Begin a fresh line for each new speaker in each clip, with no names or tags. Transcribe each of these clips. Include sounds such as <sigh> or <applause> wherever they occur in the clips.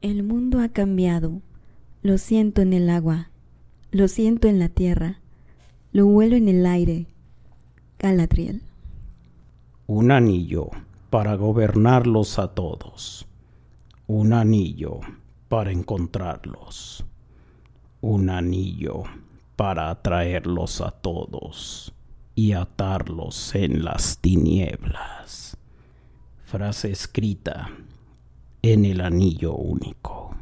El mundo ha cambiado. Lo siento en el agua. Lo siento en la tierra. Lo huelo en el aire. Galadriel.
Un anillo para gobernarlos a todos. Un anillo para encontrarlos. Un anillo para atraerlos a todos y atarlos en las tinieblas. Frase escrita en el anillo único.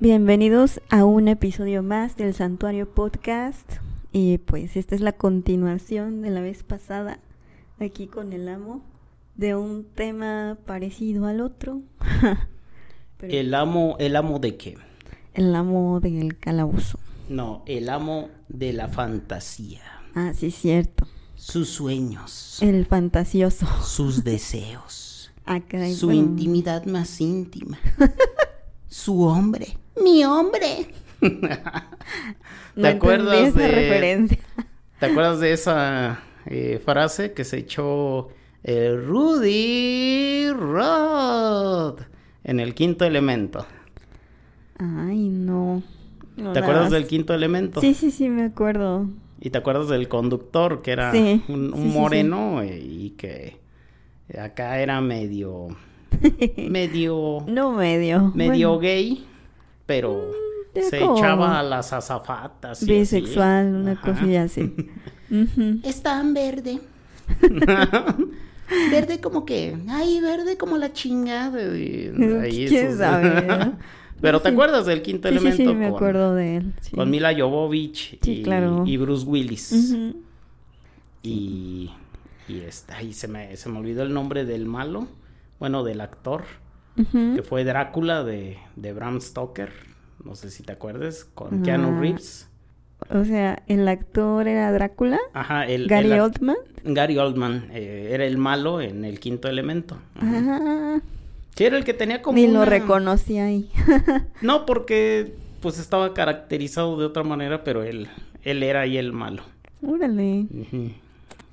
Bienvenidos a un episodio más del Santuario Podcast. Y pues esta es la continuación de la vez pasada, aquí con el amo, de un tema parecido al otro. <laughs>
Pero ¿El amo, el amo de qué?
El amo del calabozo.
No, el amo de la fantasía.
Ah, sí, cierto.
Sus sueños.
El fantasioso.
Sus <laughs> deseos.
Ah, caray,
su
bueno.
intimidad más íntima. su hombre. Mi hombre. <laughs>
No
¿Te
entendí
acuerdas
esa
de
referencia?
¿Te acuerdas de esa eh, frase que se echó eh, Rudy Rod en el quinto elemento?
Ay, no. No,
¿Te acuerdas del quinto elemento?
Sí, sí, sí, me acuerdo.
¿Y te acuerdas del conductor que era
Sí,
un, un
sí, sí, sí.
moreno y que acá era medio <laughs> medio
No medio.
medio
bueno,
gay, pero
era
se
como
echaba a las azafatas y así.
bisexual, una
Ajá.
cosilla así. <laughs> Ujú.
Es tan verde. <laughs> verde como que, ay, verde como la chingada. ahí
¿Quién
esos-
sabe? <laughs>
Pero ¿te acuerdas del quinto
Sí, sí,
elemento?
sí, me
con,
acuerdo de él. sí.
con Mila Jovovich y,
claro.
y Bruce Willis. Y, y está, y se me, se me olvidó el nombre del malo, bueno, del actor, que fue Drácula de, de Bram Stoker. No sé si te acuerdas, con. Keanu Reeves.
O sea, el actor era Drácula,
Ajá, el,
Gary
el
Oldman.
Gary Oldman eh, era el malo en el quinto elemento. Ajá. Sí, era el que tenía como
ni lo reconocí ahí. <laughs>
No, porque pues estaba caracterizado de otra manera, pero él, él era ahí el malo.
Órale.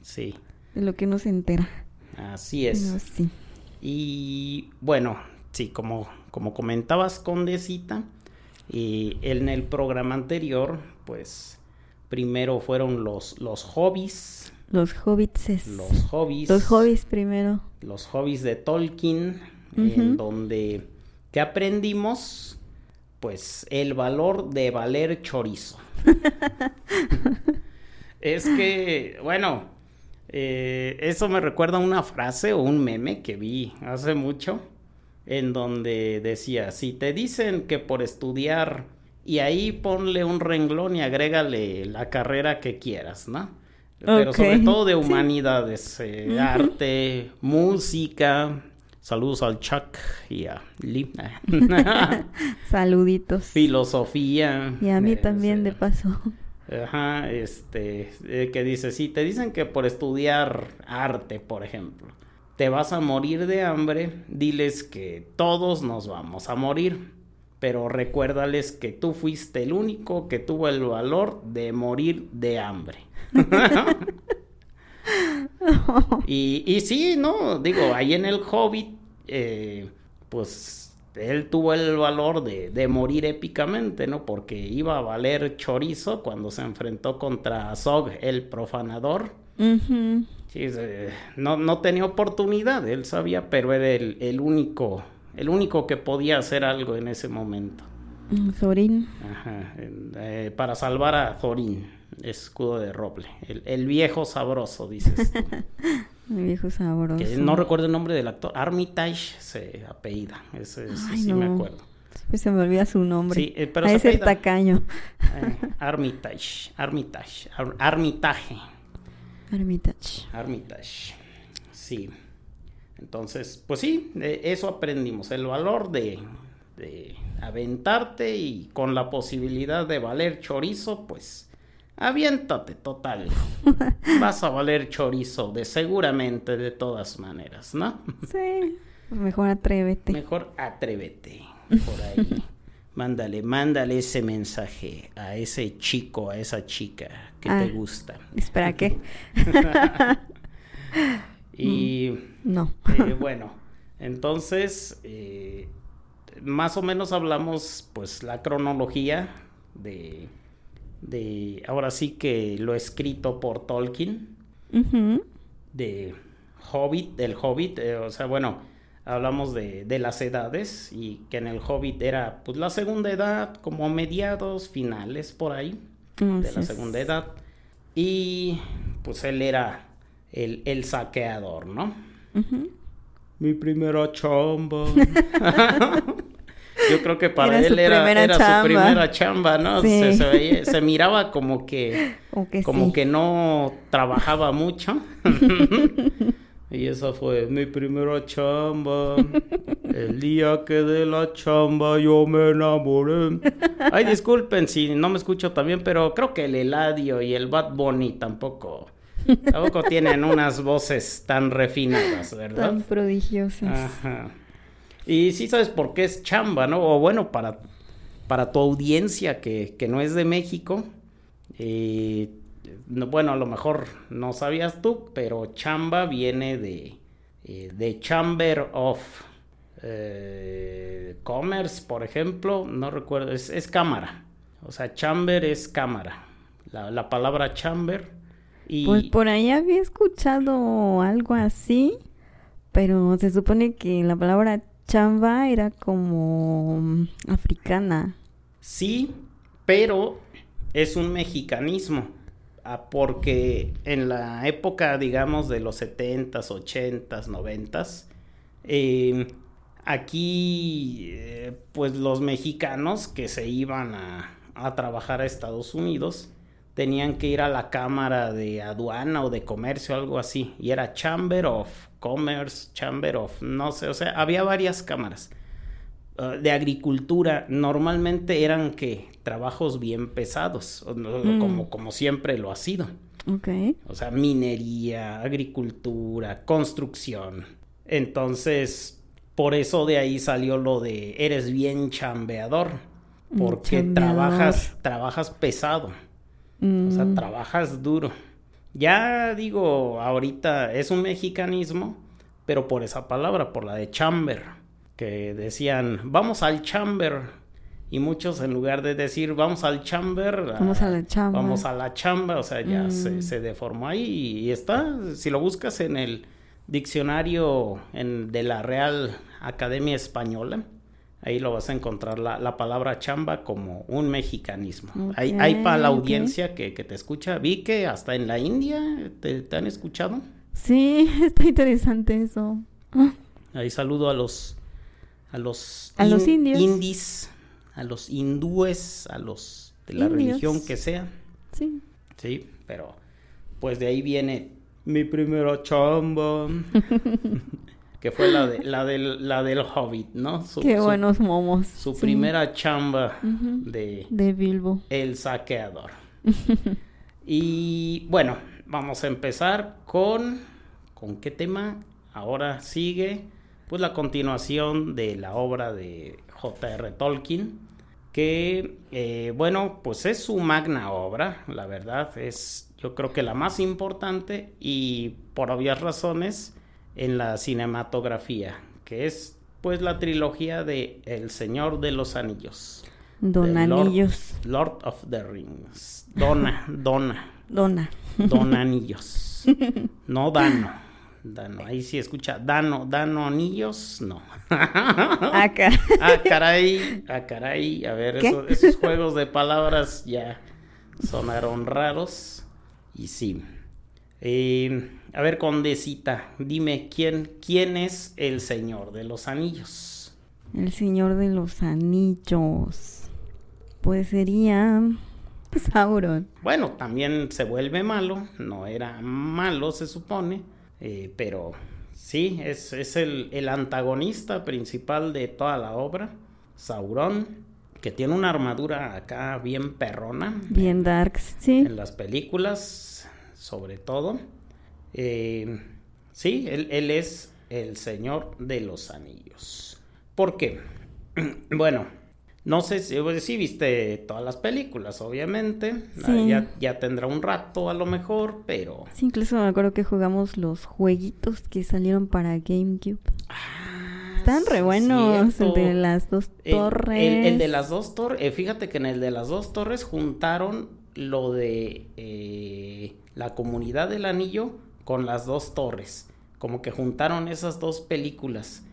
Sí,
de lo que no se entera.
así es.
No, sí.
Y bueno, sí, como, como comentabas, Condecita, y en el programa anterior, pues primero fueron los, los hobbies,
Los hobbits.
los hobbies,
Los hobbies primero.
los hobbies de Tolkien, en donde que aprendimos, pues el valor de valer chorizo. <laughs> es que, bueno, eh, eso me recuerda a una frase o un meme que vi hace mucho, en donde decía, si te dicen que por estudiar, y ahí ponle un renglón y agrégale la carrera que quieras, ¿no? Pero sobre todo de
sí.
humanidades, eh, arte, música. Saludos al Chuck y a Lee. <laughs>
Saluditos.
Filosofía.
Y a mí
eh,
también, de paso.
Ajá, este, eh, que dice, si te dicen que por estudiar arte, por ejemplo, te vas a morir de hambre, diles que todos nos vamos a morir, pero recuérdales que tú fuiste el único que tuvo el valor de morir de hambre. <laughs> y, y sí, no, digo, ahí en el Hobbit, eh, pues él tuvo el valor de, de morir épicamente, ¿no? Porque iba a valer chorizo cuando se enfrentó contra Zog, el profanador. Sí, se- no, no tenía oportunidad, él sabía, pero era el, el único, el único que podía hacer algo en ese momento.
Mm, Sorín.
Ajá, eh, para salvar a Thorin, escudo de roble, el, el viejo sabroso, dices. tú. <laughs>
Mi viejo sabroso.
que no recuerdo el nombre del actor, Armitage se apellida, ese, ese
Ay,
sí me
no.
acuerdo.
Siempre se me olvida su nombre.
Sí, eh, pero
ese
apellida.
tacaño.
Eh, Armitage, Armitage, Ar- Armitage.
Armitage.
Armitage. Sí. Entonces, pues sí, eso aprendimos, el valor de, de aventarte y con la posibilidad de valer chorizo, pues aviéntate total. <laughs> Vas a valer chorizo de seguramente de todas maneras, ¿no?
Sí. Mejor atrévete.
Mejor atrévete. <laughs> por ahí. mándale, mándale ese mensaje a ese chico, a esa chica que te
Ah.
gusta.
Espera, ¿qué? <laughs>
y
No.
eh, <laughs> bueno, entonces, eh, más o menos hablamos, pues, la cronología de, de, ahora sí que lo escrito por Tolkien, de Hobbit, del Hobbit, eh, o sea, bueno, hablamos de, de las edades y que en el Hobbit era, pues, la segunda edad, como mediados, finales, por ahí, de
Así
la segunda edad. Y, pues, él era el, el saqueador, ¿no? Mi primera chamba. <laughs> Yo creo que para
Era
él era, era
chamba.
su primera chamba, ¿no?
Sí.
Se, se veía- se miraba como que, <laughs>
Como que
como
sí.
que no trabajaba mucho. <laughs> y esa fue mi primera chamba. El día que de la chamba yo me enamoré. Ay, disculpen si no me escucho también, pero creo que el Eladio y el Bad Bunny tampoco, tampoco tienen unas voces tan refinadas, ¿verdad?
Tan prodigiosas.
Ajá. Y sí sabes por qué es chamba, ¿no? O bueno, para, para tu audiencia que, que no es de México, eh, no- bueno, a lo mejor no sabías tú, pero chamba viene de, eh, de Chamber of eh, Commerce, por ejemplo, no recuerdo, es, es cámara. O sea, chamber es cámara. La, la palabra chamber. Y...
Pues por ahí había escuchado algo así, pero se supone que la palabra chamba era como mm, africana.
Sí, pero es un mexicanismo, ah, porque en la época, digamos, de los 70s, 80s, 90s, eh, aquí, eh, pues los mexicanos que se iban a, a trabajar a Estados Unidos, tenían que ir a la Cámara de Aduana o de Comercio, algo así, y era Chamber of Commerce, Chamber of, no sé, o sea, había varias cámaras. Uh, de agricultura normalmente eran que trabajos bien pesados,
Mm.
como, como siempre lo ha sido.
Ok.
O sea, minería, agricultura, construcción. Entonces, por eso de ahí salió lo de eres bien chambeador, porque
chambeador.
trabajas, trabajas pesado. O sea,
Mm,
trabajas duro. Ya digo, ahorita es un mexicanismo, pero por esa palabra, por la de chamber, que decían, vamos al chamber. Y muchos en lugar de decir, vamos al chamber,
Vamos a la chamba.
Vamos a la chamba, o sea, ya
Mm.
se, se deformó ahí y, y está, si lo buscas en el diccionario en- de la Real Academia Española, ahí lo vas a encontrar la, la palabra chamba como un mexicanismo. Ahí, ahí para la audiencia que, que te escucha, vi que hasta en la India te, te han escuchado.
Sí, <laughs> está interesante eso. Ah,
Ahí saludo a los a los,
A los indios.
indis, a los hindúes, a los de la
Indios.
religión que sea.
Sí.
Sí, pero pues de ahí viene mi primera chamba. <laughs> que fue la de la del la del Hobbit, ¿no? Su,
Qué buenos momos.
Su
Sí.
primera chamba de
De Bilbo.
El saqueador. y bueno, vamos a empezar con ¿con qué tema? Ahora sigue pues la continuación de la obra de J.R. Tolkien, que eh, bueno, pues es su magna obra, la verdad, es yo creo que la más importante y por obvias razones en la cinematografía, que es pues la trilogía de El Señor de los Anillos.
Don
Lord-
Anillos.
Lord, of the Rings. Dona, Dona,
Dona.
Don <laughs> Anillos. No Dano. Dano, ahí sí escucha Dano, Dano Anillos, no. <laughs>
Acá.
Ah, caray, ah, caray. A ver, esos juegos de palabras ya sonaron raros. Y sí. Eh, a ver, Condecita, dime, ¿quién, ¿quién es el Señor de los Anillos?
El Señor de los Anillos. Pues sería Sauron.
Bueno, también se vuelve malo, no era malo se supone, eh, pero sí, es, es el, el antagonista principal de toda la obra, Sauron, que tiene una armadura acá bien perrona,
Bien darks. Sí.
en las películas sobre todo. Eh, sí, él, él es el Señor de los Anillos. ¿Por qué? <clears throat> bueno, no sé si, pues, sí viste todas las películas, obviamente. Ah,
Sí.
Ya, ya tendrá un rato a lo mejor, pero...
Sí, incluso me acuerdo que jugamos los jueguitos que salieron para GameCube.
Ah,
Están re buenos, el de las dos
El-
torres.
El, el de las dos torres, eh, fíjate que en el de las dos torres juntaron lo de eh, la comunidad del anillo con las dos torres. Como que juntaron esas dos películas.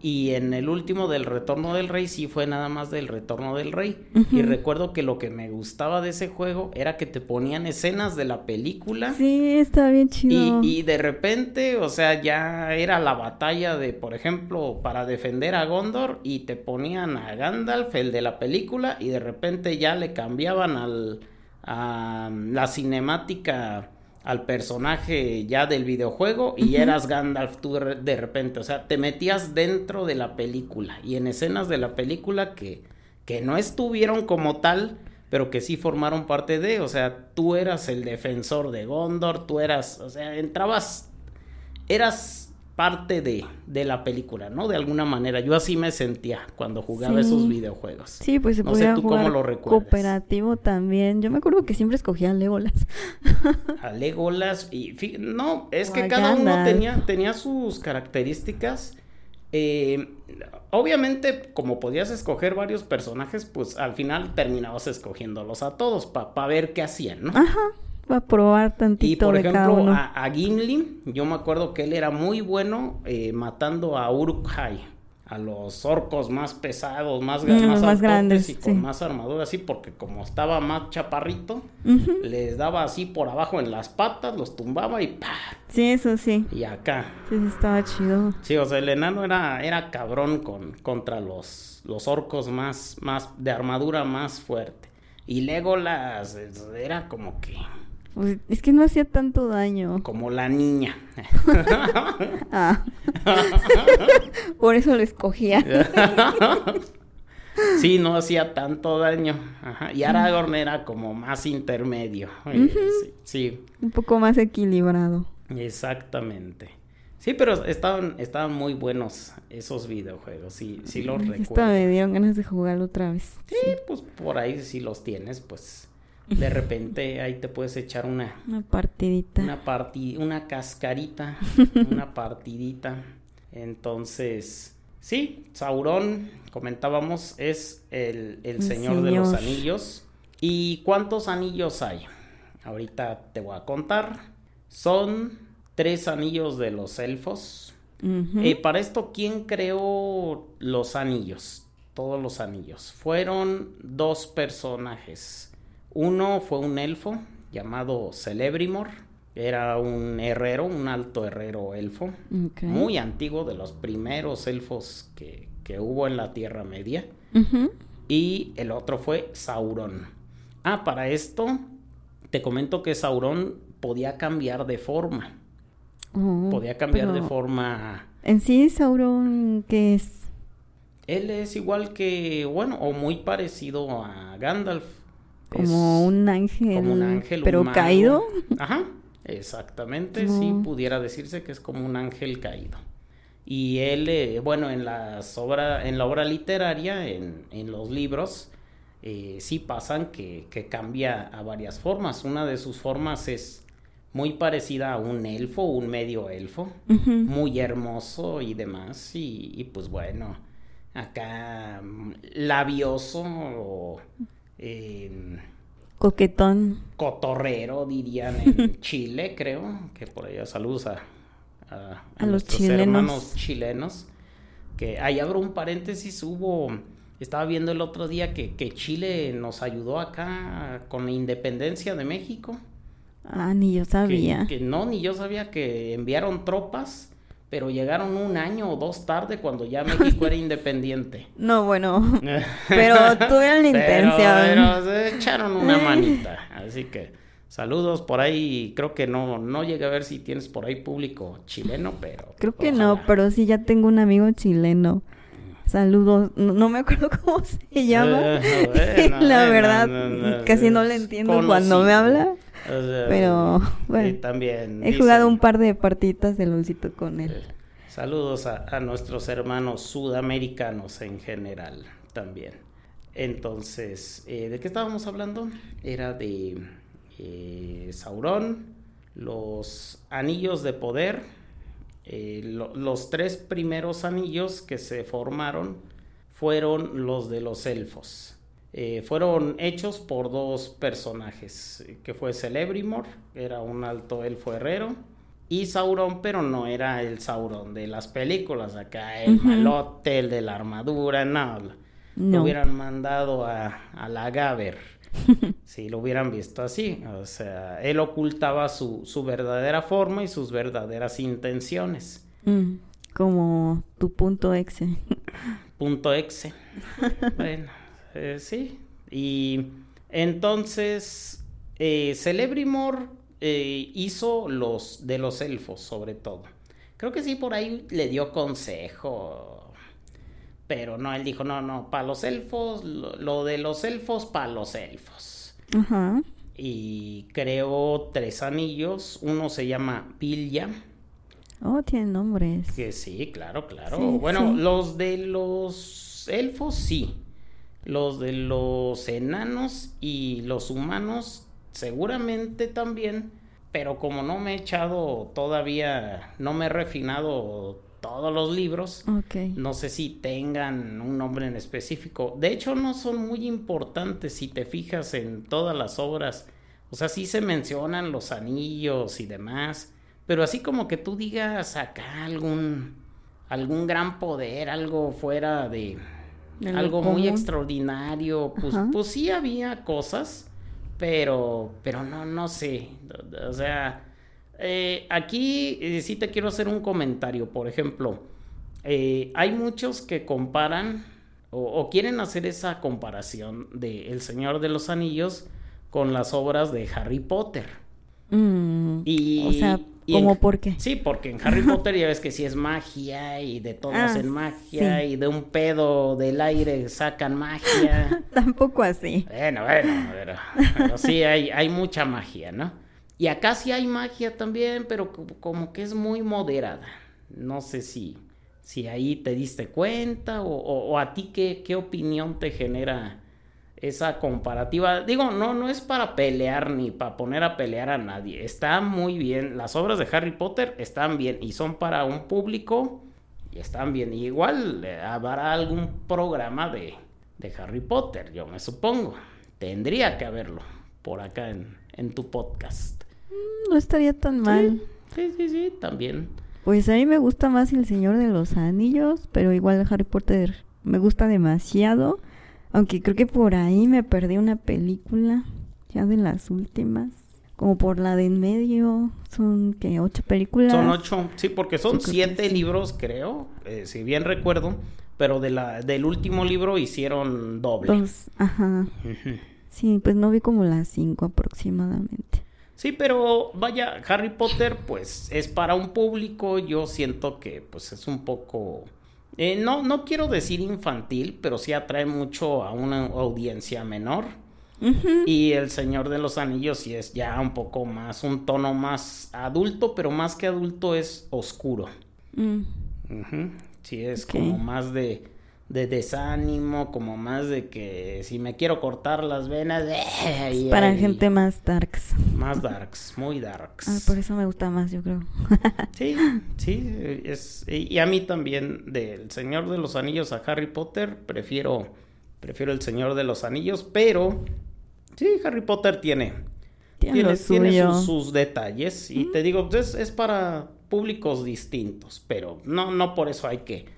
Y en el último del Retorno del Rey sí fue nada más del Retorno del Rey. Y recuerdo que lo que me gustaba de ese juego era que te ponían escenas de la película.
Sí, está bien chido.
Y, y de repente, o sea, ya era la batalla de, por ejemplo, para defender a Gondor y te ponían a Gandalf, el de la película, y de repente ya le cambiaban al, a la cinemática al personaje ya del videojuego y eras Gandalf tú de repente, o sea, te metías dentro de la película y en escenas de la película que, que no estuvieron como tal, pero que sí formaron parte de, o sea, tú eras el defensor de Gondor, tú eras, o sea, entrabas, eras parte de, de la película, ¿no? De alguna manera, yo así me sentía cuando jugaba
Sí.
esos videojuegos.
Sí, pues se
No sé tú cómo lo recuerdas.
cooperativo también. Yo me acuerdo que siempre escogía Legolas. <laughs>
a Legolas y no, es
O
que
a
cada uno tenía, tenía sus características. Eh, obviamente, como podías escoger varios personajes, pues al final terminabas escogiéndolos a todos para ver qué hacían, ¿no?
Ajá, va a probar
Y
tantito
por
de cada
ejemplo,
uno.
a, a Gimli, yo me acuerdo que él era muy bueno eh, matando a Uruk-hai, a los orcos más pesados, más,
Mm, grandes,
y con
sí.
más armadura, así, porque como estaba más chaparrito, les daba así por abajo en las patas, los tumbaba y ¡pa!
Sí, eso sí.
Y acá.
Sí, estaba chido.
Sí, o sea, el enano era, era cabrón con, contra los, los orcos más, más, de armadura más fuerte. Y Legolas era como que,
Pues, es que no hacía tanto daño.
como la niña. <laughs>
Ah. <laughs> Por eso lo escogía. <laughs>
sí, no hacía tanto daño. Ajá. Y Aragorn era como más intermedio. Sí, sí,
Un poco más equilibrado.
exactamente. Sí, pero estaban, estaban muy buenos esos videojuegos, sí, sí los
Esta
recuerdo.
me dieron ganas de jugarlo otra vez.
Sí, pues por ahí si los tienes, pues de repente ahí te puedes echar una,
Una partidita.
una una cascarita, <laughs> una partidita. Entonces, sí, Sauron, comentábamos, es el, el
El
señor de los anillos. ¿Y cuántos anillos hay? Ahorita te voy a contar. Son tres anillos de los elfos. Eh, para esto, ¿quién creó los anillos? Todos los anillos. Fueron dos personajes. Uno fue un elfo llamado Celebrimor. Era un herrero, un alto herrero elfo. Muy antiguo, de los primeros elfos que, que hubo en la Tierra Media. Y el otro fue Sauron. Ah, para esto, te comento que Sauron podía cambiar de forma.
Oh,
Podía cambiar de forma
En sí, Sauron, ¿qué es?
Él es igual que, bueno, o muy parecido a Gandalf.
Como un ángel.
como un ángel,
Pero caído.
Ajá, exactamente, sí, pudiera decirse que es como un ángel caído. Y él, eh, bueno, en las obra, en la obra literaria, en, en los libros, eh, sí pasan que, que cambia a varias formas. Una de sus formas es muy parecida a un elfo, un medio elfo, muy hermoso y demás. Y, y, pues bueno, acá mm, labioso o eh,
Coquetón.
cotorrero, dirían en <laughs> Chile, creo. Que por allá saludos a, a, a
A los chilenos.
hermanos chilenos. Que ahí abro un paréntesis, hubo... Estaba viendo el otro día que, que Chile nos ayudó acá con la independencia de México.
Ah, ni yo
Que,
sabía.
que no, ni yo sabía que enviaron tropas, pero llegaron un año o dos tarde cuando ya México era independiente. <laughs>
No, bueno. <laughs> Pero tuvieron la intención.
Pero, se echaron una <laughs> manita. Así que saludos por ahí. Creo que no, no llegué a ver si tienes por ahí público chileno, pero.
Creo que no, pero sí ya tengo un amigo chileno. Saludos. No, no me acuerdo cómo se llama.
Eh,
la verdad, casi no le entiendo cuando me habla.
O sea,
Pero
y <laughs>
bueno,
también
he jugado un par de partitas de LOLcito con él.
eh, Saludos a, nuestros hermanos sudamericanos en general también. Entonces, eh, ¿de qué estábamos hablando? Era de eh, Sauron, los anillos de poder, eh, los tres primeros anillos que se formaron fueron los de los elfos. Eh, fueron hechos por dos personajes, que fue Celebrimor, era un alto elfo herrero, y Sauron, pero no era el Sauron de las películas, acá el malote, el de la armadura, no, lo hubieran mandado a, a la Gaber <laughs> si lo hubieran visto así. O sea, él ocultaba su, su verdadera forma y sus verdaderas intenciones.
Mm, como tu punto exe.
punto exe. <laughs> bueno, eh, sí. Y entonces, eh, Celebrimor eh, hizo los de los elfos, sobre todo. Creo que sí, por ahí le dio consejo pero no, él dijo, no, no, para los elfos, lo, de los elfos, para los elfos. Ajá. Y creó tres anillos. Uno se llama Pilla.
Oh, tiene nombres.
Que sí, claro, claro. bueno, los de los elfos sí. Los de los enanos y los humanos seguramente también. Pero como no me he echado todavía, no me he refinado todos los libros. No sé si tengan un nombre en específico. De hecho, no son muy importantes si te fijas en todas las obras. O sea, sí se mencionan los anillos y demás. Pero así como que tú digas acá algún, algún gran poder, algo fuera de... algo muy extraordinario. Pues, pues sí había cosas. Pero, pero no, no sé. O sea, eh, aquí eh, sí te quiero hacer un comentario. Por ejemplo, eh, hay muchos que comparan o, quieren hacer esa comparación de El Señor de los Anillos con las obras de Harry Potter.
Mm, y, o sea, ¿cómo por qué?
Sí, porque en Harry <laughs> Potter ya ves que sí es magia y de todo hacen ah, magia y de un pedo del aire sacan magia. <laughs>
Tampoco así.
Bueno, bueno, pero, sí hay, hay mucha magia, ¿no? Y acá sí hay magia también, pero como que es muy moderada. No sé si, si ahí te diste cuenta o, a ti qué, qué, opinión te genera esa comparativa. Digo, no, no es para pelear ni para poner a pelear a nadie. Está muy bien. Las obras de Harry Potter están bien y son para un público y están bien. igual eh, habrá algún programa de, de Harry Potter, yo me supongo. Tendría que haberlo por acá en, en tu podcast.
No estaría tan mal.
Sí, sí, sí, también.
Pues a mí me gusta más El Señor de los Anillos, pero igual Harry Potter me gusta demasiado. Aunque creo que por ahí me perdí una película, ya de las últimas. Como por la de en medio, son que ocho películas.
Son ocho, sí, porque son siete libros, creo, eh, si bien recuerdo. Pero de la, del último libro hicieron doble.
Dos, ajá. Sí, pues no vi como las cinco aproximadamente.
Sí, pero vaya, Harry Potter pues es para un público, yo siento que pues es un poco... Eh, no, no quiero decir infantil, pero sí atrae mucho a una audiencia menor. Y El Señor de los Anillos sí es ya un poco más, un tono más adulto, pero más que adulto es oscuro. Mm. Sí, es como más de de desánimo, como más de que si me quiero cortar las venas. <laughs>
Eh, para gente más darks.
Más darks, muy darks.
Ah, por eso me gusta más, yo creo. <laughs>
sí, sí, es, y a mí también, del Señor de los Anillos a Harry Potter, prefiero, prefiero el Señor de los Anillos, pero sí, Harry Potter tiene, tiene, sus, detalles, y te digo, es, es para públicos distintos, pero no, no por eso hay que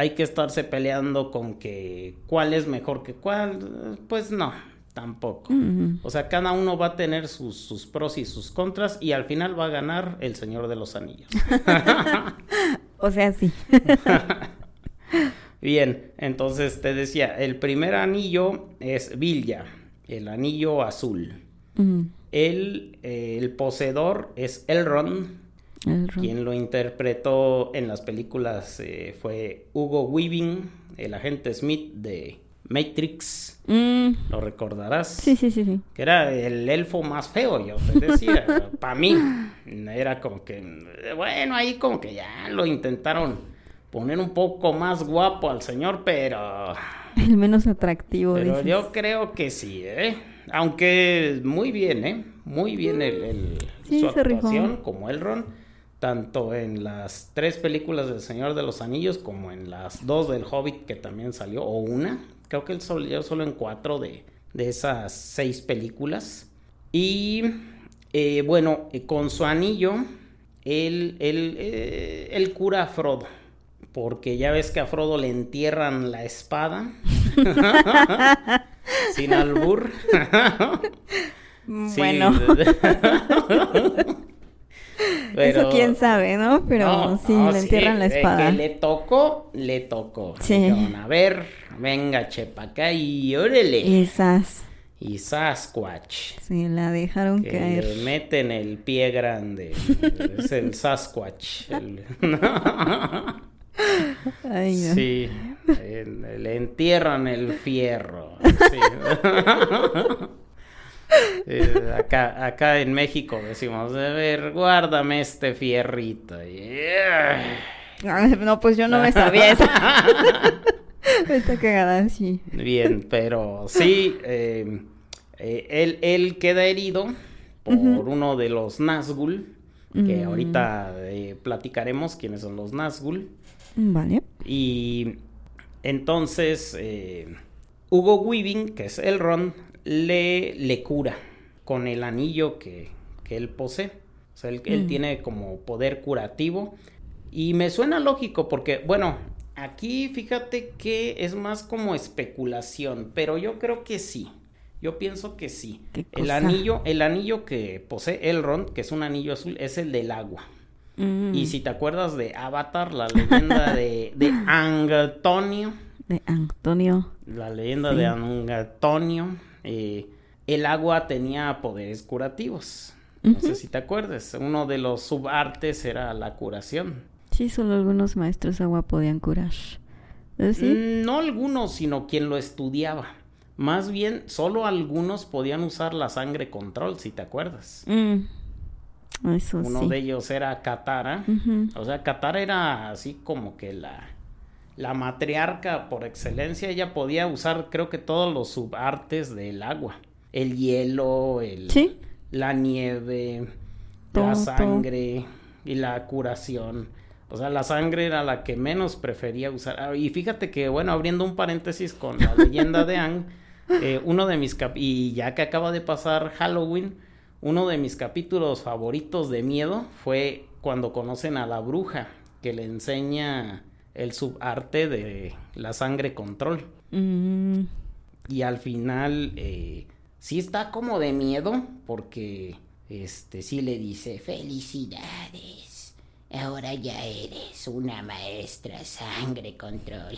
hay que estarse peleando con que cuál es mejor que cuál, pues no, tampoco. O sea, cada uno va a tener sus, pros y sus contras y al final va a ganar el Señor de los Anillos. <laughs>
o sea, sí. <laughs>
Bien, entonces te decía, el primer anillo es Villa, el anillo azul. el, eh, el poseedor es Elrond, quien lo interpretó en las películas eh, fue Hugo Weaving, el agente Smith de Matrix.
Mm,
¿Lo recordarás?
sí, sí, sí, sí.
Que era el elfo más feo, yo te decía. <laughs> Para mí, era como que, bueno, ahí como que ya lo intentaron poner un poco más guapo al señor, pero, <laughs>
El menos atractivo,
pero
dices.
yo creo que sí, ¿eh? Aunque muy bien, ¿eh? Muy bien el, el-
Sí,
su actuación como Elrond, tanto en las tres películas del Señor de los Anillos como en las dos del Hobbit que también salió, o una, creo que él salió solo en cuatro de, de esas seis películas. Y eh, bueno, con su anillo, él, él, eh, él cura a Frodo. Porque ya ves que a Frodo le entierran la espada. <laughs> Sin albur. <laughs>
Bueno, <laughs>
Pero-
eso quién sabe, ¿no? Pero
No,
sí,
no,
le entierran la
de
espada.
que le tocó, le tocó.
Sí.
Dijeron, a ver, venga, chepa acá y órale.
Esas
Y Sasquatch.
se la dejaron
Que
caer.
le meten el pie grande. es el Sasquatch. El- <laughs>
Ay, no.
Sí, le entierran el fierro. <laughs> sí. <laughs> Eh, acá, acá en México decimos, a ver, guárdame este fierrito.
Ay, No, pues yo no me sabía esa. Está cagada, sí.
Bien, pero sí, eh, eh, él, él queda herido por uno de los Nazgûl, que
Mm.
ahorita eh, platicaremos quiénes son los Nazgûl.
Vale.
Y entonces eh, Hugo Weaving, que es Elrond, le, le cura con el anillo que, que él posee. O sea, él, él
Mm.
tiene como poder curativo. Y me suena lógico porque, bueno, aquí fíjate que es más como especulación, pero yo creo que sí. Yo pienso que sí.
¿Qué
El anillo, el anillo que posee Elrond, que es un anillo azul, es el del agua.
Mm,
Y si te acuerdas de Avatar, la leyenda <laughs> de, de Antonio,
De Antonio.
la leyenda
Sí.
de Antonio, eh, el agua tenía poderes curativos. No sé si te acuerdas, uno de los subartes era la curación.
Sí, solo algunos maestros agua podían curar. ¿Eh, ¿Sí?
Mm, No algunos, sino quien lo estudiaba. Más bien, solo algunos podían usar la sangre control, si te acuerdas.
Mm. Eso
Uno
sí.
de ellos era Katara. O sea, Katara era así como que la, la matriarca por excelencia. Ella podía usar, creo que todos los subartes del agua. El hielo, el,
Sí.
la nieve,
Todo,
la
todo.
sangre y la curación. O sea, la sangre era la que menos prefería usar. Ah, Y fíjate que, bueno, abriendo un paréntesis con la leyenda de Ang, <laughs> eh, uno de mis cap y ya que acaba de pasar Halloween, uno de mis capítulos favoritos de miedo fue cuando conocen a la bruja que le enseña el subarte de la sangre control.
Mm.
Y al final eh, sí está como de miedo porque este sí le dice felicidades. Ahora ya eres una maestra sangre control.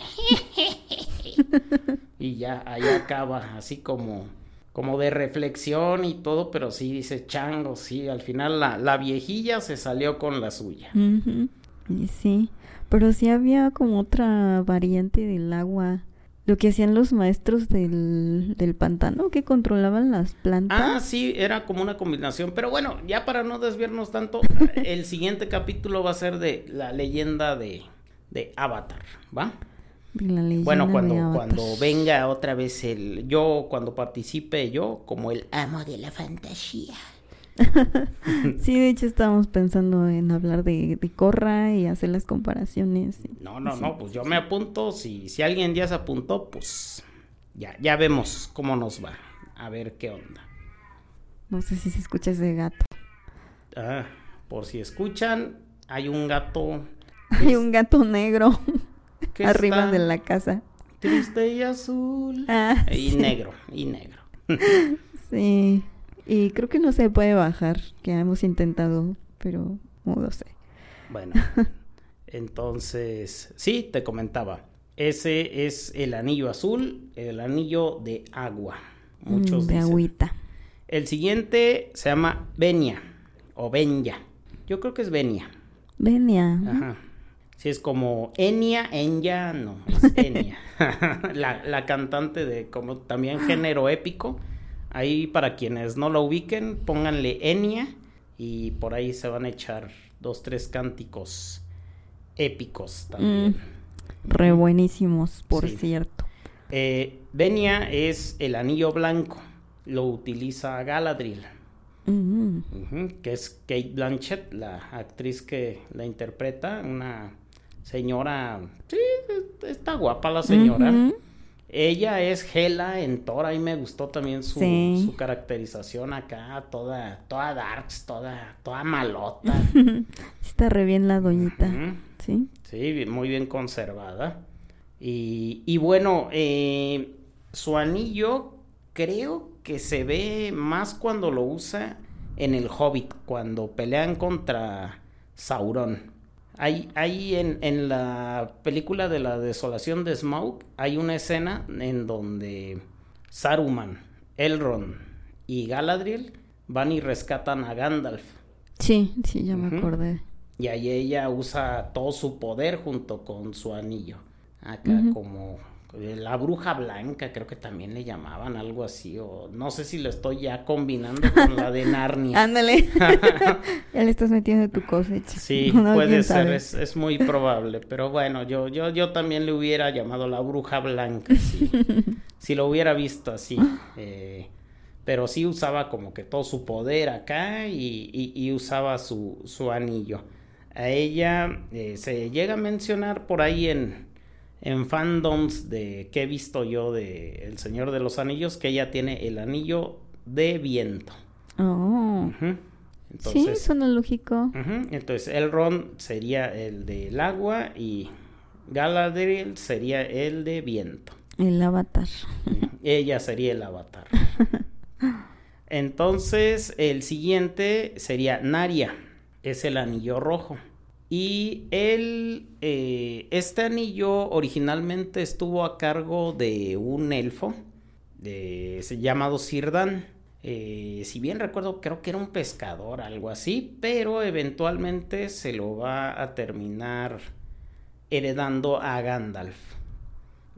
<laughs> y ya ahí acaba así como como de reflexión y todo, pero sí dice chango, sí, al final la, la viejilla se salió con la suya.
Y sí, pero sí había como otra variante del agua. Lo que hacían los maestros del, del pantano, que controlaban las plantas.
Ah, sí, era como una combinación. Pero bueno, ya para no desviarnos tanto, <laughs> el siguiente capítulo va a ser de la leyenda de, de Avatar, ¿va? Bueno, cuando, cuando venga otra vez el yo, cuando participe yo como el amo de la fantasía. <laughs>
Sí, de hecho estábamos pensando en hablar de, de Corra y hacer las comparaciones.
No, no,
Sí.
no, pues yo me apunto. Si, si alguien ya se apuntó, pues ya, ya vemos cómo nos va. A ver qué onda.
No sé si se escucha ese gato.
Ah, por si escuchan, hay un gato <laughs>
Hay un gato negro <laughs> arriba de la casa.
triste y azul.
Ah,
Y
sí.
negro, y negro.
Sí. Y creo que no se puede bajar, que hemos intentado, pero no lo sé.
Bueno, <laughs> entonces, sí, te comentaba. Ese es el anillo azul, el anillo de agua. Muchos
Mm, de
dicen.
agüita.
El siguiente se llama Venia o Benya. Yo creo que es Venia.
Venia.
Ajá. Sí, es como Enya, Enya, no, es <laughs> Enya. <laughs> la, la, cantante de como también género épico. Ahí para quienes no lo ubiquen, pónganle Enya y por ahí se van a echar dos, tres cánticos épicos también. Mm,
re buenísimos, por cierto.
Eh, es el anillo blanco, lo utiliza Galadriel. Que es Kate Blanchett, la actriz que la interpreta, una señora, sí, está guapa la señora. Ella es Hela en Thor, ahí me gustó también su, su caracterización acá, toda, toda darks, toda, toda malota. <laughs>
está re bien la doñita, ¿sí?
Sí, muy bien conservada. Y, y bueno, eh, su anillo creo que se ve más cuando lo usa en el Hobbit, cuando pelean contra Sauron. Hay, hay en, en, la película de la desolación de Smaug, hay una escena en donde Saruman, Elrond y Galadriel van y rescatan a Gandalf.
Sí, sí, ya me acordé.
Y ahí ella usa todo su poder junto con su anillo. Acá como la bruja blanca, creo que también le llamaban algo así, o no sé si lo estoy ya combinando con la de <laughs> Narnia.
Ándale, <laughs> ya le estás metiendo tu cosecha.
Sí, <laughs> puede ser, es, muy probable, pero bueno, yo, yo, yo también le hubiera llamado la bruja blanca, si lo hubiera visto así. Eh, pero sí usaba como que todo su poder acá y, usaba su, su, anillo. A ella eh, se llega a mencionar por ahí en en fandoms de que he visto yo de El Señor de los Anillos que ella tiene el anillo de viento.
Oh. Entonces, sí, suena lógico.
Entonces, Elrond sería el del agua y Galadriel sería el de viento.
El avatar. <laughs>
Ella sería el avatar. <laughs> Entonces, el siguiente sería Naria. Es el anillo rojo. Y él, eh, este anillo originalmente estuvo a cargo de un elfo de, llamado Sirdan. Eh, si bien recuerdo, creo que era un pescador, algo así, pero eventualmente se lo va a terminar heredando a Gandalf.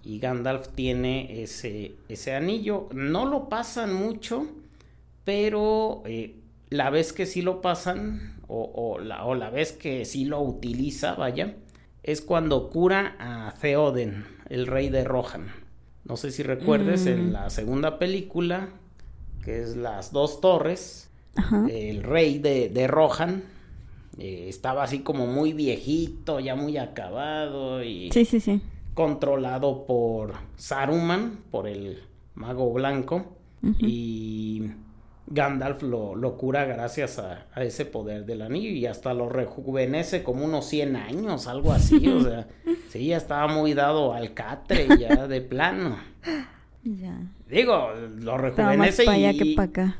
Y Gandalf tiene ese, ese anillo. No lo pasan mucho, pero eh, la vez que sí lo pasan, o, la, o la vez que sí lo utiliza, vaya, es cuando cura a Theoden, el rey de Rohan. No sé si recuerdes en mm. la segunda película, que es Las dos torres, el rey de, Rohan eh, estaba así como muy viejito, ya muy acabado y
sí, sí, sí.
controlado por Saruman, por el mago blanco. Y Gandalf lo, cura gracias a, ese poder del anillo y hasta lo rejuvenece como unos 100 años, algo así, o <laughs> sea, sí, ya estaba muy dado al catre ya de plano. <laughs> Ya. Digo, lo rejuvenece y,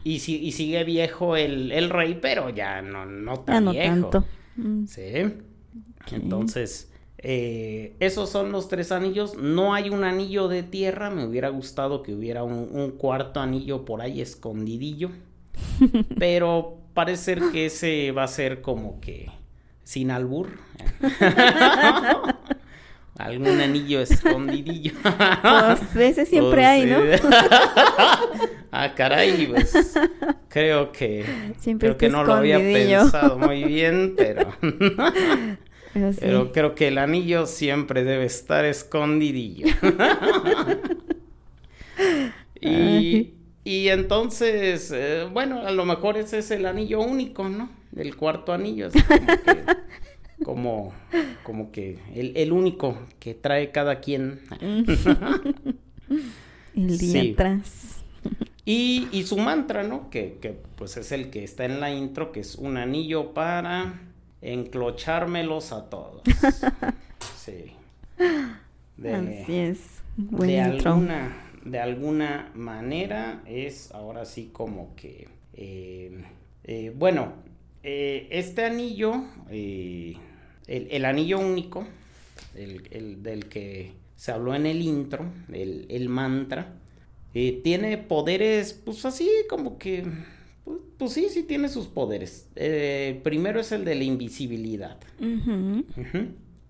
y, y, sigue viejo el, rey, pero ya no, no tan viejo. Tanto. Mm. Sí. Entonces, eh, esos son los tres anillos. No hay un anillo de tierra. Me hubiera gustado que hubiera un, cuarto anillo por ahí escondidillo. <laughs> Pero parece ser que ese va a ser como que sin albur. <laughs> Algún anillo escondidillo.
Pues ese siempre pues hay, ¿no? <laughs>
ah, caray, pues creo que creo que no lo había pensado muy bien, pero pero, creo que el anillo siempre debe estar escondidillo. <laughs> y, y, entonces, eh, bueno, a lo mejor ese es el anillo único, ¿no? El cuarto anillo. <laughs> como, como, que el, único que trae cada quien. <laughs>
el día atrás.
Y, y, su mantra, ¿no? Que, que pues es el que está en la intro, que es un anillo para enclochármelos a todos. <laughs> Sí.
De, Así es.
de alguna, de alguna manera es ahora sí como que, eh, eh, bueno, eh, este anillo, el, anillo único, el, del que se habló en el intro, el, el mantra, tiene poderes, pues así como que pues, pues, sí, sí tiene sus poderes. Eh, primero es el de la invisibilidad.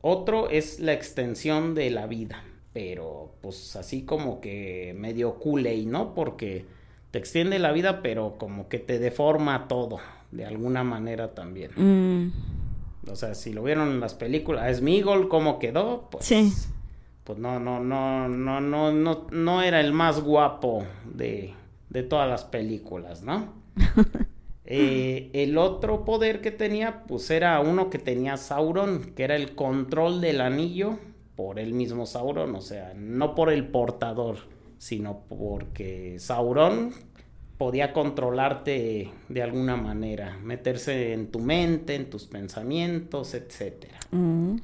Otro es la extensión de la vida, pero pues así como que medio y ¿no? Porque te extiende la vida, pero como que te deforma todo, de alguna manera también. Mm. O sea, si lo vieron en las películas, a Smigol cómo quedó, pues... Sí. Pues no, no, no, no, no, no, no era el más guapo de, de todas las películas, ¿no? Eh, el otro poder que tenía, pues era uno que tenía Sauron, que era el control del anillo por el mismo Sauron, o sea, no por el portador, sino porque Sauron podía controlarte de alguna manera, meterse en tu mente, en tus pensamientos, etc. Mm.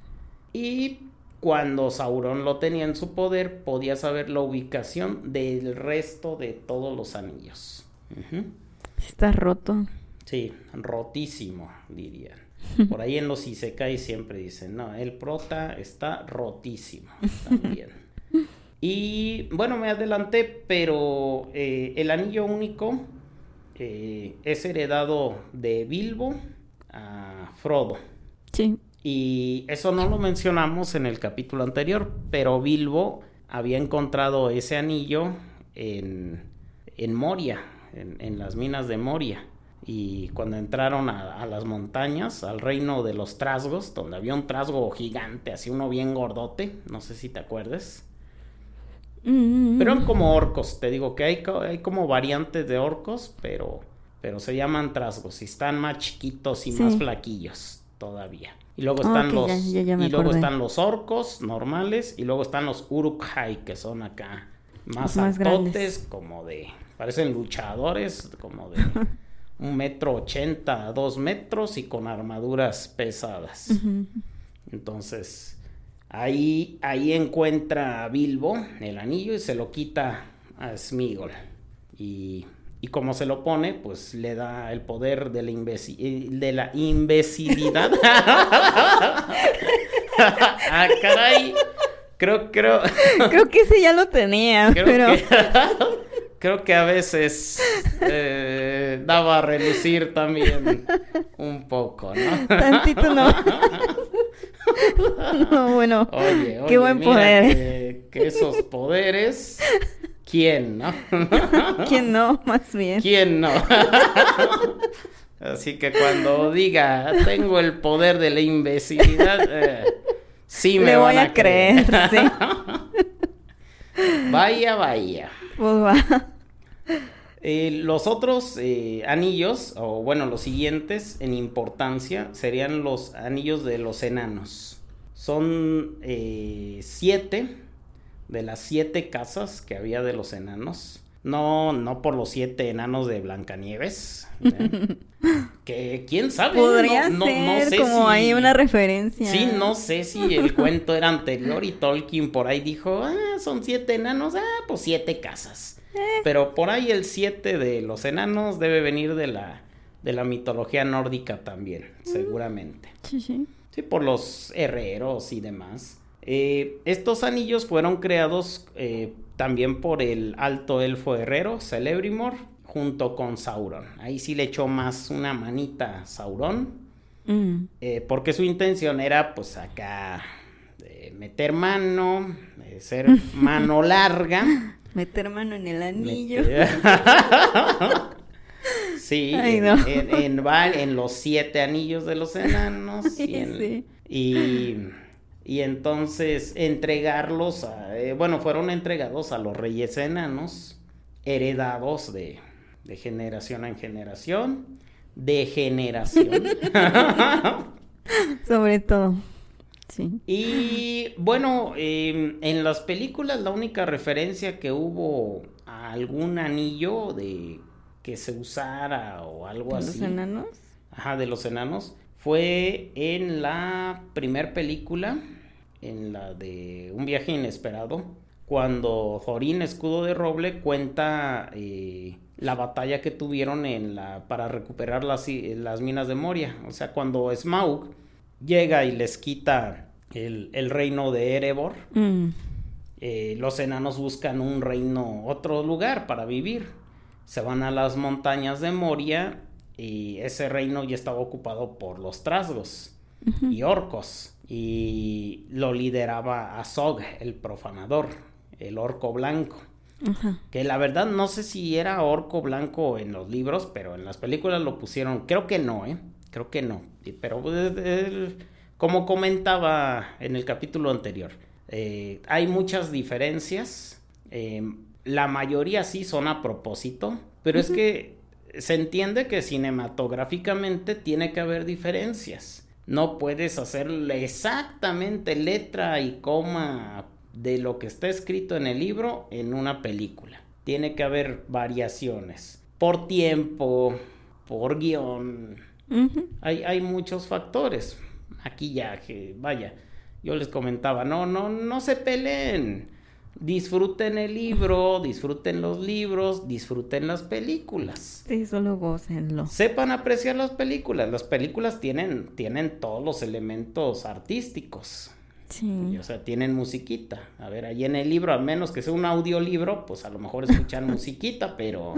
Y cuando Sauron lo tenía en su poder, podía saber la ubicación del resto de todos los anillos.
Está roto.
Sí, rotísimo, dirían. <laughs> Por ahí en los Isekai siempre dicen, no, el prota está rotísimo <laughs> también. y bueno, me adelanté, pero eh, el anillo único eh, es heredado de Bilbo a Frodo.
Sí.
Y eso no lo mencionamos en el capítulo anterior, pero Bilbo había encontrado ese anillo en, en Moria, en, las minas de Moria. Y cuando entraron a, las montañas, al reino de los trasgos, donde había un trasgo gigante, así uno bien gordote, no sé si te acuerdes. Mm. Pero eran como orcos, te digo que hay, hay como variantes de orcos, pero, pero se llaman trasgos y están más chiquitos y más flaquillos todavía. Y luego están los y luego están los orcos normales y luego están los urukhai que son acá más, más como de Parecen luchadores como de <laughs> un metro ochenta dos metros y con armaduras pesadas. Entonces, ahí, ahí encuentra a Bilbo el anillo y se lo quita a Smigol. Y, y como se lo pone, pues le da el poder de la, de la imbecilidad. <laughs> ah, caray. Creo, creo.
creo que ese ya lo tenía, pero <laughs>
creo que a veces eh, daba a relucir también un poco, ¿no?
Tantito no. <laughs> no, bueno. Oye, oye, qué buen poder.
Que, esos poderes, ¿quién, no? <laughs>
¿Quién no, más bien?
¿Quién no? <laughs> Así que cuando diga, tengo el poder de la imbecilidad, eh, sí me voy a, creer. sí. vaya, vaya. Pues eh, los otros eh, anillos, o bueno, los siguientes en importancia, serían los anillos de los enanos. Son eh, siete de las siete casas que había de los enanos. No, no por los siete enanos de Blancanieves. <laughs> que quién sabe.
Podría no, ser como hay una referencia.
Sí, no sé si el cuento era anterior y Tolkien por ahí dijo, ah, son siete enanos, ah, pues siete casas. Eh. Pero por ahí el siete de los enanos debe venir de la, de la mitología nórdica también, mm. seguramente.
Sí, sí.
Sí, por los herreros y demás. Eh, estos anillos fueron creados eh, también por el alto elfo herrero, Celebrimor, junto con Sauron. Ahí sí le echó más una manita a Sauron, mm. eh, porque su intención era pues acá meter mano, ser <laughs> mano larga.
Meter mano en el anillo. <laughs>
sí, en, los siete anillos de los enanos. <laughs> sí. y y entonces entregarlos a, eh, bueno, fueron entregados a los reyes enanos, heredados de, de generación en generación, de generación. <laughs>
Sobre todo. Sí.
Y bueno, em, en las películas la única referencia que hubo a algún anillo de que se usara o algo así.
¿De los enanos?
Ajá, de los enanos fue en la primer película, en la de Un viaje inesperado, cuando Thorin Escudo de Roble cuenta eh, la batalla que tuvieron en la, para recuperar las, las, minas de Moria. O sea, cuando Smaug llega y les quita el, reino de Erebor, mm. eh, los enanos buscan un reino, otro lugar para vivir. Se van a las montañas de Moria y ese reino ya estaba ocupado por los trasgos. y orcos. Y lo lideraba Azog, el profanador, el orco blanco. Que la verdad no sé si era orco blanco en los libros, pero en las películas lo pusieron. Creo que no, ¿eh? Creo que no. Pero pues, como comentaba en el capítulo anterior, eh, hay muchas diferencias. Em, la mayoría sí son a propósito, pero es que se entiende que cinematográficamente tiene que haber diferencias. No puedes hacerle exactamente letra y coma de lo que está escrito en el libro en una película. Tiene que haber variaciones por tiempo, por guion. hay, hay muchos factores. Aquí ya que, vaya, yo les comentaba, no, no, no se peleen disfruten el libro, disfruten los libros, disfruten las películas.
Sí, solo gocenlo.
Sepan apreciar las películas. Las películas tienen, tienen todos los elementos artísticos. Sí. o sea, tienen musiquita. A ver, ahí en el libro, al menos que sea un audiolibro, pues a lo mejor escuchan <laughs> musiquita, pero,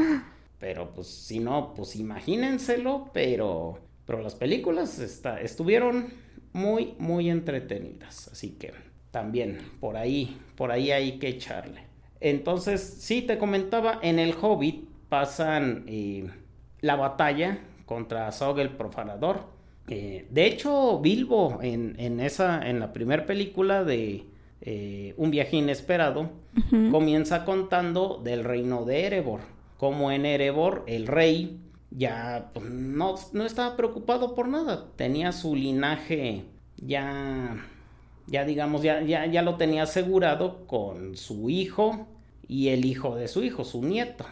pero pues si no, pues imagínenselo, pero, pero las películas está, estuvieron muy, muy entretenidas. Así que también por ahí, por ahí hay que echarle. Entonces, sí, te comentaba, en el Hobbit pasan eh, la batalla contra Zog el Profanador. Eh, de hecho, Bilbo en, en, esa, en la primera película de eh, Un viaje inesperado, comienza contando del reino de Erebor. Como en Erebor, el rey ya pues, no, no estaba preocupado por nada. Tenía su linaje ya ya digamos, ya, ya, ya lo tenía asegurado con su hijo y el hijo de su hijo, su nieto.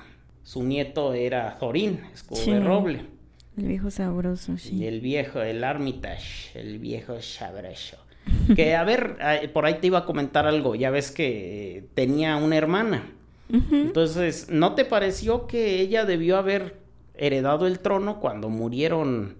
Su nieto era Thorin, escudo de roble.
El viejo sabroso, sí.
El viejo, el Armitage, el viejo sabroso. <laughs> Que a ver, por ahí te iba a comentar algo. Ya ves que tenía una hermana. Entonces, ¿no te pareció que ella debió haber heredado el trono cuando murieron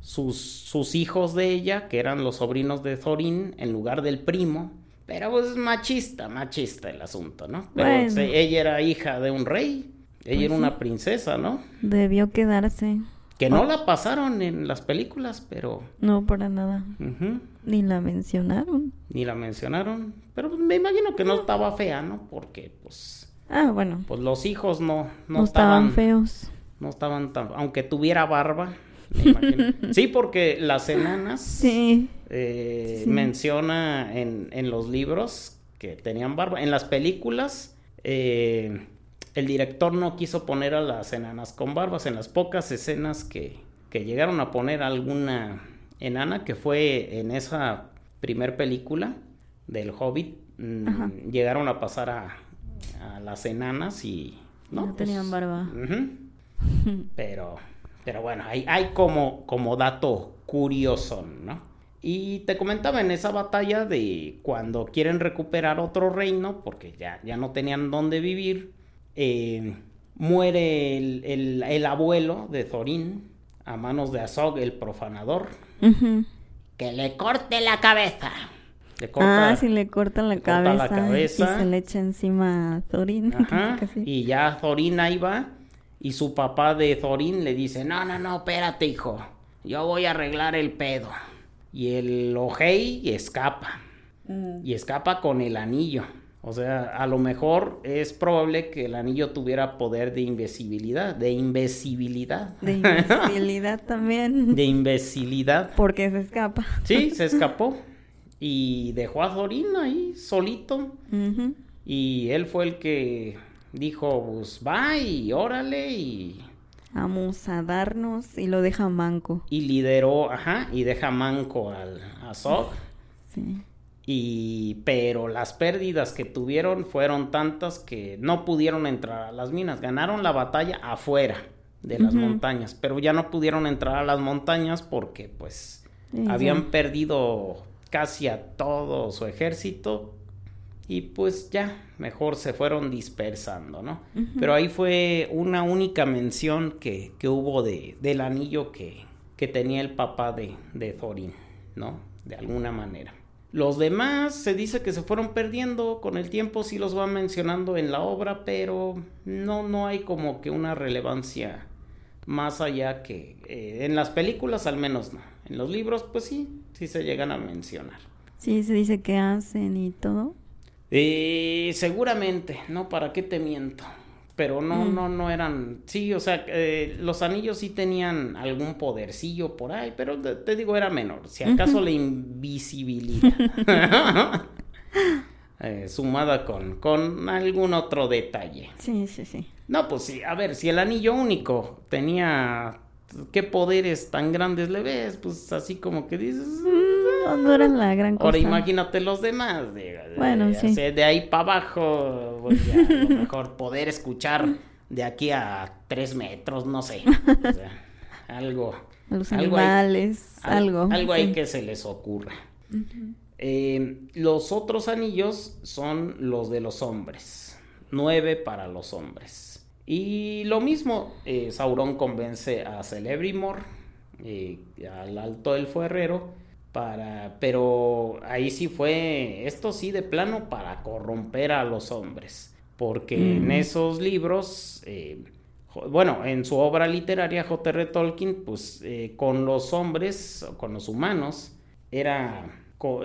sus, sus hijos de ella, que eran los sobrinos de Thorin, en lugar del primo. Pero pues machista, machista el asunto, ¿no? Pero ella era hija de un rey, ella pues era una princesa, ¿no?
Debió quedarse.
Que no la pasaron en las películas, pero...
No, para nada. Ni la mencionaron.
Ni la mencionaron. Pero pues, me imagino que no estaba fea, ¿no? Porque pues...
Ah, bueno.
Pues los hijos no...
No, estaban, feos.
No estaban tan... Aunque tuviera barba, <laughs> Sí, porque las enanas eh, menciona en, los libros que tenían barba. En las películas, eh, el director no quiso poner a las enanas con barbas. En las pocas escenas que, llegaron a poner alguna enana, que fue en esa primer película del Hobbit, mm, llegaron a pasar a, las enanas y...
No, tenían pues, barba. <laughs>
Pero pero bueno, hay, hay como, como dato curioso, ¿no? Y te comentaba en esa batalla de cuando quieren recuperar otro reino, porque ya, ya no tenían dónde vivir, eh, muere el, abuelo de Thorin a manos de Azog, el profanador, que le corte la cabeza.
Le corta, ah, sí, le cortan la, cabeza, la cabeza. Y se le echa encima a Thorin. <laughs>
y ya Thorin ahí va y su papá de Thorin le dice, no, no, no, espérate hijo, yo voy a arreglar el pedo. Y el Ojei escapa. Mm. Y escapa con el anillo. O sea, a lo mejor es probable que el anillo tuviera poder de invisibilidad, de invisibilidad.
De invisibilidad <laughs> también.
De imbecilidad.
Porque se escapa.
Sí, <laughs> se escapó. Y dejó a Thorin ahí solito. Y él fue el que dijo, pues va y órale y...
Vamos a darnos y lo deja manco.
Y lideró, ajá, y deja manco al, a. Sí. Y, pero las pérdidas que tuvieron fueron tantas que no pudieron entrar a las minas. Ganaron la batalla afuera de las montañas, pero ya no pudieron entrar a las montañas porque pues habían perdido casi a todo su ejército y pues ya, mejor se fueron dispersando, ¿no? Pero ahí fue una única mención que, que hubo de, del anillo que, que tenía el papá de, de Thorin, ¿no? De alguna manera. Los demás se dice que se fueron perdiendo con el tiempo, sí los van mencionando en la obra, pero no, no hay como que una relevancia más allá que eh, en las películas al menos no. En los libros pues sí, sí se llegan a mencionar.
Sí, se dice que hacen y todo.
Eh, seguramente, no, ¿para qué te miento? Pero no,
Mm.
no, no eran, sí, o sea, eh, los anillos sí tenían algún podercillo por ahí, pero te, te digo era menor, si acaso la invisibilidad, <laughs> Eh, sumada con, con algún otro detalle.
Sí, sí, sí.
No, pues sí, a ver, si el anillo único tenía, ¿qué poderes tan grandes le ves? Pues así como que dices...
No, no era la gran cosa.
Ahora imagínate los demás. De, de-
Bueno, sí.
o sea, de ahí para abajo, voy a, a lo <laughs> mejor poder escuchar de aquí a tres metros, no sé. O sea, <laughs> algo.
Los
algo
animales,
al-
algo.
Algo ahí
sí.
que se les ocurra. Eh, los otros anillos son los de los hombres. Nueve para los hombres. Y lo mismo, eh, Sauron convence a Celebrimor, eh, al Alto Elfo Herrero, para, pero ahí sí fue, esto sí de plano para corromper a los hombres, porque en
Mm.
esos libros, eh, bueno, en su obra literaria J.R. Tolkien, pues eh, con los hombres, con los humanos, era, co-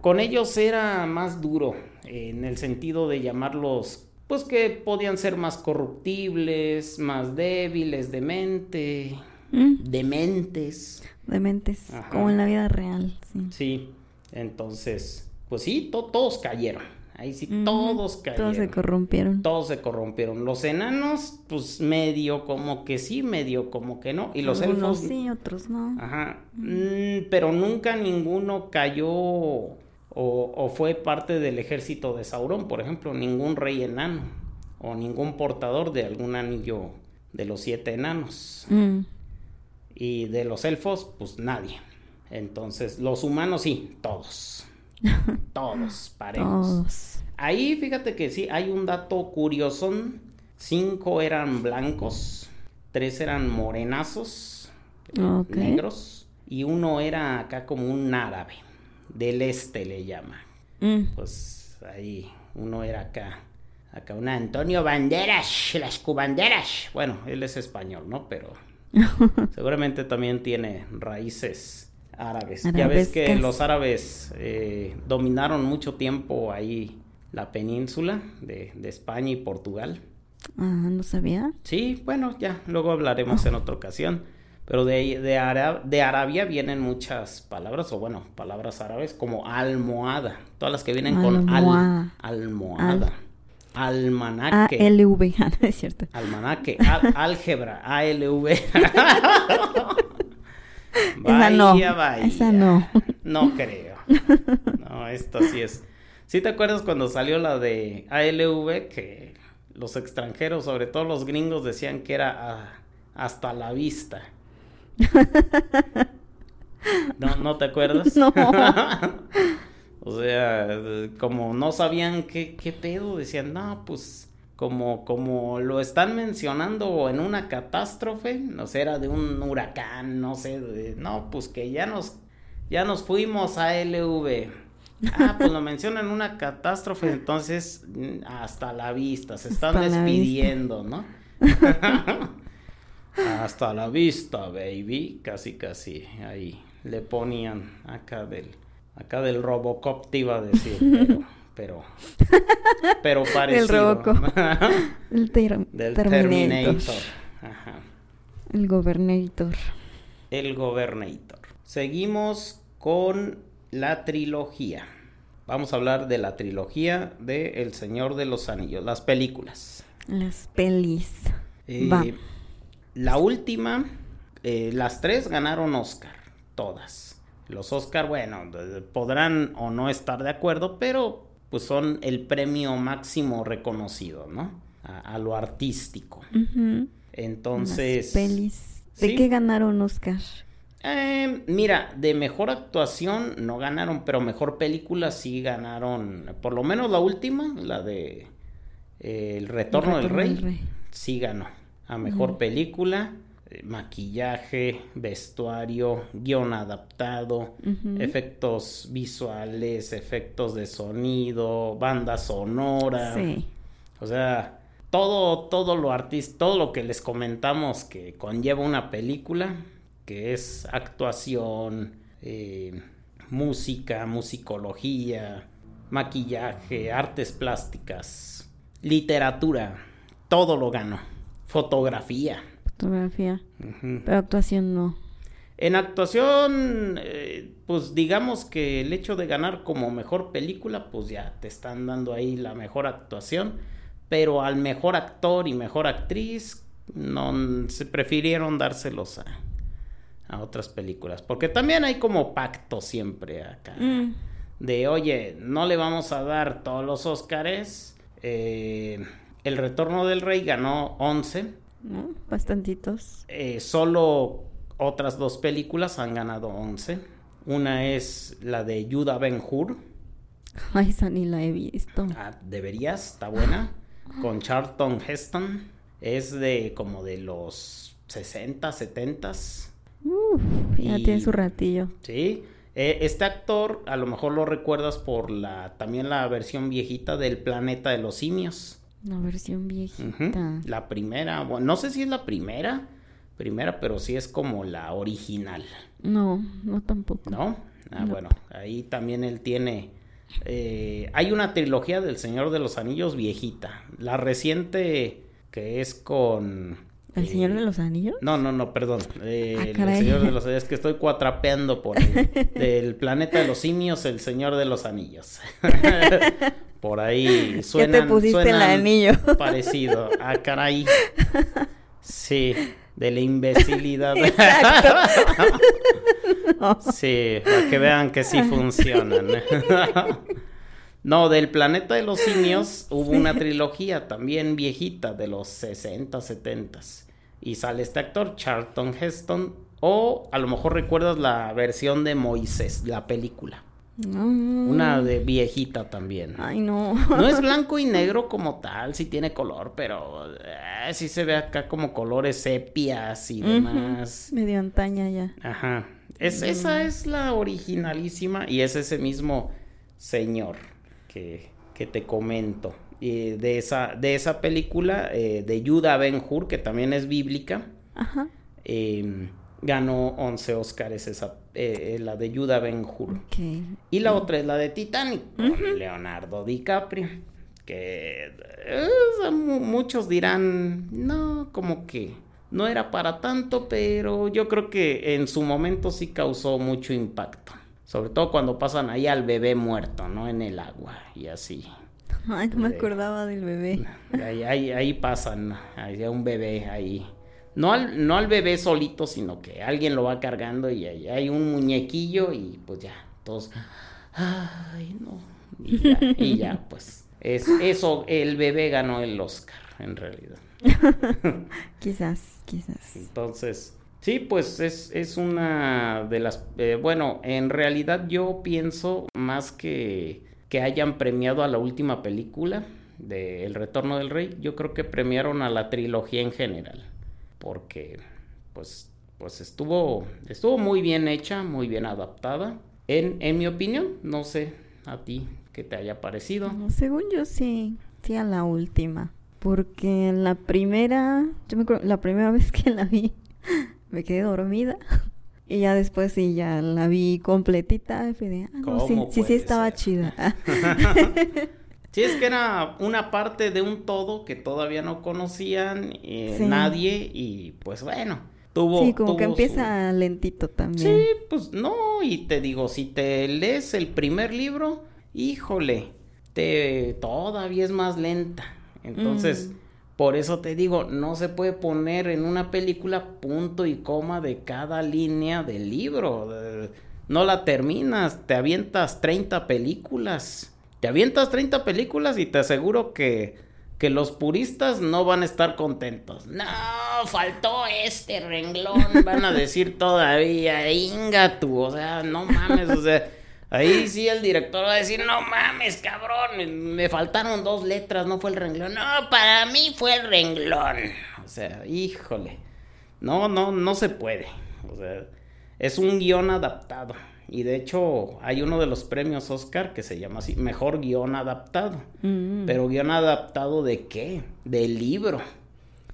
con ellos era más duro, en el sentido de llamarlos, pues que podían ser más corruptibles, más débiles de mente,
Mm,
dementes.
dementes,
Ajá.
como en la vida real, sí.
Sí, entonces, pues sí, to- todos cayeron. Ahí sí, todos cayeron.
Todos se corrompieron.
Todos se corrompieron. Los enanos, pues medio como que sí, medio como que no. Y los
Algunos
elfos.
sí, otros no.
Ajá. Mm, pero nunca ninguno cayó o, o fue parte del ejército de Sauron, por ejemplo, ningún rey enano o ningún portador de algún anillo de los siete enanos.
Mm,
Y de los elfos, pues nadie. Entonces, los humanos sí, todos. <laughs> todos, parejos.
Todos.
Ahí fíjate que sí, hay un dato curioso. Cinco eran blancos, tres eran morenazos, negros, y uno era acá como un árabe, del este le llama.
Mm,
Pues ahí, uno era acá, acá un Antonio Banderas, las cubanderas. Bueno, él es español, ¿no? Pero <laughs> seguramente también tiene raíces árabes. Ya ves que los árabes eh, dominaron mucho tiempo ahí la península de, de España y Portugal.
Ah, no sabía.
Sí, bueno, ya, luego hablaremos en otra ocasión. Pero de, de, Ara- de Arabia vienen muchas palabras, o bueno, palabras árabes como almohada. Todas las que vienen con al,
Almohada.
almohada. Almanaque.
ALV, <laughs> no es cierto.
Almanaque. al- álgebra. ALV. <laughs>
Esa no,
Vaya, vaya.
esa no.
No creo. No, esto sí es. ¿Sí te acuerdas cuando salió la de ALV que los extranjeros, sobre todo los gringos, decían que era ah, hasta la vista? <laughs> ¿No, ¿no te acuerdas?
No. <laughs>
o sea, como no sabían qué, qué pedo, decían, no, pues como, como lo están mencionando en una catástrofe, no sé, era de un huracán, no sé, de- no, pues que ya nos, ya nos fuimos a LV. Ah, pues lo mencionan en una catástrofe, entonces mm, hasta la vista, se están
Hasta
despidiendo, ¿no? <laughs> Hasta la vista, baby. Casi, casi. Ahí le ponían acá del, acá del Robocop te iba a decir, pero, <laughs> pero, pero parecido.
Robocop. <laughs> El ter-
del
Terminator.
Terminator. Ajá.
El Gobernator.
El Gobernator. Seguimos con la trilogía. Vamos a hablar de la trilogía de El Señor de los Anillos, las películas.
Las pelis.
Eh,
Va.
La última, eh, las tres ganaron Oscar, todas. Los Oscar, bueno, podrán o no estar de acuerdo, pero pues son el premio máximo reconocido, ¿no? A, a lo artístico. Entonces...
Pelis. ¿De
sí.
qué ganaron Oscar?
Eh, mira, de mejor actuación no ganaron, pero mejor película sí ganaron. Por lo menos la última, la de eh, El Retorno, del,
Retorno
Rey,
del Rey.
sí ganó. A mejor película, eh, maquillaje, vestuario, guion adaptado, efectos visuales, efectos de sonido, banda sonora.
Sí.
O sea, todo, todo lo artista, todo lo que les comentamos que conlleva una película, que es actuación, eh, música, musicología, maquillaje, artes plásticas, literatura, todo lo gano. Fotografía.
Fotografía. Pero actuación no.
En actuación, eh, pues digamos que el hecho de ganar como mejor película, pues ya te están dando ahí la mejor actuación, pero al mejor actor y mejor actriz no se prefirieron dárselos a, a otras películas, porque también hay como pacto siempre acá. Mm. De, oye, no le vamos a dar todos los Óscares. Eh, el Retorno del Rey ganó 11.
Bastantitos.
Eh, solo otras dos películas han ganado 11. Una es la de Judah Ben Hur. <laughs>
Ay, esa ni la he visto.
Ah, deberías, está buena. Con Charlton Heston. Es de como de los 60, 70.
Uf, ya tiene su ratillo.
Sí. Eh, este actor, a lo mejor lo recuerdas por la también la versión viejita del Planeta de los Simios.
La versión viejita.
La primera, bueno, no sé si es la primera, primera, pero sí es como la original.
No, no tampoco.
¿No? Ah, bueno, ahí también él tiene... Eh, hay una trilogía del Señor de los Anillos viejita. La reciente que es con...
¿El Señor de los Anillos?
No, no, no, perdón. Eh, ah, el Señor de los Anillos, es que estoy cuatrapeando por ahí. <laughs> Del planeta de los simios, el Señor de los Anillos. <laughs> por ahí <laughs> suena.
¿Qué te pusiste el anillo? <laughs>
Parecido. Ah, caray. Sí de la imbecilidad. <laughs> Exacto. Sí, para que vean que sí funcionan. no, del planeta de los simios hubo una trilogía también viejita de los 60, 70 y sale este actor Charlton Heston o a lo mejor recuerdas la versión de Moisés, la película. Una de viejita también.
Ay, no.
No es <laughs> blanco y negro como tal, sí tiene color, pero eh, sí se ve acá como colores sepias y demás.
Medio antaña ya.
Ajá. Es, Esa es la originalísima y es ese mismo señor que, que te comento. Y de, esa, de esa película eh, de Judah Ben Hur, que también es bíblica. Ajá. Eh, ganó 11 Oscars esa, eh, la de Judah Ben Hur. Y la otra es la de Titanic, con Leonardo DiCaprio. Que eh, muchos dirán, no, como que no era para tanto, pero yo creo que en su momento sí causó mucho impacto. Sobre todo cuando pasan ahí al bebé muerto, ¿no? En el agua y así.
Ay, no me acordaba del bebé.
Ahí, ahí, ahí pasan, hay un bebé ahí no al, no al bebé solito, sino que alguien lo va cargando y ahí hay un muñequillo y pues ya, todos, ay, no, y ya, <laughs> pues, es eso, el bebé ganó el Oscar, en realidad. <laughs>
quizás, quizás.
Entonces, sí, pues es, es una de las, eh, bueno, en realidad yo pienso más que que hayan premiado a la última película de El Retorno del Rey, yo creo que premiaron a la trilogía en general porque pues, pues estuvo, estuvo muy bien hecha, muy bien adaptada. En, en mi opinión, no sé a ti qué te haya parecido.
según yo sí, sí a la última. Porque la primera, yo me acuerdo, la primera <laughs> vez que la vi, me quedé dormida. <laughs> Y ya después sí, ya la vi completita. Y de, ah, sí, sí, sí, estaba chida. <laughs>
Sí, es que era una parte de un todo que todavía no conocían eh, nadie y pues bueno, tuvo...
Sí, como que empieza lentito también.
Sí, pues no, y te digo, si te lees el primer libro, híjole, te todavía es más lenta. Entonces, mm. por eso te digo, no se puede poner en una película punto y coma de cada línea del libro. No la terminas, te avientas 30 películas. Te avientas 30 películas y te aseguro que, que los puristas no van a estar contentos. No, faltó este renglón, van a decir todavía, inga tú, o sea, no mames, o sea, ahí sí el director va a decir, no mames, cabrón, me faltaron dos letras, no fue el renglón. No, para mí fue el renglón. O sea, híjole. No, no, no se puede. O sea, es un guion adaptado. Y de hecho hay uno de los premios Oscar que se llama así, Mejor Guión Adaptado.
Mm.
Pero guion adaptado de qué? Del libro.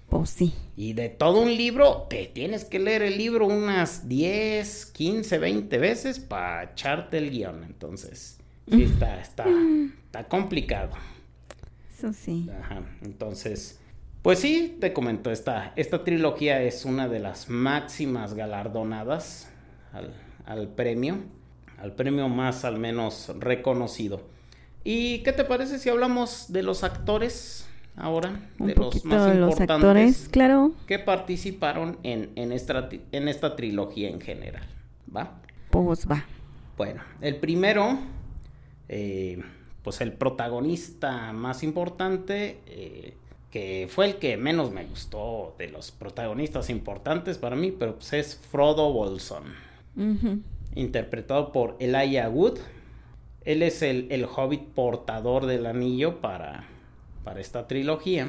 Pues sí.
Y de todo un libro, te tienes que leer el libro unas 10, 15, 20 veces para echarte el guion. Entonces, sí, está, está, está complicado.
Eso sí.
Ajá. Entonces, pues sí, te comento, esta, esta trilogía es una de las máximas galardonadas al, al premio, al premio más al menos reconocido. ¿Y qué te parece si hablamos de los actores ahora?
Un
de los más
de los
importantes
actores, claro.
que participaron en, en, esta, tri- en esta trilogía en general. ¿Va?
Pues va.
Bueno, el primero, eh, pues el protagonista más importante, eh, que fue el que menos me gustó de los protagonistas importantes para mí, pero pues es Frodo Bolson, Interpretado por Elijah Wood. Él es el, el hobbit portador del anillo para, para esta trilogía.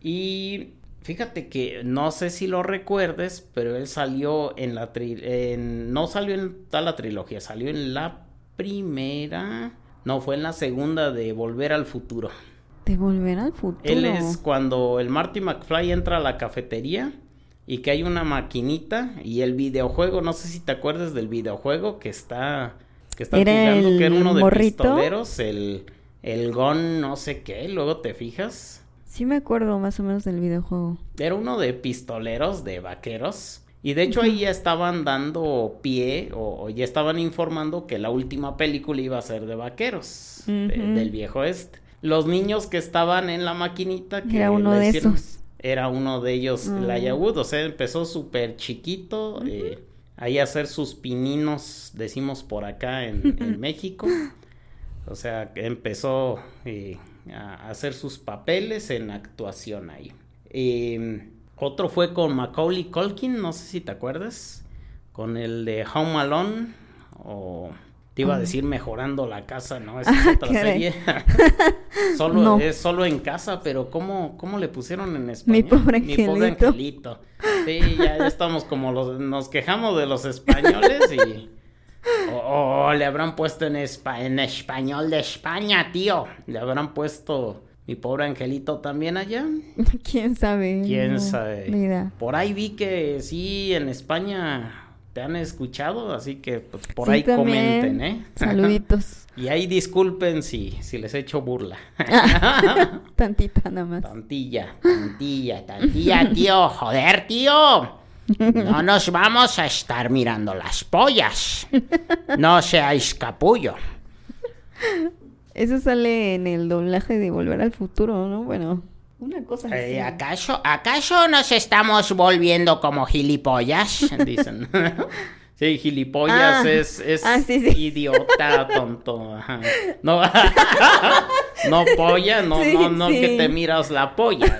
Y fíjate que no sé si lo recuerdes, pero él salió en la en- no salió en toda la trilogía, salió en la primera, no, fue en la segunda de Volver al Futuro.
De volver al futuro.
Él es cuando el Marty McFly entra a la cafetería y que hay una maquinita y el videojuego, no sé si te acuerdas del videojuego que está que está
¿Era
jugando que era
el
uno de
morrito?
pistoleros, el el gon no sé qué, luego te fijas.
Sí me acuerdo más o menos del videojuego.
Era uno de pistoleros, de vaqueros. Y de hecho ahí ya estaban dando pie o, o ya estaban informando que la última película iba a ser de vaqueros, de- del viejo este. Los niños que estaban en la maquinita que
Era uno de
hicieron,
esos.
Era uno de ellos,
Mm.
el o sea, empezó súper chiquito, eh, ahí a hacer sus pininos, decimos por acá en, en <laughs> México. O sea, empezó eh, a hacer sus papeles en actuación ahí. Eh, otro fue con Macaulay Culkin, no sé si te acuerdas, con el de Home Alone o te iba a decir mejorando la casa, ¿no? Esa es otra serie. <laughs> solo
No.
es solo en casa, pero ¿cómo, cómo le pusieron en español?
Mi pobre
Mi pobre
angelito.
angelito. Sí, ya, ya estamos como los, nos quejamos de los españoles y o, o le habrán puesto en, espa- en español de España, tío. Le habrán puesto mi pobre angelito también allá. <laughs>
¿Quién sabe?
¿Quién
No,
sabe?
idea.
Por ahí vi que sí, en España te han escuchado, así que pues, por
Sí,
ahí
también.
comenten, ¿eh? <laughs>
Saluditos.
y ahí disculpen si, si les echo burla. <laughs> <laughs>
Tantita nada más.
Tantilla, tantilla, tantilla, tío. Joder, tío. No nos vamos a estar mirando las pollas. No seáis capullo.
Eso sale en el doblaje de Volver al Futuro, ¿no? Bueno, una cosa así.
Eh, ¿acaso, ¿Acaso nos estamos volviendo como gilipollas? <laughs> Dicen. <laughs> Sí, gilipollas
Ah,
es, es
ah, sí, sí.
idiota, <laughs> tonto. ajá. No, no polla, no,
Sí,
no, no que te miras la polla.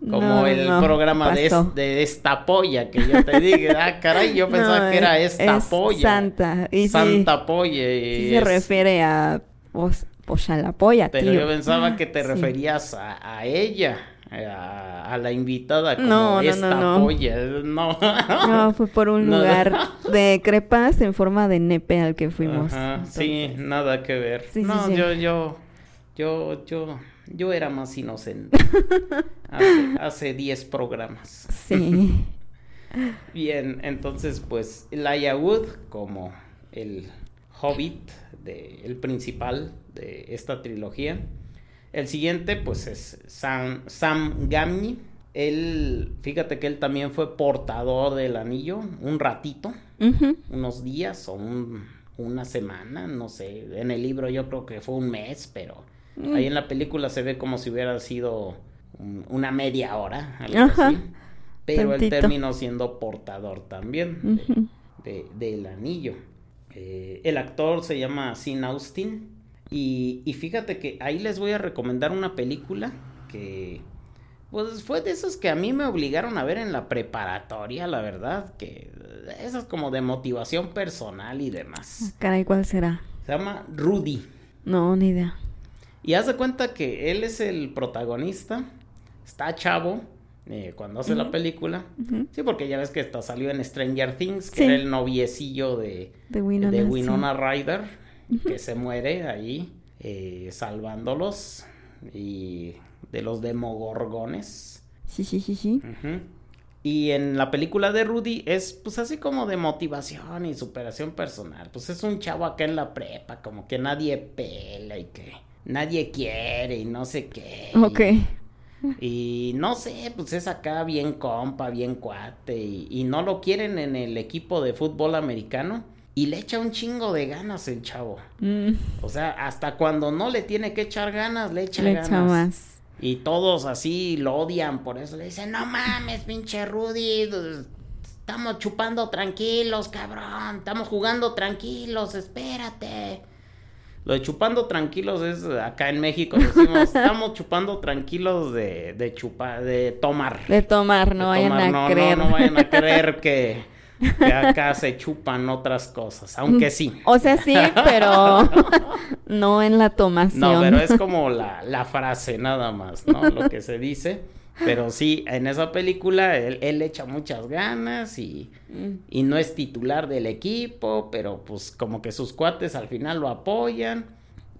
Como
No,
el
no,
programa de, es- de esta polla que yo te diga, ah, caray, yo pensaba
No,
que era esta
es
polla.
Santa. Y
Santa polla. y
se
es-
refiere a pues, pues a la polla,
Pero
tío.
yo pensaba que te
Sí.
referías a, a ella, a, a la invitada como
No, no, no,
esta
no.
polla. No. <laughs>
No, fue por un lugar <laughs> de crepas en forma de nepe al que fuimos.
Ajá, sí, nada que ver.
Sí,
no,
sí.
yo, yo, yo, yo, yo era más inocente. <laughs> hace, hace 10 programas.
Sí.
Bien, entonces pues Elijah Wood como el hobbit, de, el principal de esta trilogía. El siguiente pues es Sam, Sam Gamgee. Él, fíjate que él también fue portador del anillo un ratito, unos días o un- una semana, no sé. En el libro yo creo que fue un mes, pero
Mm.
ahí en la película se ve como si hubiera sido un- una media hora, algo
Ajá.
así. Pero él terminó siendo portador también de- del anillo. Eh, el actor se llama Sean Austin. Y, y fíjate que ahí les voy a recomendar una película que pues fue de esas que a mí me obligaron a ver en la preparatoria, la verdad, que esas como de motivación personal y demás.
Caray, ¿cuál será?
Se llama Rudy.
No, ni idea.
Y haz de cuenta que él es el protagonista, está chavo eh, cuando hace la película. Sí, porque ya ves que hasta salió en Stranger Things, que
Sí.
era el noviecillo de,
De Winona,
de
sí.
Que se muere ahí eh, salvándolos y de los demogorgones.
Sí, sí, sí, sí.
Y en la película de Rudy es pues así como de motivación y superación personal. Pues es un chavo acá en la prepa, como que nadie pela y que nadie quiere y no sé qué.
Ok.
Y no sé, pues es acá bien compa, bien cuate. Y, y no lo quieren en el equipo de fútbol americano. Y le echa un chingo de ganas el chavo.
Mm,
O sea, hasta cuando no le tiene que echar ganas, le echa
le
ganas.
echa más.
Y todos así lo odian, por eso le dicen, no mames, pinche Rudy, estamos chupando tranquilos, cabrón, estamos jugando tranquilos, espérate. Lo de chupando tranquilos es acá en México decimos, <laughs> estamos chupando tranquilos de, de chupar, de tomar.
De tomar, no
De
vayan
tomar,
a
no,
creer.
No, no vayan a creer que, que <laughs> acá se chupan otras cosas, aunque sí.
O sea, sí, pero <laughs> no en la tomación.
No, pero es como la, la frase nada más, ¿no? Lo que se dice. Pero sí, en esa película él, él echa muchas ganas y, y no es titular del equipo, pero pues como que sus cuates al final lo apoyan.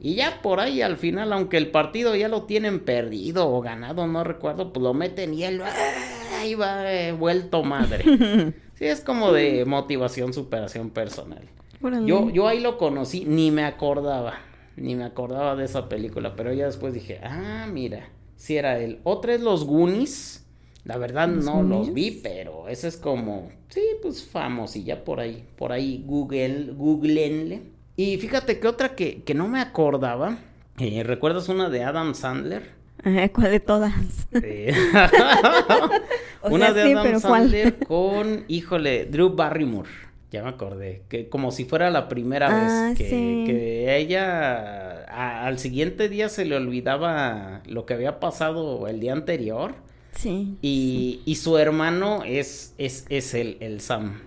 Y ya por ahí al final, aunque el partido ya lo tienen perdido o ganado, no recuerdo, pues lo meten y él ¡ah! ahí va eh, vuelto madre. <laughs> Sí, es como de motivación, superación personal. Yo, yo ahí lo conocí, ni me acordaba, ni me acordaba de esa película, pero ya después dije, ah, mira, si era él. Otra es Los Goonies, la verdad
¿Los
no los
Goonies?
vi, pero ese es como, sí, pues famosilla por ahí, por ahí Google, googleenle. Y fíjate que otra que, que no me acordaba, eh, ¿recuerdas una de Adam Sandler? <laughs>
¿Cuál de todas? <laughs> O
Una de
sí,
Adam
pero ¿cuál?
Sandler con, híjole, Drew Barrymore. Ya me acordé, que como si fuera la primera
Ah,
vez que,
sí.
que ella a- al siguiente día se le olvidaba lo que había pasado el día anterior
Sí.
y, y su hermano es, es, es el, el Sam,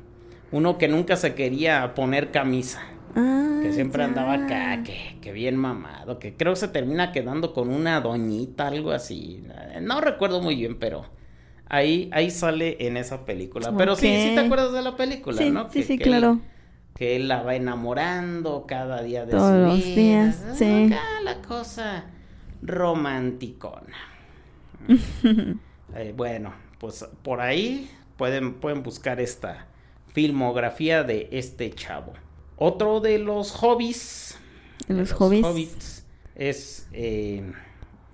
uno que nunca se quería poner camisa.
Ah,
Que siempre
ya.
andaba acá, que, que bien mamado, que creo se termina quedando con una doñita, algo así. No recuerdo muy bien, pero ahí, ahí sale en esa película. Pero sí, sí te acuerdas de la película,
Sí,
¿no?
sí,
Que-
sí,
que
claro.
Él, que él la va enamorando cada día de
Todos
su
los
vida.
días,
Ah,
sí.
acá la cosa romanticona. <laughs> Eh, bueno, pues por ahí pueden, pueden buscar esta filmografía de este chavo. Otro de los hobbies.
De
de
los hobbies.
hobbits es, eh,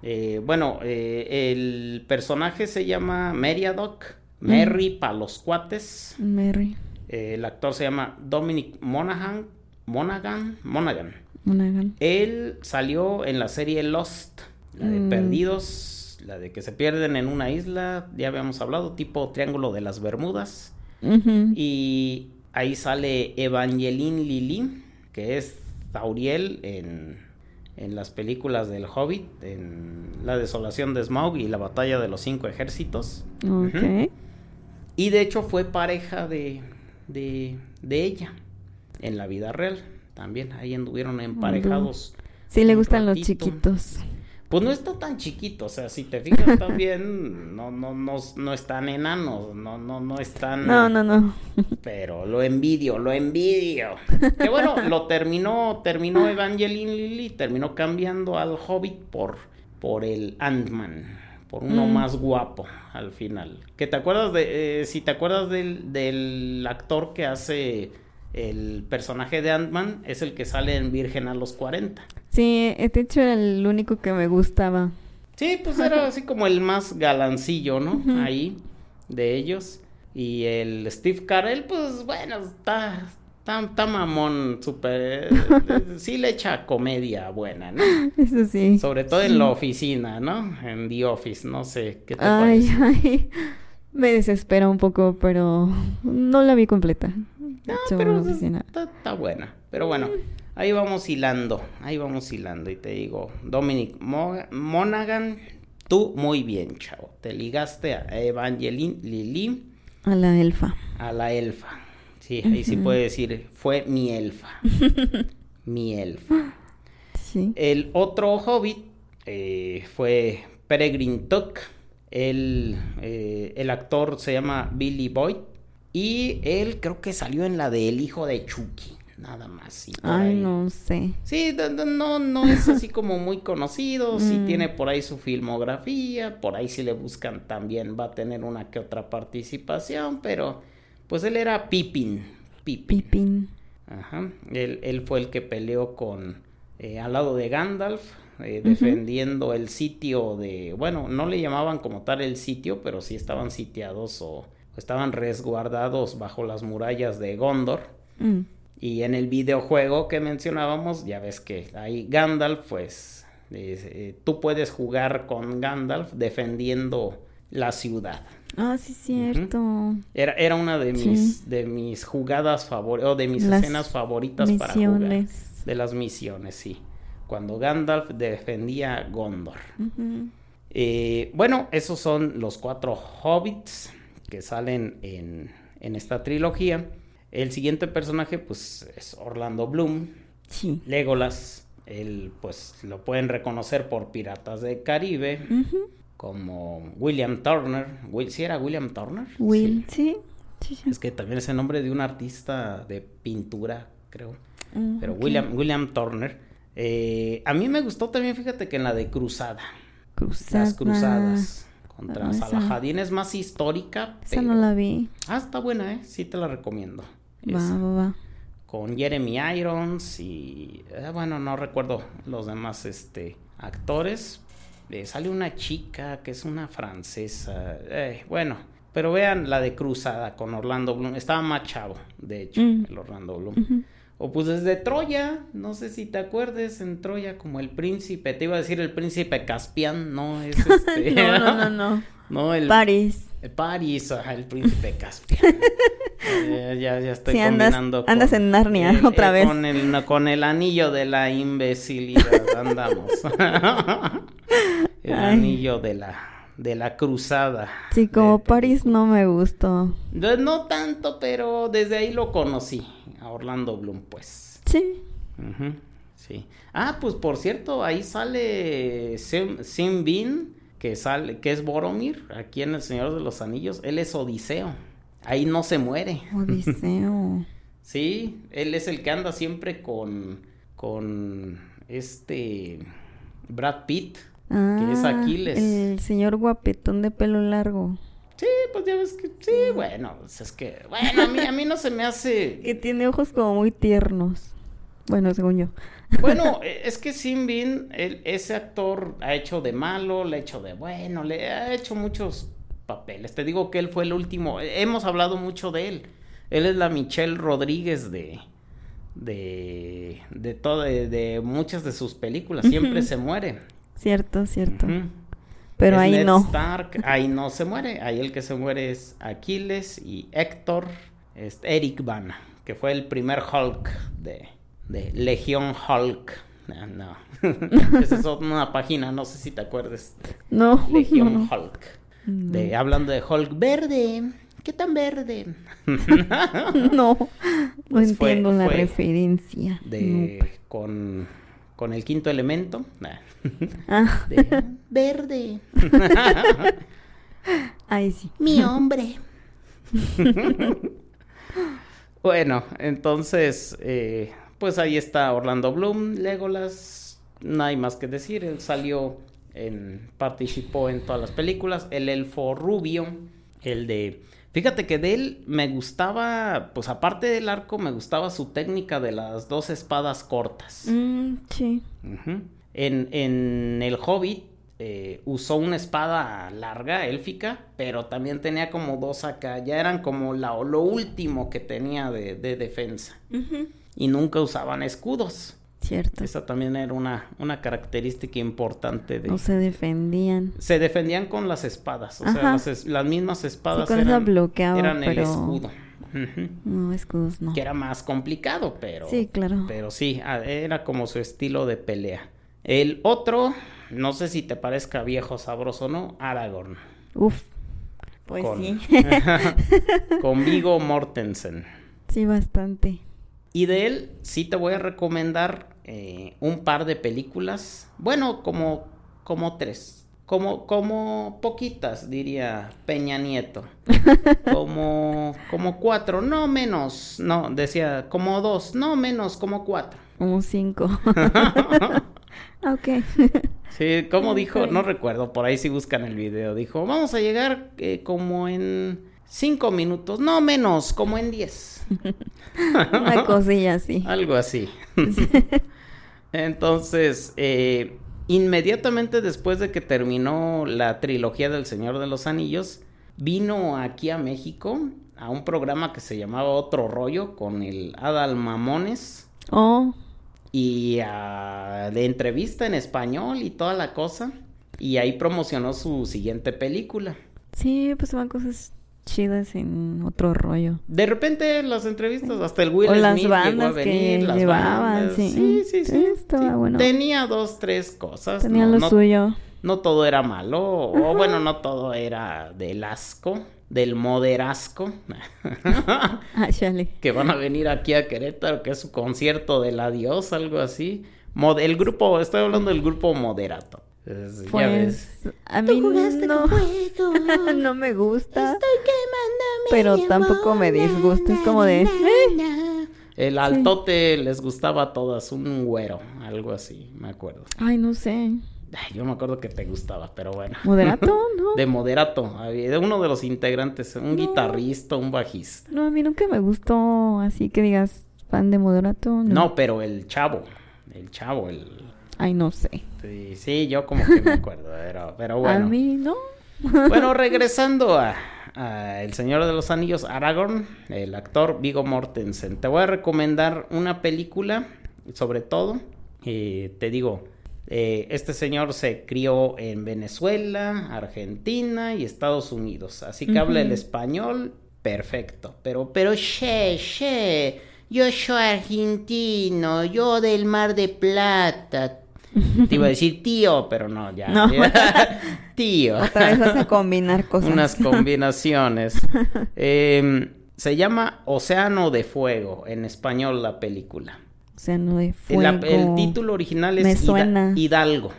eh, bueno, eh, el personaje se llama Meriadoc, Merry para los cuates. Eh, el actor se llama Dominic Monaghan, Monaghan, Monaghan.
Monaghan.
Él salió en la serie Lost, la de
Mm.
Perdidos, la de que se pierden en una isla, ya habíamos hablado, tipo Triángulo de las Bermudas. Y ahí sale Evangeline Lilly, que es Tauriel en, en las películas del Hobbit, en La desolación de Smaug y la batalla de los cinco ejércitos.
Ok.
Ujú. Y de hecho fue pareja de, de, de ella en la vida real. También ahí anduvieron emparejados.
Sí, le gustan los chiquitos.
Pues no está tan chiquito, o sea, si te fijas <laughs> también, no, no, no, no están enanos, no, no, no están...
No, no, no.
Pero lo envidio, lo envidio. <laughs> Que bueno, lo terminó, terminó Evangeline Lilly, terminó cambiando al Hobbit por, por el Ant-Man, por uno
Mm.
más guapo al final. Que te acuerdas de, eh, si te acuerdas del, del actor que hace el personaje de Ant-Man, es el que sale en Virgen a los 40.
Sí, de hecho era el único que me gustaba.
Sí, pues era así como el más galancillo, ¿no? Ahí, de ellos. Y el Steve Carell, pues bueno, está, está, está mamón, súper... eh, sí le echa comedia buena, ¿no? <laughs>
Eso sí.
Sobre todo en la oficina, ¿no? En The Office, no sé, ¿qué te
Ay,
parece? <laughs>
ay. Me desespera un poco, pero no la vi completa.
No, pero está, está buena. Pero bueno, ahí vamos hilando, ahí vamos hilando. Y te digo, Dominic Mo- Monaghan, tú muy bien, chavo. Te ligaste a Evangeline Lilly,
A la elfa.
a la elfa. Sí, ahí sí puede decir, fue mi elfa. <laughs> mi elfa.
Sí.
El otro hobbit eh, fue Peregrine Took. El, eh, el actor se llama Billy Boyd y él creo que salió en la de El hijo de Chucky, nada más. sí,
Ay,
ahí.
no sé.
Sí, no, no es así como muy conocido, <laughs> sí
Mm.
tiene por ahí su filmografía, por ahí si le buscan también va a tener una que otra participación, pero pues él era Pippin. Pippin.
Pipín.
Ajá. Él, él fue el que peleó con eh, al lado de Gandalf, eh, defendiendo el sitio de, bueno, no le llamaban como tal el sitio, pero sí estaban sitiados o estaban resguardados bajo las murallas de Gondor.
Mm.
Y en el videojuego que mencionábamos, ya ves que ahí Gandalf, pues eh, tú puedes jugar con Gandalf defendiendo la ciudad.
Ah, sí, cierto.
Era, era una de
Sí.
mis, de mis jugadas favoritas, o de mis
Las
escenas favoritas para jugar.
Misiones.
De las misiones, sí. Cuando Gandalf defendía Gondor. Eh, bueno, esos son los cuatro hobbits que salen en, en esta trilogía. El siguiente personaje, pues, es Orlando Bloom,
Sí.
Legolas. Él, pues, lo pueden reconocer por Piratas del Caribe, como William Turner. Will, ¿Sí era William Turner?
Will,
Sí.
sí. Sí, sí.
Es que también es el nombre de un artista de pintura, creo.
Mm,
Pero. William, William Turner. Eh, a mí me gustó también, fíjate que en la de Cruzada.
Cruzada.
Las cruzadas contra
Ah,
Salahadin es más histórica.
Esa no la vi.
Ah, está buena, ¿eh? Sí te la recomiendo.
Va,
Esa.
va, va.
Con Jeremy Irons y... eh, bueno, no recuerdo los demás este, actores. Eh, sale una chica que es una francesa. eh, bueno, pero vean la de Cruzada con Orlando Bloom. Estaba más chavo, de hecho,
Mm.
el Orlando Bloom. O pues desde Troya, no sé si te acuerdes, en Troya como el príncipe, te iba a decir el príncipe Caspian, no es <laughs> este...
no, no, no, <laughs> no.
No, el...
París.
París, ajá, el príncipe <laughs> Caspian. Eh, ya, ya estoy
Sí, andas-
combinando
andas en Narnia otra vez.
Con el, con el anillo de la imbecilidad andamos. <laughs> el
Ay.
anillo de la, de la cruzada.
Sí, como
de
París no me gustó.
No, no tanto, pero desde ahí lo conocí, a Orlando Bloom, pues.
Sí.
Sí. Ah, pues por cierto, ahí sale Sim, Sim Bean, que sale, que es Boromir, aquí en El Señor de los Anillos. Él es Odiseo. Ahí no se muere.
Odiseo. <laughs>
Sí, él es el que anda siempre con, con este Brad Pitt.
Ah,
es Aquiles.
El señor guapetón de pelo largo.
Sí, pues ya ves que, sí, bueno, pues es que, bueno, a mí, a mí no se me hace, <laughs>
Que tiene ojos como muy tiernos. Bueno, según yo.
Bueno, eh, es que Sin Bin, él- ese actor ha hecho de malo, le ha hecho de bueno, le ha hecho muchos papeles. Te digo que él fue el último, eh, hemos hablado mucho de él. Él es la Michelle Rodríguez de de de todo de, de muchas de sus películas, siempre se muere.
Cierto, cierto. Pero
Es
ahí
Ned
no.
Stark, ahí no se muere, ahí el que se muere es Aquiles y Héctor, es Eric Bana, que fue el primer Hulk de, de Legión Hulk. No, no. <laughs> Esa es una página, no sé si te acuerdas.
No,
Legión
no.
Hulk. De, hablando de Hulk verde. ¿Qué tan verde? <laughs>
No, no
Pues fue-
entiendo la
fue
referencia.
De, con, con el quinto elemento.
Ah,
De, verde. <laughs>
ahí sí.
Mi hombre. bueno, entonces, eh, pues ahí está Orlando Bloom, Legolas, no hay más que decir, él salió en, participó en todas las películas, el elfo rubio, el de, fíjate que de él me gustaba, pues aparte del arco, me gustaba su técnica de las dos espadas cortas.
Mm, sí.
En, en el Hobbit eh, usó una espada larga, élfica, pero también tenía como dos acá, ya eran como la, lo último que tenía de, de defensa.
Ujú.
Y nunca usaban escudos.
Cierto.
Esa también era una, una característica importante de...
No se defendían.
Se defendían con las espadas, o sea, las, es- las mismas espadas
esa
eran,
bloqueaba,
eran el escudo.
No, escudos no.
Que era más complicado, pero...
Sí, claro.
Pero sí, era como su estilo de pelea. El otro, no sé si te parezca viejo, sabroso o no, Aragorn.
Uf. Pues
con,
sí. <laughs> <laughs>
con Vigo Mortensen.
sí, bastante.
Y de él sí te voy a recomendar eh, un par de películas. Bueno, como, como tres. como, como poquitas, diría Peña Nieto. <laughs> Como, como cuatro, no menos, no, decía como dos, no menos, como cuatro.
Como cinco. <laughs> ok.
Sí, como dijo, no recuerdo, por ahí si buscan el video, dijo, vamos a llegar eh, como en cinco minutos, no menos, como en diez. <laughs>
Una cosilla así.
Algo así. <laughs> Entonces, eh, inmediatamente después de que terminó la trilogía del Señor de los Anillos, vino aquí a México a un programa que se llamaba Otro Rollo con el Adal Mamones.
Oh.
Y de entrevista en español y toda la cosa. Y ahí promocionó su siguiente película.
Sí, pues van cosas chidas en otro rollo.
De repente las entrevistas, hasta el Will
o las
Smith
bandas
llegó a venir,
que
las
llevaban,
bandas.
sí.
Sí, sí, sí.
Estaba
sí.
bueno.
Tenía dos, tres cosas.
Tenía
no,
lo
no-
suyo.
no todo era malo, o bueno, no todo era del asco, del moderasco, <laughs>
Ah,
que van a venir aquí a Querétaro, que es su concierto del adiós, algo así. Mod- el grupo, estoy hablando del grupo moderato. Es- ya ves.
Pues a mí no, <laughs> no me gusta, pero tampoco me disgusta. Es como de, eh.
El altote les gustaba a todas, un güero, algo así, me acuerdo.
ay, no sé.
Ay, yo me acuerdo que te gustaba, pero bueno.
¿Moderato? <laughs> No.
De moderato, de uno de los integrantes, un guitarrista, un bajista.
No, a mí nunca me gustó así que digas fan de Moderato. No.
No, pero el chavo, el chavo, el...
Ay, no sé.
Sí, sí, yo como que me acuerdo, pero, pero bueno.
A mí no.
Bueno, regresando a, a El Señor de los Anillos, Aragorn, el actor Vigo Mortensen. Te voy a recomendar una película, sobre todo, eh, te digo, eh, este señor se crió en Venezuela, Argentina y Estados Unidos, así que habla el español perfecto, pero, pero, che, che, yo soy argentino, yo del Mar de Plata. <laughs> Te iba a <laughs> decir tío, pero no, ya.
No. <laughs>
tío.
Otra vez vas a combinar cosas.
Unas combinaciones. Eh, se llama Océano de Fuego, en español la película.
Océano de fuego.
el título original es
Me
Hida-
suena.
Hidalgo.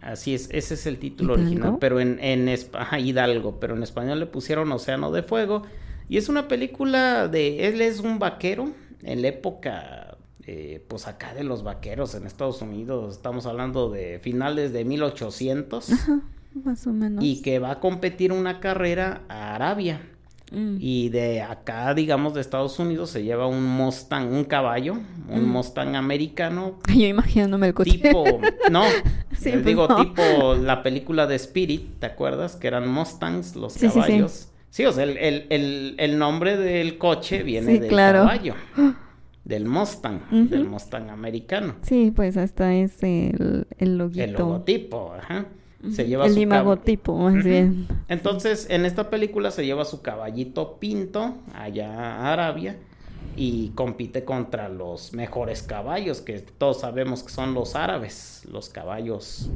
Así es, ese es el título
¿Hidalgo?
original, pero en, en ajá, Hidalgo, pero en español le pusieron Océano de Fuego. Y es una película de, él es un vaquero en la época, eh, pues acá de los vaqueros en Estados Unidos, estamos hablando de finales de 1800,
Ajá, más o menos.
y que va a competir una carrera a Arabia.
Mm.
Y de acá, digamos, de Estados Unidos se lleva un Mustang, un caballo, un
Mm.
Mustang americano, <laughs>
Yo imaginándome el coche.
tipo, no, <laughs>
Sí,
les
pues
digo,
no.
tipo la película de Spirit, ¿te acuerdas? Que eran Mustangs, los
Sí, sí, sí.
caballos. Sí, o sea, el, el, el, el nombre del coche viene
Sí,
del
claro.
caballo, <gasps> del Mustang, del Mustang americano.
Sí, pues hasta es el, el loguito.
El logotipo, ajá. Se lleva
el
su
imagotipo, más bien.
Entonces, en esta película se lleva su caballito pinto allá a Arabia y compite contra los mejores caballos, que todos sabemos que son los árabes, los caballos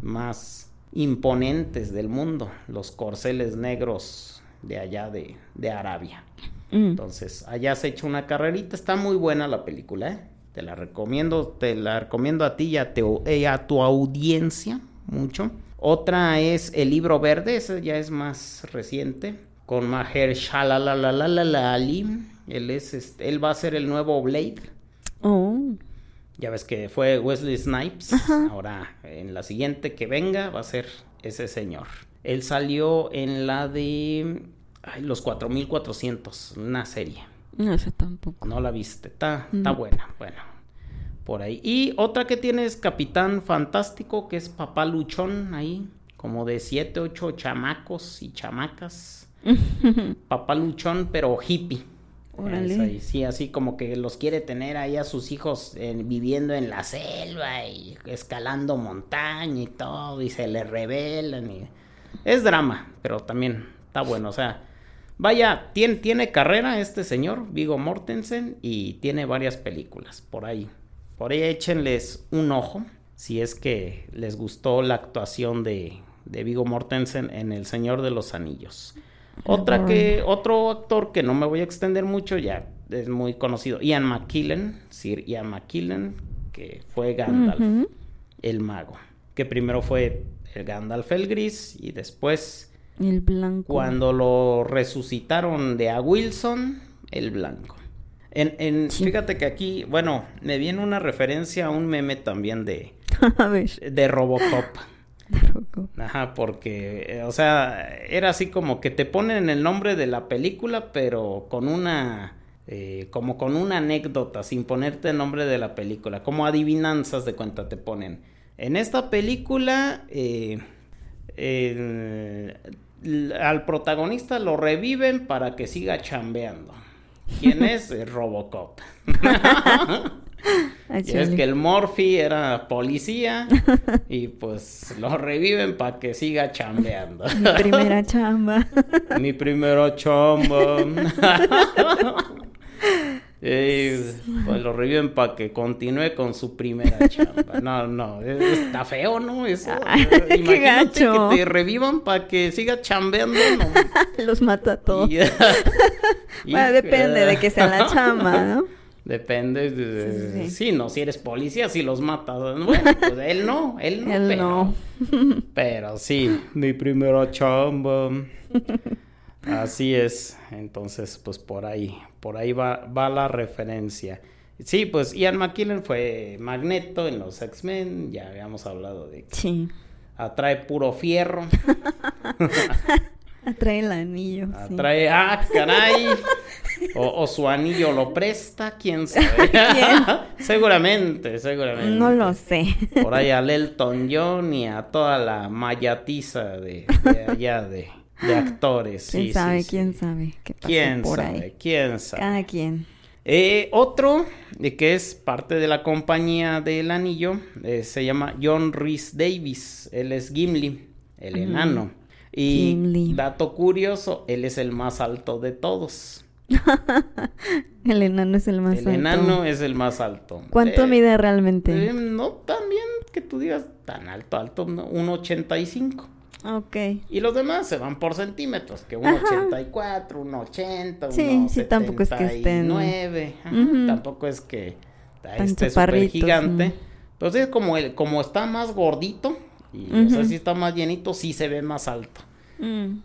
más imponentes del mundo, los corceles negros de allá de, de Arabia.
Mm.
Entonces, allá se echa una carrerita, está muy buena la película, ¿eh? Te la recomiendo, te la recomiendo a ti y a, tu- y a tu audiencia mucho. Otra es El Libro Verde, esa ya es más reciente, con Maher Shalalalalali. Él es este, él va a ser el nuevo Blade.
Oh.
Ya ves que fue Wesley Snipes.
Ajá.
Ahora, en la siguiente que venga va a ser ese señor. Él salió en la de ay, Los 4400, una serie.
No, eso tampoco.
No la viste. Está, está
No.
buena. Bueno, por ahí. Y otra que tiene es Capitán Fantástico, que es Papá Luchón ahí. Como de 7, 8 chamacos y chamacas. <laughs> Papá Luchón, pero hippie. Ahí, sí, así como que los quiere tener ahí a sus hijos eh, viviendo en la selva y escalando montaña y todo, y se le rebelan. Y... Es drama, pero también está bueno. O sea, vaya, tiene, tiene carrera este señor, Vigo Mortensen, y tiene varias películas por ahí. Por ahí échenles un ojo, si es que les gustó la actuación de, de Vigo Mortensen en El Señor de los Anillos. Otra que, otro actor que no me voy a extender mucho, ya es muy conocido, Ian McKellen, Sir Ian McKellen, que fue Gandalf, el mago, que primero fue el Gandalf el gris y después
El blanco.
cuando lo resucitaron de a Wilson, el blanco. En, en-
Sí.
Fíjate que aquí, bueno, me viene una referencia a un meme también de, <laughs>
A ver. <laughs>
de Robocop. Ajá, porque, o sea, era así como que te ponen el nombre de la película, pero con una, eh, como con una anécdota, sin ponerte el nombre de la película, como adivinanzas de cuenta te ponen. En esta película, eh, eh, al protagonista lo reviven para que siga chambeando. ¿Quién es? <laughs> Robocop. Y <laughs> es que el Morphy era policía y pues lo reviven para que siga chambeando.
Mi primera chamba.
Mi primera chamba. <laughs> Y, pues lo reviven para que continúe con su primera chamba. No, no, es- está feo, ¿no? Eso.
Qué
Imagínate
gacho.
que te revivan para que siga chambeando. No. <laughs>
Los mata a todos.
Y- <laughs> <laughs>
Bueno, depende de que sea la chamba, ¿no?
Depende de...
Sí,
Sí,
sí, sí.
no, si eres policía, si los matas. Bueno, pues él no, él no.
Él
pero,
no.
Pero sí, mi primera chamba. Así es. Entonces, pues por ahí, por ahí va, va la referencia. Sí, pues Ian McKellen fue Magneto en los X-Men. Ya habíamos hablado de que
Sí.
atrae puro fierro. <laughs>
Atrae el anillo. sí.
Atrae, ah, caray. O, o su anillo lo presta, quién sabe. <laughs> <laughs> seguramente, seguramente.
No lo sé.
Por ahí al Elton John y a toda la mayatiza de, de allá de, de actores.
¿Quién
sí,
sabe?
sí,
¿Quién
sí.
sabe? ¿Qué pasa
¿Quién
por
sabe?
ahí?
¿Quién sabe?
Cada quien.
Eh, otro de que es parte de la compañía del anillo eh, se llama John Rhys Davis. Él es Gimli, el enano. Y
Gimli.
dato curioso, él es el más alto de todos. <laughs>
El enano es el más
el
alto.
enano es el más alto.
¿Cuánto
Eh,
mide realmente?
eh, no tan bien que tú digas tan alto, alto, no, un 85.
Ok.
Y los demás se van por centímetros, que un
Ajá.
84, un 80,
Sí,
uno
sí, tampoco es que estén-
79, ajá,
Ujú.
tampoco es que esté súper gigante.
mm.
Pero sí, como, el, como está más gordito, y o sea, si está más llenito, sí se ve más alto.
Mm.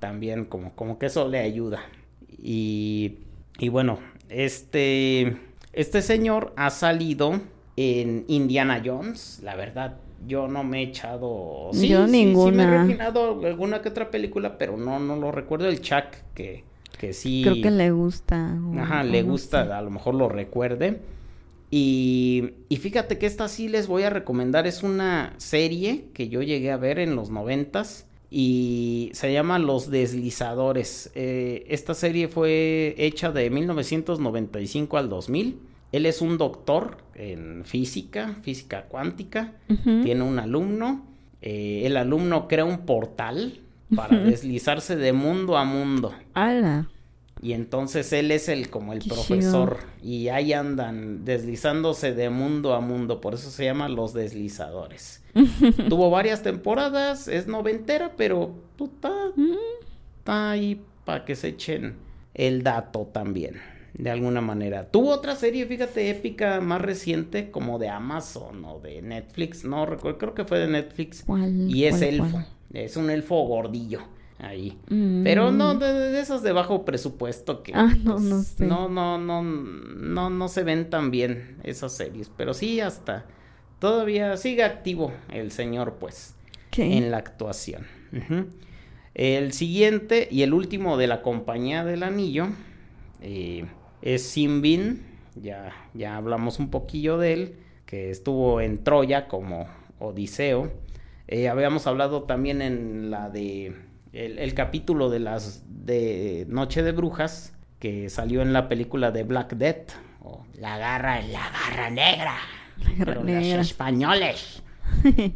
También como, como que eso le ayuda. Y, y bueno, este, este señor ha salido en Indiana Jones, la verdad. Yo no me he echado. Sí,
Yo
sí, Sí, me
ninguna.
he refinado alguna que otra película, pero no, no lo recuerdo. El Chuck, que, que sí.
Creo que le gusta.
Ajá, le gusta, a lo mejor lo recuerde. Y, y fíjate que esta sí les voy a recomendar, es una serie que yo llegué a ver en los noventas y se llama Los Deslizadores. Eh, esta serie fue hecha de 1995 al 2000. Él es un doctor en física, física cuántica, tiene un alumno, eh, el alumno crea un portal para deslizarse de mundo a mundo.
¡Hala!
Y entonces él es el como el
Qué
profesor y ahí andan deslizándose de mundo a mundo, por eso se llama Los Deslizadores. <laughs> Tuvo varias temporadas, es noventera, pero puta,
Mm.
está ahí para que se echen el dato también, de alguna manera. Tuvo otra serie, fíjate, épica más reciente, como de Amazon o de Netflix, no recuerdo, creo que fue de Netflix.
¿Cuál,
Y es
cuál,
elfo,
cuál?
es un elfo gordillo ahí.
Mm.
Pero no, de, de esas de bajo presupuesto que
Ah, no,
pues,
no sé.
no, no, no, no, no se ven tan bien esas series, pero sí hasta todavía sigue activo el señor, pues,
¿Qué?
en la actuación. El siguiente y el último de la compañía del anillo eh, es Simbin, ya, ya hablamos un poquillo de él, que estuvo en Troya como Odiseo. Eh, habíamos hablado también en la de el, el capítulo de las de Noche de Brujas que salió en la película de Black Death o La garra, la garra negra.
La garra
pero
negra.
los españoles. <laughs>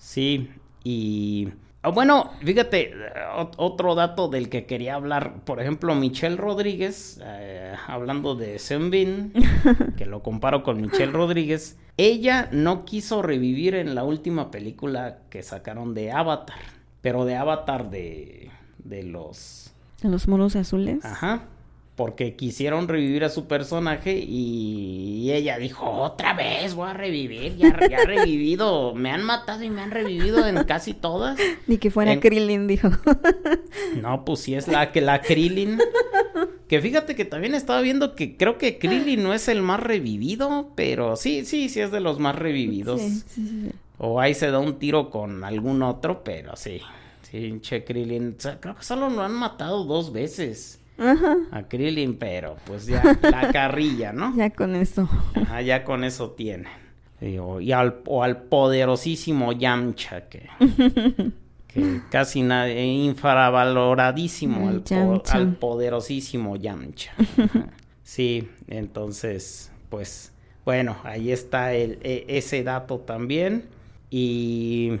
Sí, y bueno, fíjate, ot- otro dato del que quería hablar, por ejemplo, Michelle Rodríguez, eh, hablando de Zenbin, <laughs> que lo comparo con Michelle Rodríguez, ella no quiso revivir en la última película que sacaron de Avatar, pero de Avatar de, de los...
¿De los monos azules?
Ajá. Porque quisieron revivir a su personaje y ella dijo, otra vez voy a revivir, ya, ya he revivido, me han matado y me han revivido en casi todas.
Ni que fuera Krillin, dijo. <laughs>
no, pues sí es la que la Krillin. Que fíjate que también estaba viendo que creo que Krillin no es el más revivido, pero sí, sí, sí es de los más revividos. Sí, sí, sí. O ahí se da un tiro con algún otro, pero sí. Sí, che Krillin. O sea, creo que solo lo han matado dos veces. Ajá. A Krillin, pero pues ya la <laughs> carrilla, ¿no?
Ya con eso.
Ajá, ya con eso tiene. Y, al, o al poderosísimo Yamcha, que, <laughs> que casi nadie, infravaloradísimo al, al, poderosísimo Yamcha. Sí, entonces, pues, bueno, ahí está el, e, ese dato también. Y,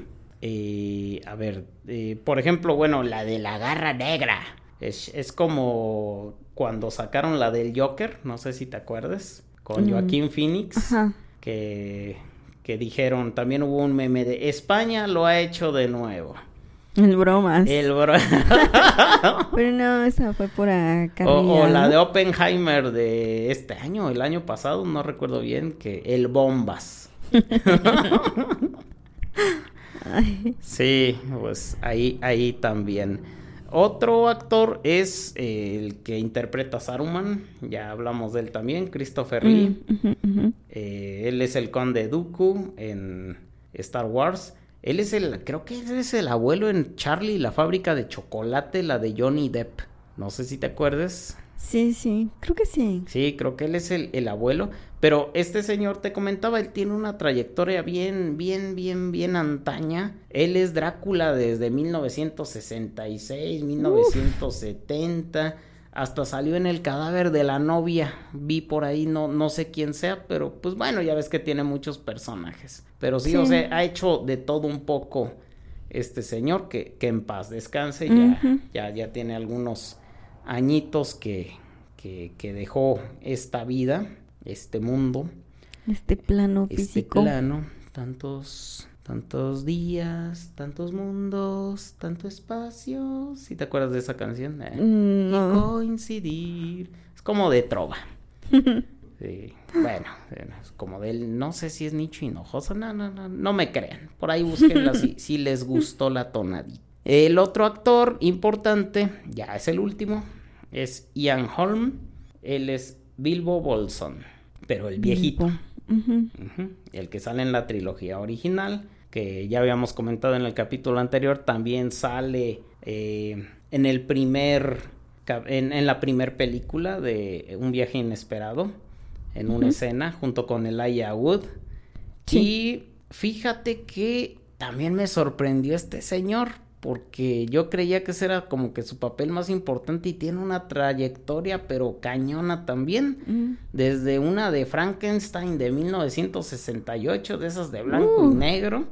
eh, a ver, eh, por ejemplo, bueno, la de la garra negra. Es, como cuando sacaron la del Joker, no sé si te acuerdas, con mm. Joaquín Phoenix, que, que dijeron, también hubo un meme de España lo ha hecho de nuevo.
El bromas.
El bromas. <laughs>
Pero no, esa fue por acá.
O, la de Oppenheimer de este año, el año pasado, no recuerdo bien, que el bombas. <laughs> Sí, pues ahí, ahí también. Otro actor es eh, el que interpreta a Saruman, ya hablamos de él también, Christopher Lee. Mm, eh, él es el conde Dooku en Star Wars. Él es el, creo que él es el abuelo en Charlie, la fábrica de chocolate, la de Johnny Depp. No sé si te acuerdas.
Sí, sí, creo que sí.
Sí, creo que él es el, el, abuelo. Pero este señor, te comentaba, él tiene una trayectoria bien, bien, bien, bien antaña. Él es Drácula desde 1966, 1970. Hasta salió en el cadáver de la novia. Vi por ahí, no, no sé quién sea, pero pues bueno, ya ves que tiene muchos personajes. Pero sí, o sea, ha hecho de todo un poco este señor, que, que en paz descanse. ya, ya, ya tiene algunos añitos que, que, dejó esta vida, este mundo.
Este plano este físico.
Este plano, tantos, tantos días, tantos mundos, tanto espacio. ¿Si te acuerdas de esa canción? Eh, mm, no. coincidir. Es como de trova. <laughs> Sí, bueno, es como del, no sé si es Nicho Hinojosa, no, no, no, no me crean. Por ahí búsquenla si, si les gustó la tonadita. El otro actor importante, ya es el último, es Ian Holm, él es Bilbo Bolson, pero el viejito, el que sale en la trilogía original, que ya habíamos comentado en el capítulo anterior, también sale eh, en el primer, en, la primer película de Un viaje inesperado, en una escena junto con Elijah Wood. Y fíjate que también me sorprendió este señor porque yo creía que ese era como que su papel más importante y tiene una trayectoria pero cañona también, mm. desde una de Frankenstein de 1968, de esas de blanco y uh. negro,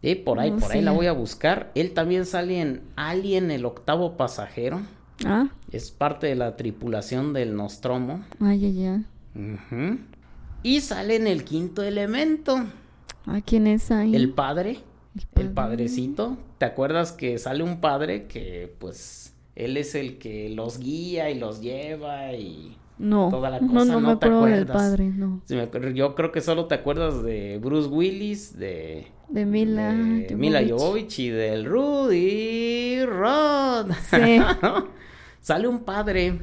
y por ahí, por ahí la voy a buscar, él también sale en Alien el octavo pasajero, ah. es parte de la tripulación del Nostromo.
Ay, ay,
ay. Y sale en el quinto elemento.
¿A quién es ahí?
El padre. El padrecito. ¿Te acuerdas que sale un padre que pues él es el que los guía y los lleva y
no, toda la cosa? No, no, me acuerdo del padre, no.
yo creo que solo te acuerdas de Bruce Willis, de...
De Mila.
De Mila Jovovich y del Rudy Rod. <laughs> sale un padre,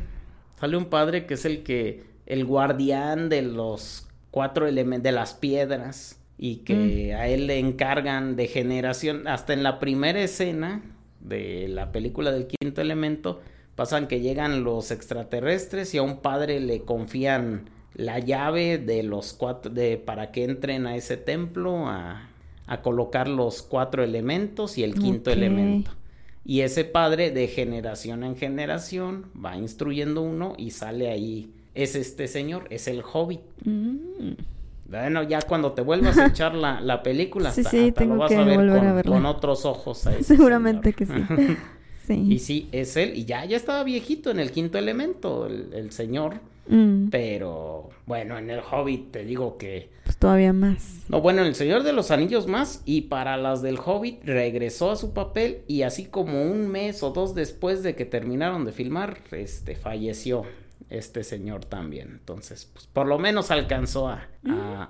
sale un padre que es el que, el guardián de los cuatro elementos, de las piedras y que mm. a él le encargan de generación, hasta en la primera escena de la película del quinto elemento, pasan que llegan los extraterrestres y a un padre le confían la llave de los cuatro, de, para que entren a ese templo a, a colocar los cuatro elementos y el quinto elemento. Y ese padre de generación en generación va instruyendo uno y sale ahí. Es este señor, es el hobbit. Mm. Bueno, ya cuando te vuelvas a echar la, la película, <laughs> hasta, sí, lo vas a ver con, otros ojos. <laughs>
Seguramente que sí. <laughs>
sí. Y sí, es él. Y ya, ya estaba viejito en el quinto elemento, el, señor. Mm. Pero bueno, en el Hobbit te digo que.
Pues todavía más.
No, bueno, en el Señor de los Anillos más. Y para las del Hobbit regresó a su papel. Y así como un mes o dos después de que terminaron de filmar, este falleció. Este señor también. Entonces, pues por lo menos alcanzó a,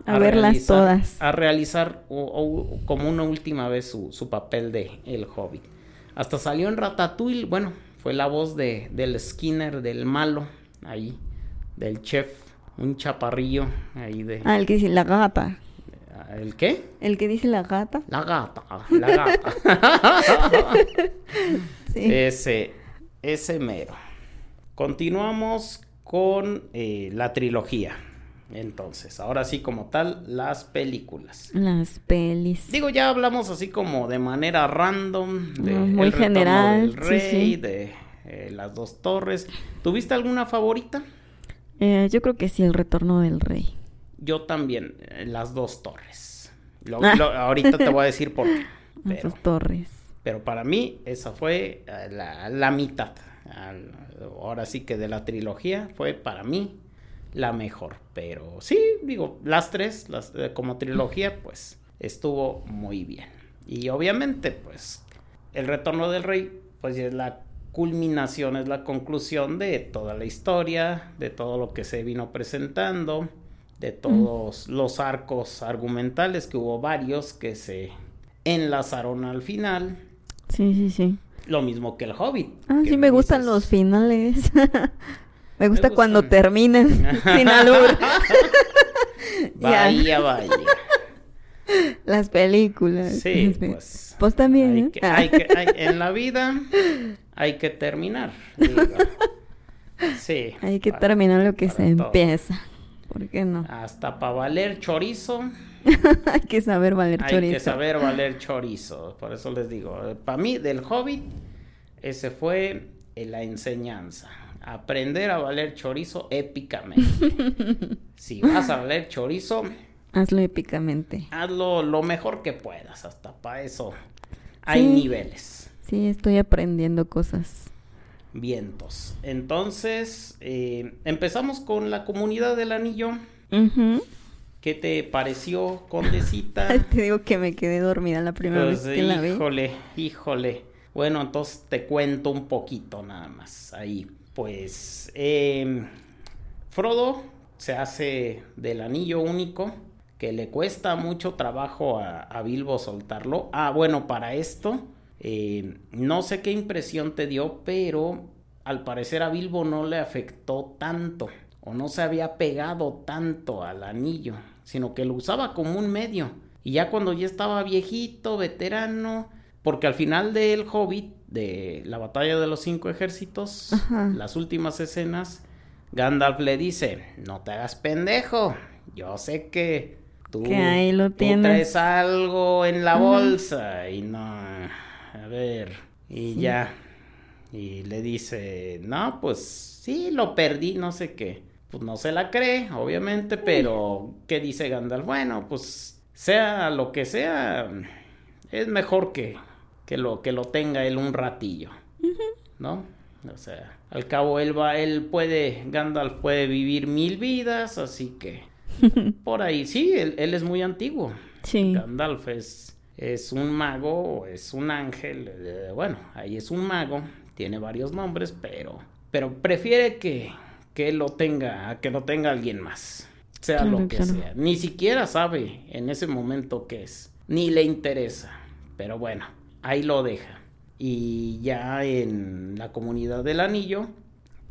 a, verlas todas.
A realizar como una última vez su, su, papel de El Hobbit. Hasta salió en Ratatouille, bueno, fue la voz de, del Skinner, del malo, ahí, del chef, un chaparrillo ahí de...
Ah, el que dice la gata.
¿El qué?
El que dice la gata.
La gata, <laughs> la gata. sí. <laughs> Ese, ese mero. Continuamos con eh, la trilogía. Entonces, ahora sí como tal, las películas.
Las pelis.
Digo, ya hablamos así como de manera random, de
muy general,
del rey, de eh, las dos torres. ¿Tuviste alguna favorita?
Eh, yo creo que sí, el retorno del rey.
Yo también, las dos torres. ahorita te voy a decir por <laughs> qué.
Las dos torres.
Pero para mí, esa fue la, la mitad ahora sí que de la trilogía fue para mí la mejor. Pero sí, digo, las tres, las, eh, como trilogía, pues estuvo muy bien. Y obviamente, pues, el retorno del rey, pues es la culminación, es la conclusión de toda la historia, de todo lo que se vino presentando, de todos los arcos argumentales, que hubo varios que se enlazaron al final.
Sí, sí, sí.
Lo mismo que el Hobbit.
Ah, sí, me, gustan los finales. <laughs> me gusta cuando terminen <laughs> sin albur. <laughs>
vaya, vaya.
Las películas.
Sí, pues.
Pues también.
Hay ¿eh? que, hay que, en la vida hay que terminar. Sí.
Hay que terminar lo que se empieza. ¿Por qué no?
Hasta para valer chorizo. <laughs>
hay que saber valer chorizo. Hay
que saber valer chorizo. Por eso les digo, para mí del Hobbit, ese fue la enseñanza. Aprender a valer chorizo épicamente. <laughs> si vas a valer chorizo,
hazlo épicamente.
Hazlo lo mejor que puedas. Hasta para eso hay niveles.
Sí, estoy aprendiendo cosas.
Vientos. Entonces, eh, empezamos con la comunidad del anillo. ¿Qué te pareció, Condecita? <laughs>
te digo que me quedé dormida la primera pues, vez que la vi.
Híjole, híjole. Bueno, entonces te cuento un poquito nada más ahí. Pues em, Frodo se hace del anillo único, que le cuesta mucho trabajo a, Bilbo soltarlo. Ah, bueno, para esto, em, no sé qué impresión te dio, pero al parecer a Bilbo no le afectó tanto o no se había pegado tanto al anillo, sino que lo usaba como un medio. Y ya cuando ya estaba viejito, veterano, porque al final del Hobbit, de la batalla de los cinco ejércitos, las últimas escenas, Gandalf le dice, no te hagas pendejo, yo sé que tú,
ahí lo
traes algo en la bolsa y no, a ver, y ya, y le dice, no, pues sí, lo perdí, no sé qué pues no se la cree, obviamente, pero ¿qué dice Gandalf? Bueno, pues sea lo que sea, es mejor que, que, lo, que lo tenga él un ratillo, ¿no? O sea, al cabo él va, él puede, Gandalf puede vivir mil vidas, así que <laughs> por ahí sí, él, es muy antiguo.
Sí.
Gandalf es, es un mago, es un ángel, eh, bueno, ahí es un mago, tiene varios nombres, pero, pero prefiere que que lo tenga, que lo tenga alguien más, sea lo que sea. Ni siquiera sabe en ese momento qué es, ni le interesa, pero bueno, ahí lo deja. Y ya en la comunidad del anillo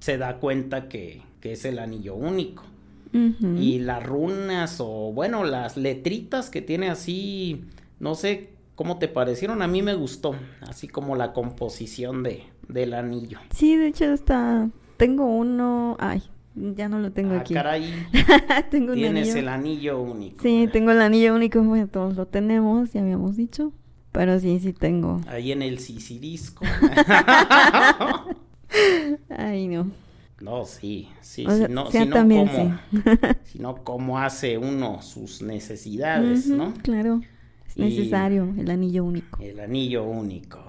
se da cuenta que, que es el anillo único. Y las runas o bueno, las letritas que tiene así, no sé cómo te parecieron, a mí me gustó, así como la composición de, del anillo.
Sí, de hecho está, tengo uno. Ay, ya no lo tengo ah, aquí.
Caray. <laughs>
tengo
Tienes el anillo único.
Sí, tengo el anillo único. Bueno, todos lo tenemos, ya habíamos dicho. Pero sí, sí tengo.
Ahí en el sisirisco. <laughs>
Ay, no.
No, sí, sí, si no, si no como, <laughs> si no como hace uno sus necesidades, ¿no?
Claro, es necesario el anillo único.
El anillo único.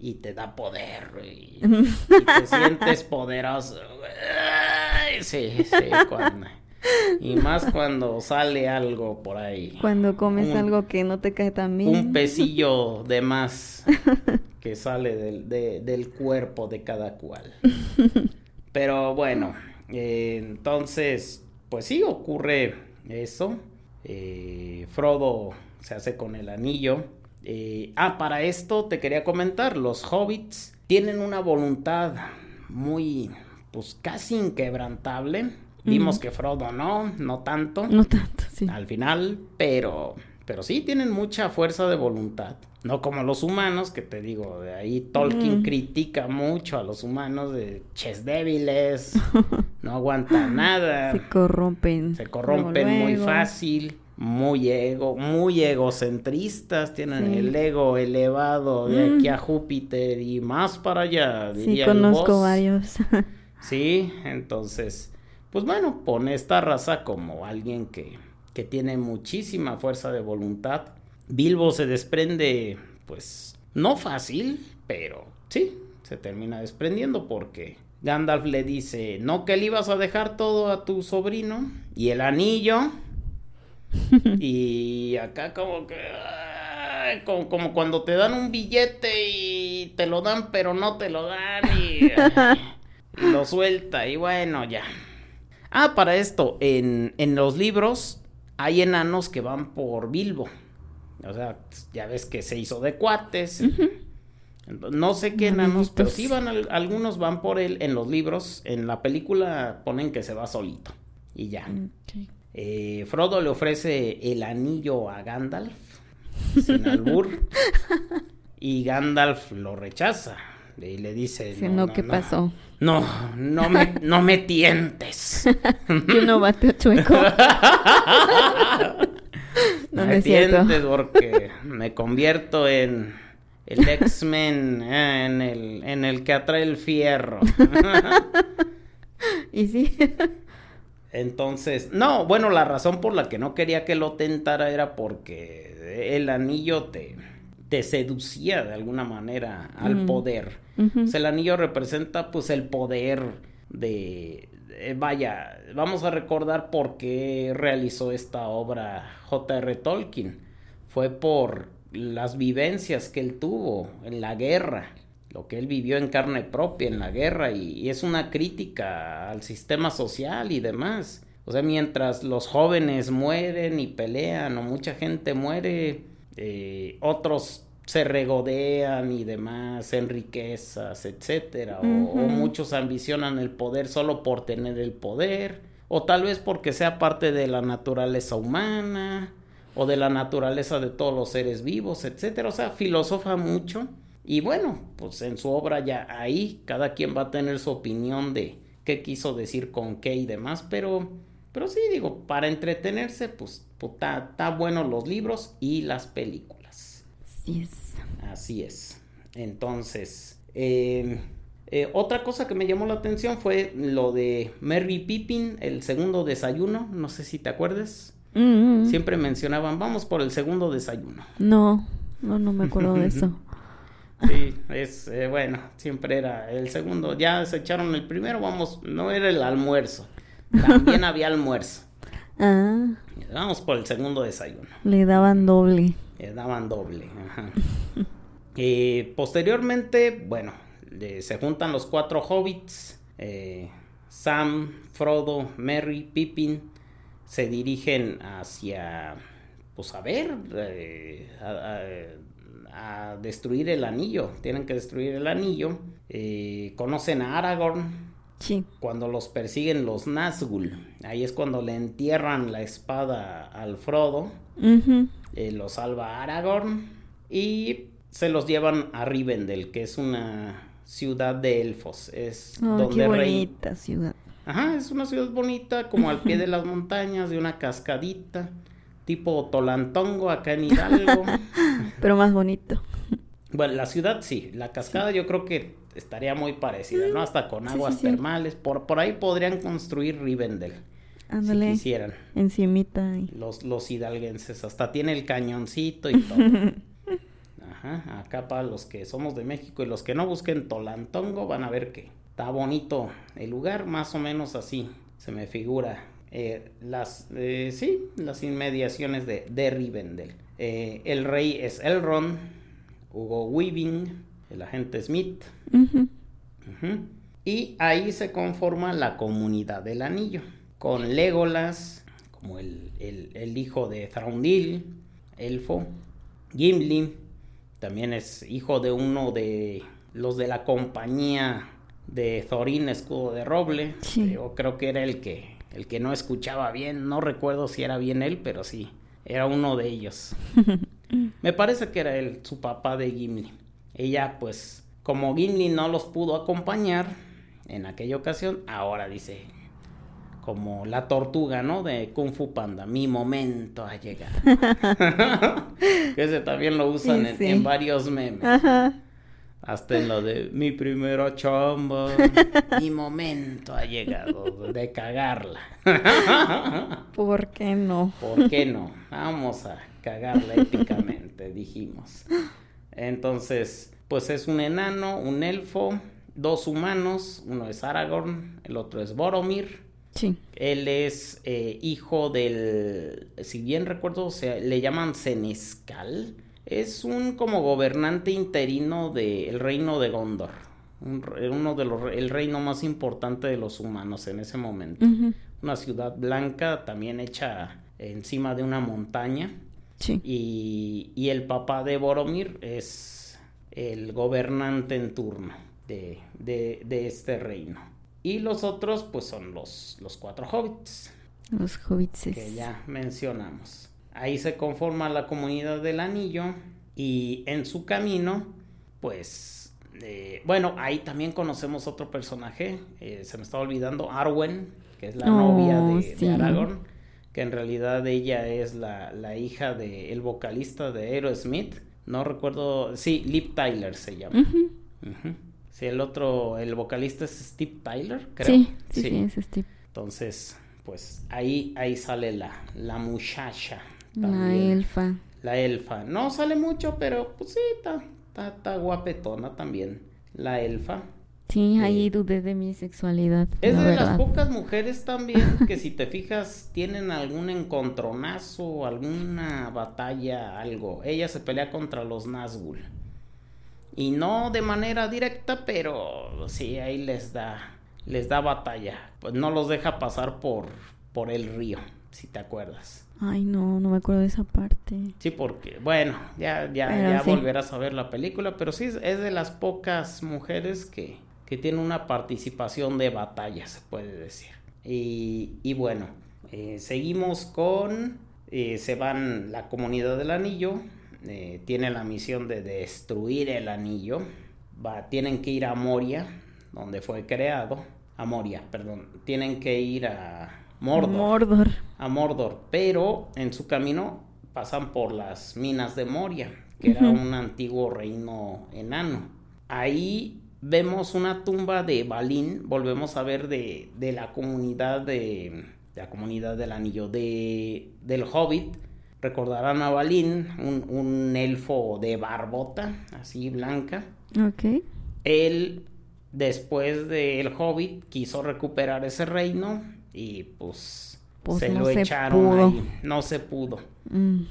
Y te da poder, <laughs> y, te sientes poderoso. sí, sí, y más cuando sale algo por ahí.
Cuando comes algo que no te cae tan bien.
Un pesillo <laughs> de más que sale del, del cuerpo de cada cual. Pero bueno, eh, entonces, pues sí, ocurre eso. Eh, Frodo se hace con el anillo. Eh, ah, para esto te quería comentar, los hobbits tienen una voluntad muy, pues casi inquebrantable. Vimos que Frodo no, no tanto.
No tanto, sí.
Al final, pero, pero sí tienen mucha fuerza de voluntad. No como los humanos, que te digo, de ahí Tolkien critica mucho a los humanos de ches débiles, <laughs> no aguantan nada.
Se corrompen.
Se corrompen muy fácil, muy ego, muy egocentristas, tienen el ego elevado de aquí a Júpiter y más para allá.
sí, conozco varios. <laughs>
sí, entonces, pues bueno, pone esta raza como alguien que, que tiene muchísima fuerza de voluntad Bilbo se desprende, pues, no fácil, pero sí, se termina desprendiendo porque Gandalf le dice, no que le ibas a dejar todo a tu sobrino y el anillo. <laughs> y acá como que... como, cuando te dan un billete y te lo dan pero no te lo dan y, y lo suelta y bueno ya. Ah, para esto, en, en los libros hay enanos que van por Bilbo. O sea, ya ves que se hizo de cuates. No sé qué enanos, pero sí van, algunos van por él en los libros. En la película ponen que se va solito. Y ya. Eh, Frodo le ofrece el anillo a Gandalf, sin albur. <laughs> y Gandalf lo rechaza. Y le dice...
no, ¿qué pasó?
No, no me, no me tientes. <laughs>
Yo no bateo chueco. <laughs>
no me tientes porque me convierto en el X-Men, en, el, en el que atrae el fierro.
y sí.
Entonces, no, bueno, la razón por la que no quería que lo tentara era porque el anillo te, te seducía de alguna manera al poder. el anillo representa pues el poder de, eh, vaya, vamos a recordar por qué realizó esta obra J.R. Tolkien. Fue por las vivencias que él tuvo en la guerra, lo que él vivió en carne propia en la guerra y, es una crítica al sistema social y demás. O sea, mientras los jóvenes mueren y pelean o mucha gente muere, eh, otros se regodean y demás en riquezas, etcétera, o, muchos ambicionan el poder solo por tener el poder, o tal vez porque sea parte de la naturaleza humana, o de la naturaleza de todos los seres vivos, etcétera, o sea, filosofa mucho. Y bueno, pues en su obra ya ahí cada quien va a tener su opinión de qué quiso decir con qué y demás, pero pero sí digo, para entretenerse, pues, está pues, bueno los libros y las películas.
Así es.
Así es. Entonces, eh, eh, otra cosa que me llamó la atención fue lo de Merry Pippin, el segundo desayuno. No sé si te acuerdas. Mm-hmm. Siempre mencionaban, vamos por el segundo desayuno.
No, no, no me acuerdo de eso. <laughs>
Sí, es eh, bueno, siempre era el segundo. Ya se echaron el primero, vamos, no era el almuerzo. También había almuerzo. <laughs> Ah. Vamos por el segundo desayuno.
Le daban doble.
Le daban doble. Ajá. <laughs> Eh, posteriormente, bueno, se juntan los cuatro hobbits. Eh, Sam, Frodo, Merry, Pippin se dirigen hacia, pues a ver, eh, a, destruir el anillo. Tienen que destruir el anillo. conocen a Aragorn.
Sí.
Cuando los persiguen los Nazgûl. Ahí es cuando le entierran la espada al Frodo. lo salva Aragorn. Y se los llevan a Rivendell, que es una ciudad de elfos. Es
donde qué bonita ciudad.
Ajá, es una ciudad bonita, como al pie de las montañas, de una cascadita, tipo Tolantongo acá en Hidalgo. <laughs>
Pero más bonito.
Bueno, la ciudad sí, la cascada yo creo que estaría muy parecida, ¿no? Hasta con aguas termales. Por, por ahí podrían construir Rivendell. Si quisieran.
Encimita.
Los, los hidalguenses. Hasta tiene el cañoncito y <laughs> todo. Ajá, acá para los que somos de México y los que no busquen Tolantongo van a ver que está bonito el lugar, más o menos así se me figura. Eh, las, eh, sí, las inmediaciones de, de Rivendell. Eh, el rey es Elrond, Hugo Weaving, el agente Smith. Y ahí se conforma la comunidad del anillo, con Legolas, como el, el hijo de Thraundil, elfo, Gimli, también es hijo de uno de los de la compañía de Thorin Escudo de Roble. Yo creo que era el que, el que no escuchaba bien. No recuerdo si era bien él, pero sí, era uno de ellos. <laughs> Me parece que era él, su papá de Gimli. Ella, pues, como Gimli no los pudo acompañar en aquella ocasión, ahora dice, como la tortuga, ¿no? De Kung Fu Panda, mi momento ha llegado. <laughs> <laughs> ese también lo usan en, varios memes. Hasta en lo de mi primera chamba, mi momento ha llegado de cagarla.
¿Por qué no?
¿Por qué no? Vamos a cagarla épicamente, dijimos. Entonces, pues es un enano, un elfo, dos humanos, uno es Aragorn, el otro es Boromir él es eh, hijo del, si bien recuerdo, o sea, le llaman Senescal. Es un como gobernante interino del reino de Gondor. uno de los, el reino más importante de los humanos en ese momento. Una ciudad blanca también hecha encima de una montaña. Sí. Y, y, el papá de Boromir es el gobernante en turno de, de, de este reino. Y los otros, pues son los, los cuatro hobbits.
Los hobbits.
Que ya mencionamos. Ahí se conforma la comunidad del anillo. Y en su camino, pues. Eh, bueno, ahí también conocemos otro personaje. Eh, se me estaba olvidando. Arwen, que es la novia oh, de, Aragorn. Que en realidad ella es la, la hija del vocalista de Aerosmith. No recuerdo. Sí, Lip Tyler se llama. Sí, el otro, el vocalista es Steve Tyler, creo.
Sí, sí, sí, es Steve.
Entonces, pues ahí, ahí sale la, la muchacha.
La elfa.
La elfa. No sale mucho, pero pues sí, está, está, guapetona también. La elfa.
Sí, ahí dudé de mi sexualidad.
Es de las pocas mujeres también <laughs> que si te fijas tienen algún encontronazo, alguna batalla, algo. Ella se pelea contra los Nazgûl. Y no de manera directa, pero sí, ahí les da, les da batalla. Pues no los deja pasar por, por el río, si te acuerdas.
Ay, no, no me acuerdo de esa parte.
Sí, porque, bueno, ya, ya, ya volverás a ver la película, pero sí es de las pocas mujeres que, que tiene una participación de batalla, se puede decir. Y, y bueno, eh, seguimos con, eh, se van la comunidad del anillo, eh, tiene la misión de destruir el anillo. Va, tienen que ir a Moria, donde fue creado. A Moria, perdón. Tienen que ir a Mordor.
Mordor.
A Mordor. Pero en su camino pasan por las minas de Moria, que era un antiguo reino enano. Ahí vemos una tumba de Balín. Volvemos a ver de, de la comunidad de, de, la comunidad del anillo de, del Hobbit Recordarán a Balín, un, elfo de barbota, así blanca.
Ok.
Él, después del Hobbit, quiso recuperar ese reino y pues, pues se lo echaron ahí. No se pudo. Mm.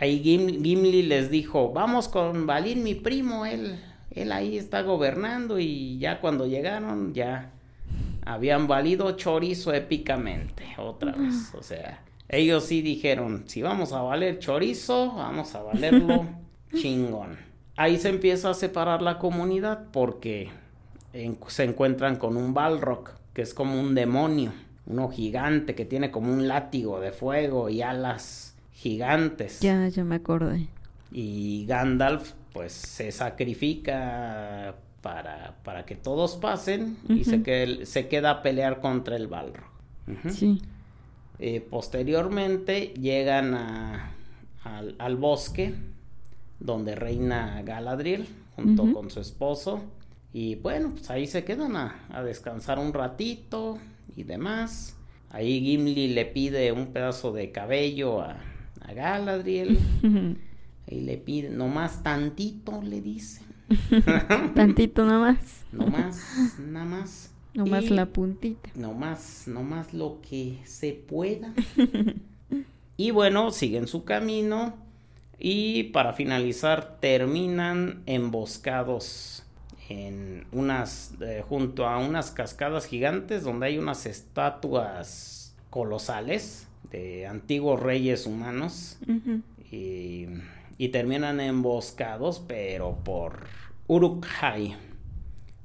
Ahí Gimli les dijo, vamos con Balín, mi primo, él, él ahí está gobernando y ya cuando llegaron ya habían valido chorizo épicamente otra vez. O sea, ellos sí dijeron, si vamos a valer chorizo, vamos a valerlo <laughs> chingón. Ahí se empieza a separar la comunidad porque se encuentran con un Balrog, que es como un demonio, uno gigante que tiene como un látigo de fuego y alas gigantes.
Ya, ya me acordé.
Y Gandalf pues se sacrifica para, para que todos pasen y se, se queda a pelear contra el Balrog.
Sí.
Eh, posteriormente llegan al, bosque donde reina Galadriel junto con su esposo y bueno, pues ahí se quedan a, descansar un ratito y demás. Ahí Gimli le pide un pedazo de cabello a, a Galadriel <laughs> y le pide, nomás tantito, le dice. <laughs>
tantito <laughs> nomás.
nomás, nada más.
No más la puntita.
No más, no más lo que se pueda. y bueno, siguen su camino y para finalizar terminan emboscados en unas eh, junto a unas cascadas gigantes donde hay unas estatuas colosales de antiguos reyes humanos. Y, y, terminan emboscados pero por Uruk-hai.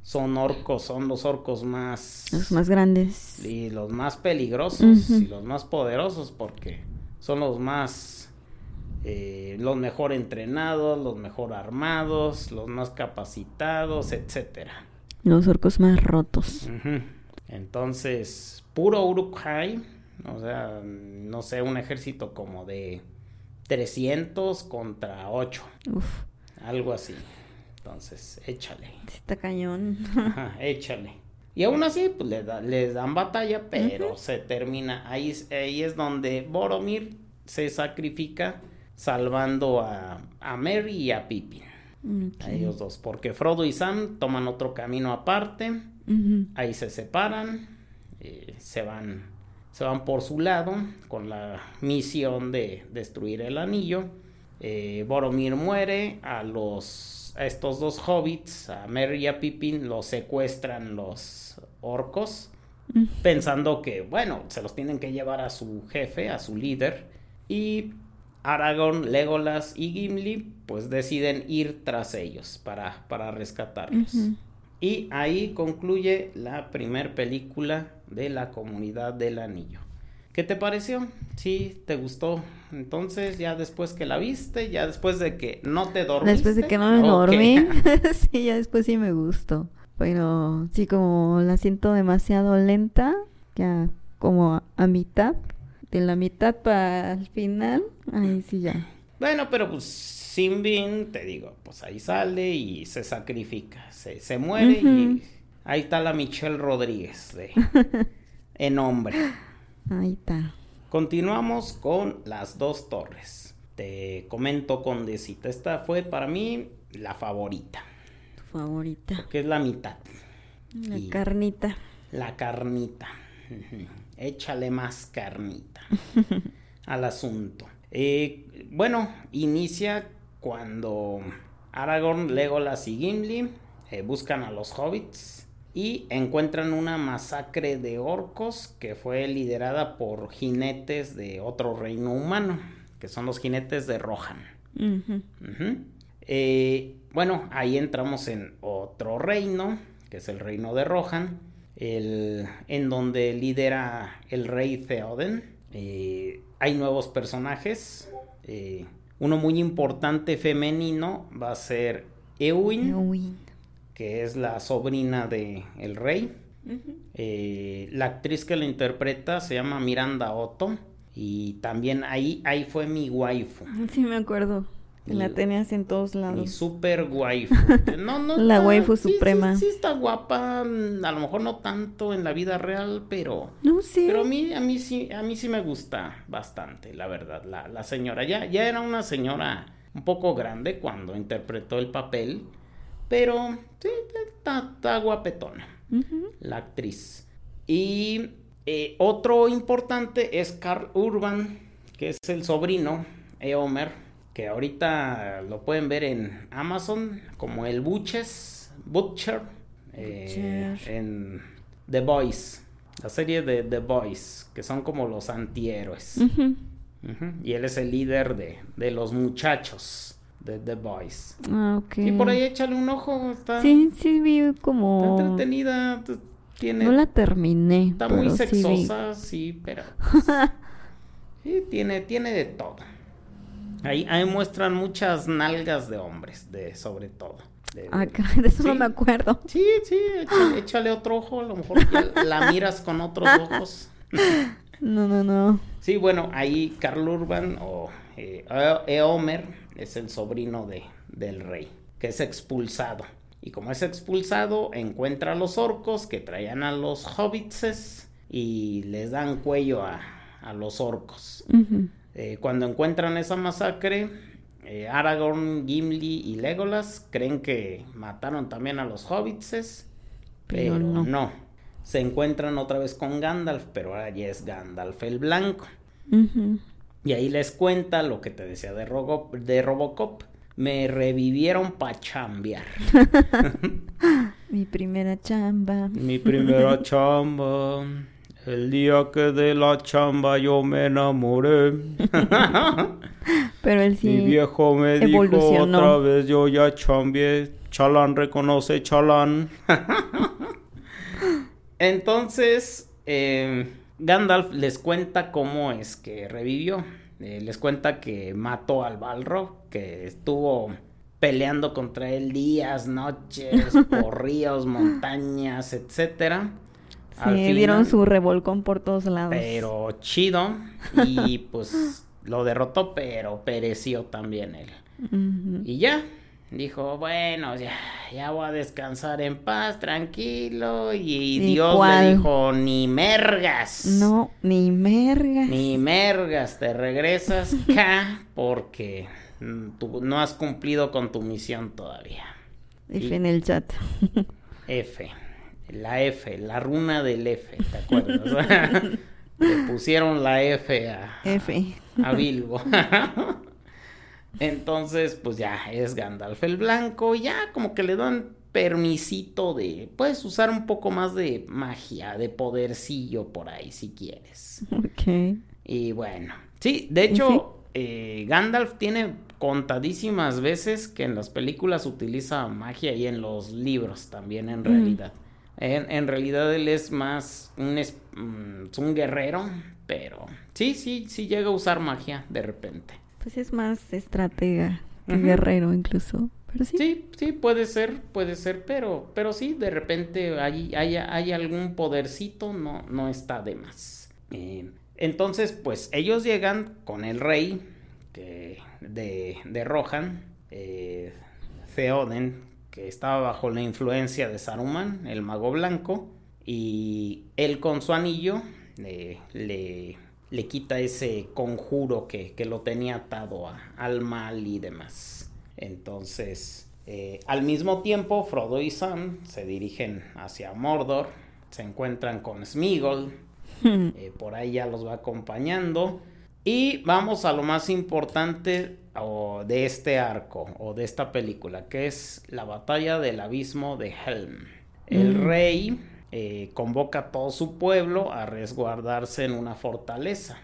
Son orcos, son los orcos más...
Los más grandes.
Y los más peligrosos y los más poderosos porque son los más... Eh, los mejor entrenados, los mejor armados, los más capacitados, etcétera.
Los orcos más rotos.
Entonces, puro Uruk-hai, o sea, no sé, un ejército como de 300 contra 8. Uf. Algo así. Entonces, échale.
Está cañón.
Ajá, échale. Y aún así, pues les, dan batalla, pero se termina. Ahí, ahí es donde Boromir se sacrifica salvando a, a Mary y a Pippin. A ellos dos. Porque Frodo y Sam toman otro camino aparte. Ahí se separan. Eh, se van. Se van por su lado. Con la misión de destruir el anillo. Eh, Boromir muere. A los a estos dos hobbits, a Merry y a Pippin, los secuestran los orcos, pensando que, bueno, se los tienen que llevar a su jefe, a su líder, y Aragorn, Legolas y Gimli, pues deciden ir tras ellos para, para rescatarlos. Y ahí concluye la primera película de la comunidad del anillo. ¿Qué te pareció? ¿Sí te gustó? Entonces, ya después que la viste, ya después de que no te dormiste.
Después de que no me dormí, <laughs> <laughs> sí, ya después sí me gustó. Pero sí, como la siento demasiado lenta, ya como a, mitad, de la mitad para el final, ahí sí ya.
Bueno, pero pues Simbin, te digo, pues ahí sale y se sacrifica, se, se muere y ahí está la Michelle Rodríguez de, <laughs> en hombre.
Ahí está.
Continuamos con las dos torres. Te comento, Condecita. Esta fue para mí la favorita.
Tu favorita.
Que es la mitad.
La carnita.
La carnita. Échale más carnita <laughs> al asunto. Eh, bueno, inicia cuando Aragorn, Legolas y Gimli eh, buscan a los hobbits y encuentran una masacre de orcos que fue liderada por jinetes de otro reino humano, que son los jinetes de Rohan. Eh, bueno, ahí entramos en otro reino, que es el reino de Rohan, el, en donde lidera el rey Theoden. Eh, hay nuevos personajes. Eh, uno muy importante femenino va a ser Eowyn. Eowyn que es la sobrina de el rey. Eh, la actriz que la interpreta se llama Miranda Otto y también ahí, ahí fue mi waifu.
Sí, me acuerdo. La tenías en todos lados.
Mi super waifu. <laughs>
No, no la waifu suprema.
Sí, está guapa, mm, a lo mejor no tanto en la vida real, pero no sé. Pero a mí a mí sí a mí sí me gusta bastante, la verdad, la, la señora ya ya era una señora un poco grande cuando interpretó el papel pero sí, está, guapetona la actriz. Y eh, otro importante es Carl Urban, que es el sobrino Eomer, que ahorita lo pueden ver en Amazon como el Butches, Butcher, eh, en The Boys, la serie de The Boys, que son como los antihéroes. Y él es el líder de, de los muchachos de The Boys.
Ah, ok.
Y por ahí échale un ojo. Está,
sí, sí, vi como.
Está entretenida. Tiene,
no la terminé.
Está muy sexosa, sí, pero. <laughs> sí, tiene, tiene de todo. Ahí, ahí muestran muchas nalgas de hombres, de sobre todo.
De, ah, de eso no me acuerdo.
Sí, sí, <gasps> échale, otro ojo, a lo mejor la miras con otros ojos. <laughs>
no, no, no.
Sí, bueno, ahí Carl Urban o eh, Eomer es el sobrino de, del rey, que es expulsado. Y como es expulsado, encuentra a los orcos que traían a los hobbitses y les dan cuello a, a los orcos. Eh, cuando encuentran esa masacre, eh, Aragorn, Gimli y Legolas creen que mataron también a los hobbitses, pero, no. Se encuentran otra vez con Gandalf, pero ahora ya es Gandalf el Blanco. Y ahí les cuenta lo que te decía de, de Robocop, me revivieron pa' chambear. <laughs>
Mi primera chamba.
Mi primera <laughs> chamba. El día que de la chamba yo me enamoré. <laughs>
Pero él sí
Mi viejo me dijo otra vez yo ya chambié. Chalán reconoce chalán. <laughs> Entonces, eh, Gandalf les cuenta cómo es que revivió. Eh, les cuenta que mató al Balrog, que estuvo peleando contra él días, noches, <laughs> por ríos, montañas, etcétera.
Sí, dieron su revolcón por todos lados.
Pero chido. Y <laughs> pues lo derrotó, pero pereció también él. Y ya, dijo, bueno, ya, ya voy a descansar en paz, tranquilo. Y,
¿Y
Dios
cuál?
le dijo, ni mergas.
No, ni mergas.
Ni mergas, te regresas <laughs> acá porque mm, tú no has cumplido con tu misión todavía.
F en el chat.
F, la F, la runa del F, ¿te acuerdas? <laughs> Le pusieron la F a,
F.
a Bilbo. <laughs> Entonces, pues ya es Gandalf el Blanco, ya como que le dan permisito de, puedes usar un poco más de magia, de podercillo por ahí si quieres.
Ok.
Y bueno, sí, de hecho, eh, Gandalf tiene contadísimas veces que en las películas utiliza magia y en los libros también en realidad. En, en realidad él es más un, es- mm, un guerrero, pero sí, sí, sí llega a usar magia de repente.
Pues es más estratega que guerrero incluso. Pero sí.
Sí, sí, puede ser, puede ser, pero, pero sí, de repente hay, hay, hay algún podercito, no, no está de más. Eh, entonces, pues ellos llegan con el rey que- de, de Rohan, eh, Theoden, que estaba bajo la influencia de Saruman, el mago blanco, y él con su anillo eh, le, le quita ese conjuro que, que lo tenía atado a- al mal y demás. Entonces, eh, al mismo tiempo, Frodo y Sam se dirigen hacia Mordor, se encuentran con Smeagol, <laughs> eh, por ahí ya los va acompañando. Y vamos a lo más importante o, de este arco o de esta película, que es la batalla del abismo de Helm. El
Mm.
rey eh, convoca a todo su pueblo a resguardarse en una fortaleza,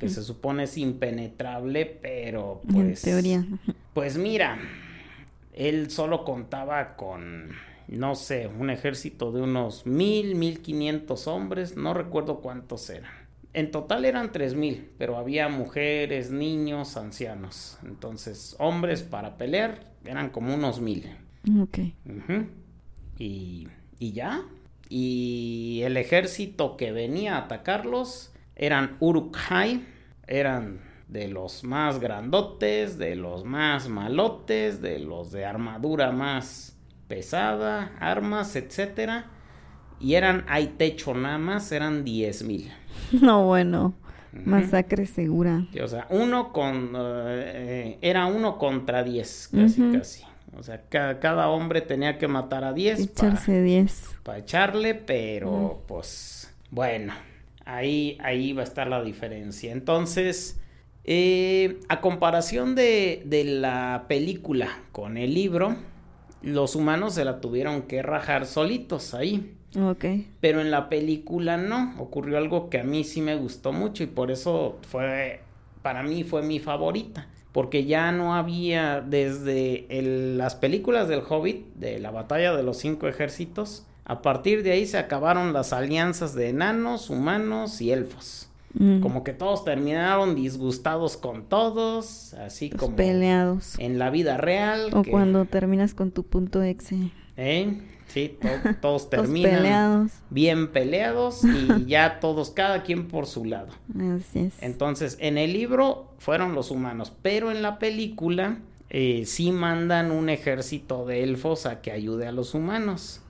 que se supone es impenetrable, pero
En
pues...
teoría.
Pues mira, él solo contaba con, no sé, un ejército de unos mil, mil quinientos hombres, no recuerdo cuántos eran. En total eran tres mil, pero había mujeres, niños, ancianos. Entonces, hombres para pelear eran como unos mil.
Ok.
Ujú. y, y ya. Y el ejército que venía a atacarlos eran Uruk-hai, eran de los más grandotes, de los más malotes, de los de armadura más pesada, armas, etcétera. Y eran, hay techo nada más, eran 10 mil. <laughs>
No, bueno. Masacre segura.
O sea, uno con. eh, era uno contra 10, casi, casi. O sea, ca- cada hombre tenía que matar a 10 para
Echarse 10.
para echarle, pero pues bueno, ahí, ahí va a estar la diferencia. Entonces, eh, a comparación de, de la película con el libro, los humanos se la tuvieron que rajar solitos ahí.
Ok.
Pero en la película no, ocurrió algo que a mí sí me gustó mucho y por eso fue, para mí fue mi favorita. Porque ya no había desde el- las películas del Hobbit, de la batalla de los cinco ejércitos, a partir de ahí se acabaron las alianzas de enanos, humanos y elfos.
Mm.
Como que todos terminaron disgustados con todos, así
Los
como
peleados.
en la vida real.
O
que-
cuando terminas con tu punto exe.
¿eh? Sí, to- <laughs> todos terminan
peleados.
bien peleados y <laughs> ya todos, cada quien por su lado.
Así es.
Entonces, en el libro fueron los humanos, pero en la película eh, sí mandan un ejército de elfos a que ayude a los humanos.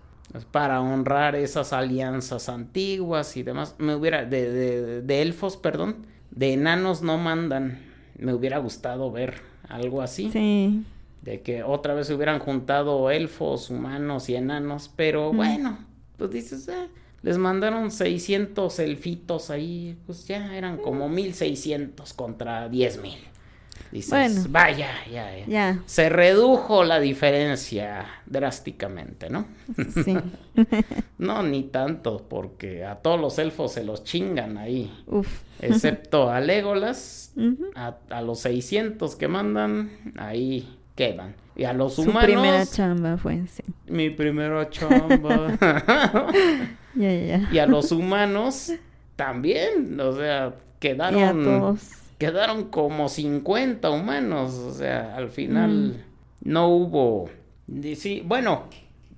Para honrar esas alianzas antiguas y demás. Me hubiera, de, de- de elfos, perdón, de enanos no mandan. Me hubiera gustado ver algo así
Sí.
De que otra vez se hubieran juntado elfos, humanos y enanos, pero
Mm.
bueno, pues dices, eh, les mandaron 600 elfitos ahí, pues ya eran como 1600 contra 10000. Dices,
Bueno.
vaya, ya, ya.
Ya,
Se redujo la diferencia drásticamente, ¿no?
sí. <laughs>
No, ni tanto, porque a todos los elfos se los chingan ahí.
Uf.
Excepto a Legolas, <laughs> a los 600 que mandan, ahí quedan. Y a los
Su
humanos,
primera chamba fue, sí.
mi primera chamba. <laughs>
Ya, ya.
y a los humanos también, o sea,
Y a
quedaron
todos.
quedaron como 50 humanos, o sea, al final
Mm.
no hubo sí, bueno,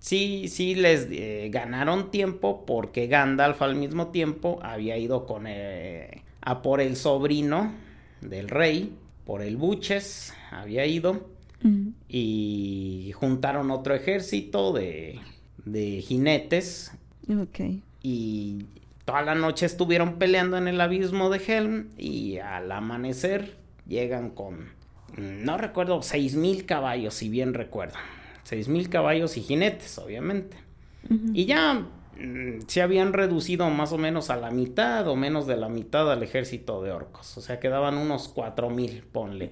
sí sí les eh, ganaron tiempo porque Gandalf al mismo tiempo había ido con eh, a por el sobrino del rey, por el Buches, había ido Y juntaron otro ejército de de jinetes
Ok.
y toda la noche estuvieron peleando en el abismo de Helm y al amanecer llegan con, no recuerdo, seis mil caballos, si bien recuerdo. Seis mil caballos y jinetes, obviamente. Y ya mm, se habían reducido más o menos a la mitad o menos de la mitad al ejército de orcos. O sea, quedaban unos cuatro mil, ponle.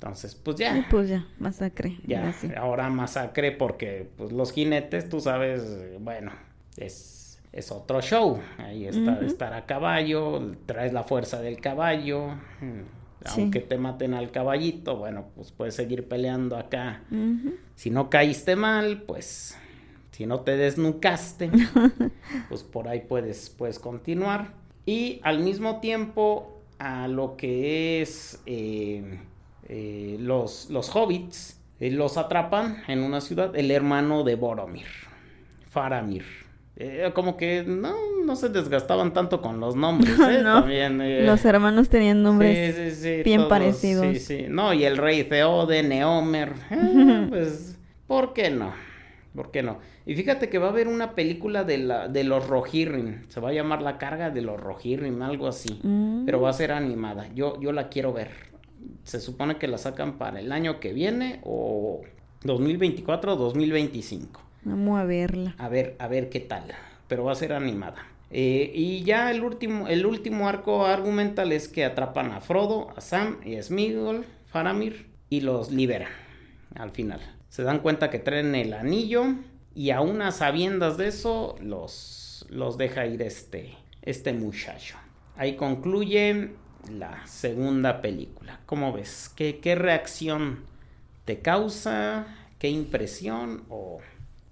Entonces, pues
Y
ya.
pues ya, masacre.
Ya,
ahora
masacre porque pues, los jinetes, tú sabes, bueno, es, es otro show. Ahí está
Ujú.
estar a caballo, traes la fuerza del caballo. mm,
Sí.
Aunque te maten al caballito, bueno, pues puedes seguir peleando acá. Si no caíste mal, pues si no te desnucaste, <laughs> pues por ahí puedes, puedes continuar. Y al mismo tiempo, a lo que es eh, eh, los, los hobbits, eh, los atrapan en una ciudad, el hermano de Boromir, Faramir. Eh, como que no, no se desgastaban tanto con los nombres, <laughs> ¿eh?
No.
También, eh,
Los hermanos tenían nombres.
Sí, sí, sí,
bien
todos,
parecidos.
Sí, sí. No, y el rey Theode, Neomer. <laughs> pues, ¿por qué no? ¿Por qué no? Y fíjate que va a haber una película de, la, de los Rohirrim. Se va a llamar La carga de los Rohirrim, algo así.
Mm.
Pero va a ser animada. Yo, yo la quiero ver. Se supone que la sacan para el año que viene o 2024 o 2025.
Vamos a verla.
A ver, a ver qué tal. Pero va a ser animada. Eh, y ya el último, el último arco argumental es que atrapan a Frodo, a Sam y a Sméagol, Faramir, y los liberan al final. Se dan cuenta que traen el anillo y a unas sabiendas de eso los, los deja ir este, este muchacho. Ahí concluye la segunda película. ¿Cómo ves? ¿Qué, qué reacción te causa? ¿Qué impresión? ¿O,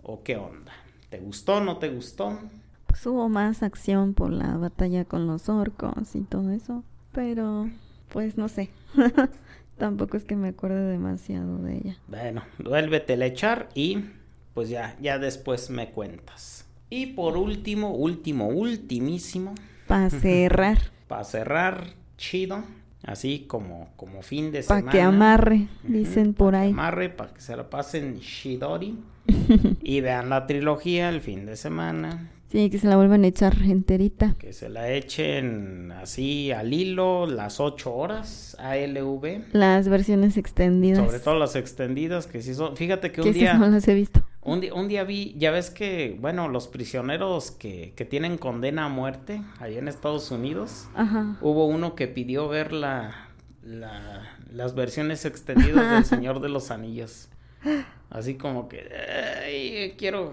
o qué onda? ¿Te gustó? ¿No te gustó?
Pues hubo más acción por la batalla con los orcos y todo eso. Pero, pues no sé. <laughs> Tampoco es que me acuerde demasiado de ella.
Bueno, vuélvete a echar y pues ya, ya después me cuentas. Y por último, último, ultimísimo,
Para cerrar. <laughs>
para cerrar, chido, así como, como fin de
Para
semana.
que amarre, dicen por
pa'
ahí.
Amarre, para que se la pasen Shidori <laughs> y vean la trilogía el fin de semana.
Sí, que se la vuelvan a echar enterita.
Que se la echen así al hilo las 8 horas ALV.
Las versiones extendidas.
Sobre todo las extendidas que sí son. Fíjate que
que
un
esas
día,
no las he visto.
un día, un día vi, ya ves que, bueno, los prisioneros que, que tienen condena a muerte allá en Estados Unidos,
Ajá.
hubo uno que pidió ver la, la- las versiones extendidas del <laughs> Señor de los Anillos. Así como que, "Ay, quiero,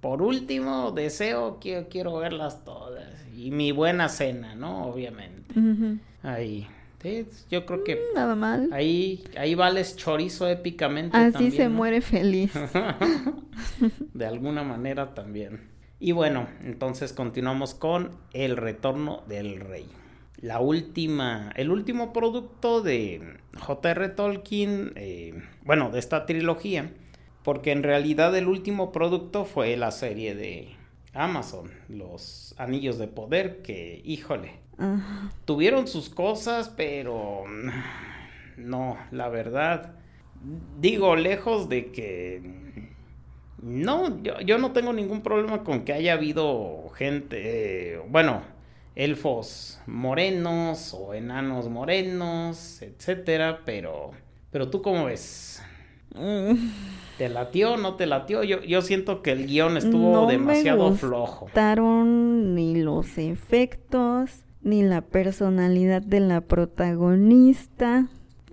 por último, deseo, quiero, quiero verlas todas. Y mi buena cena, ¿no? Obviamente. Ahí. Sí, yo creo que
Nada mal.
ahí, ahí vales chorizo épicamente.
Así
también,
se
¿no?
muere feliz. <laughs>
de alguna manera también. Y bueno, entonces continuamos con El Retorno del Rey. La última, el último producto de J.R. Tolkien, eh, bueno, de esta trilogía, porque en realidad el último producto fue la serie de Amazon, Los Anillos de Poder, que, híjole, tuvieron sus cosas, pero no, la verdad, digo, lejos de que... No, yo, yo no tengo ningún problema con que haya habido gente, eh, bueno, elfos morenos o enanos morenos, etcétera, pero, pero tú cómo ves,
Mm,
¿te latió, no te latió? Yo, yo siento que el guion estuvo
No me
demasiado flojo.
gustaron ni los efectos, ni la personalidad de la protagonista.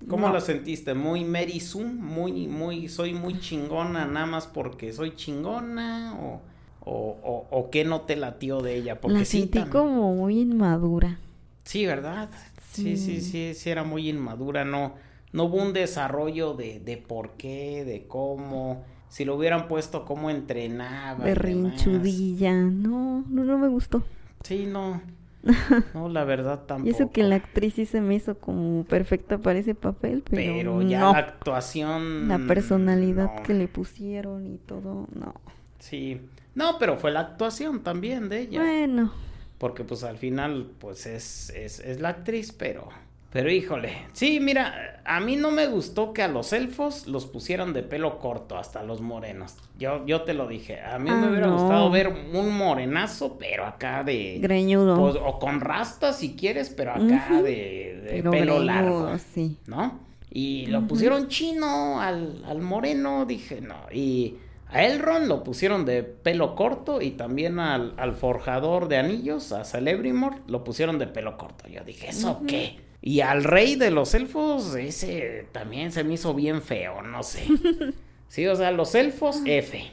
¿Cómo
No.
la sentiste? ¿Muy Mary Sue? ¿Muy, muy, soy muy chingona nada más porque soy chingona? ¿O, o, o, o qué no te latió de ella? Porque
la
sí,
sentí
tan-
como muy inmadura.
Sí, ¿verdad? Sí, sí,
Sí.
sí, sí, era muy inmadura, no, no hubo un desarrollo de, de por qué, de cómo, si lo hubieran puesto cómo entrenaba.
Berrinchudilla. No, no, no me gustó.
Sí, no, <laughs> no, la verdad tampoco.
Y eso que la actriz sí se me hizo como perfecta para ese papel, pero,
Pero ya
no.
la actuación.
La personalidad
no.
que le pusieron y todo, no.
Sí, no, pero fue la actuación también de ella.
Bueno,
Porque pues al final pues es, es, es la actriz, pero... Pero híjole, sí, mira, a mí no me gustó que a los elfos los pusieran de pelo corto, hasta los morenos. Yo, yo te lo dije, a mí me
Ah,
hubiera
no.
gustado ver un morenazo, pero acá de...
greñudo.
pues, o con rastas si quieres, pero acá de, de
pero
pelo
greñudo,
largo,
sí.
¿no? Y lo pusieron chino al, al moreno, dije, no, y... A Elrond lo pusieron de pelo corto y también al, al forjador de anillos, a Celebrimor, lo pusieron de pelo corto. Yo dije, ¿eso qué? Y al rey de los elfos, ese también se me hizo bien feo, no sé. <laughs> Sí, o sea, los elfos, F.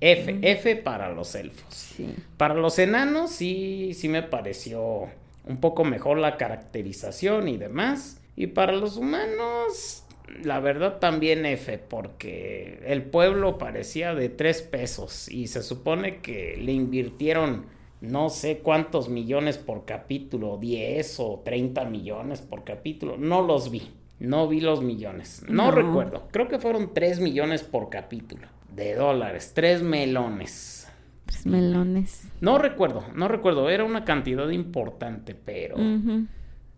F, F para los elfos.
Sí.
Para los enanos sí, sí me pareció un poco mejor la caracterización y demás. Y para los humanos, la verdad también F, porque el pueblo parecía de tres pesos y se supone que le invirtieron no sé cuántos millones por capítulo, 10 o 30 millones por capítulo. No los vi, no vi los millones. No,
No.
recuerdo, creo que fueron 3 millones por capítulo de dólares, 3 melones.
Tres melones.
No recuerdo, no recuerdo, era una cantidad importante, pero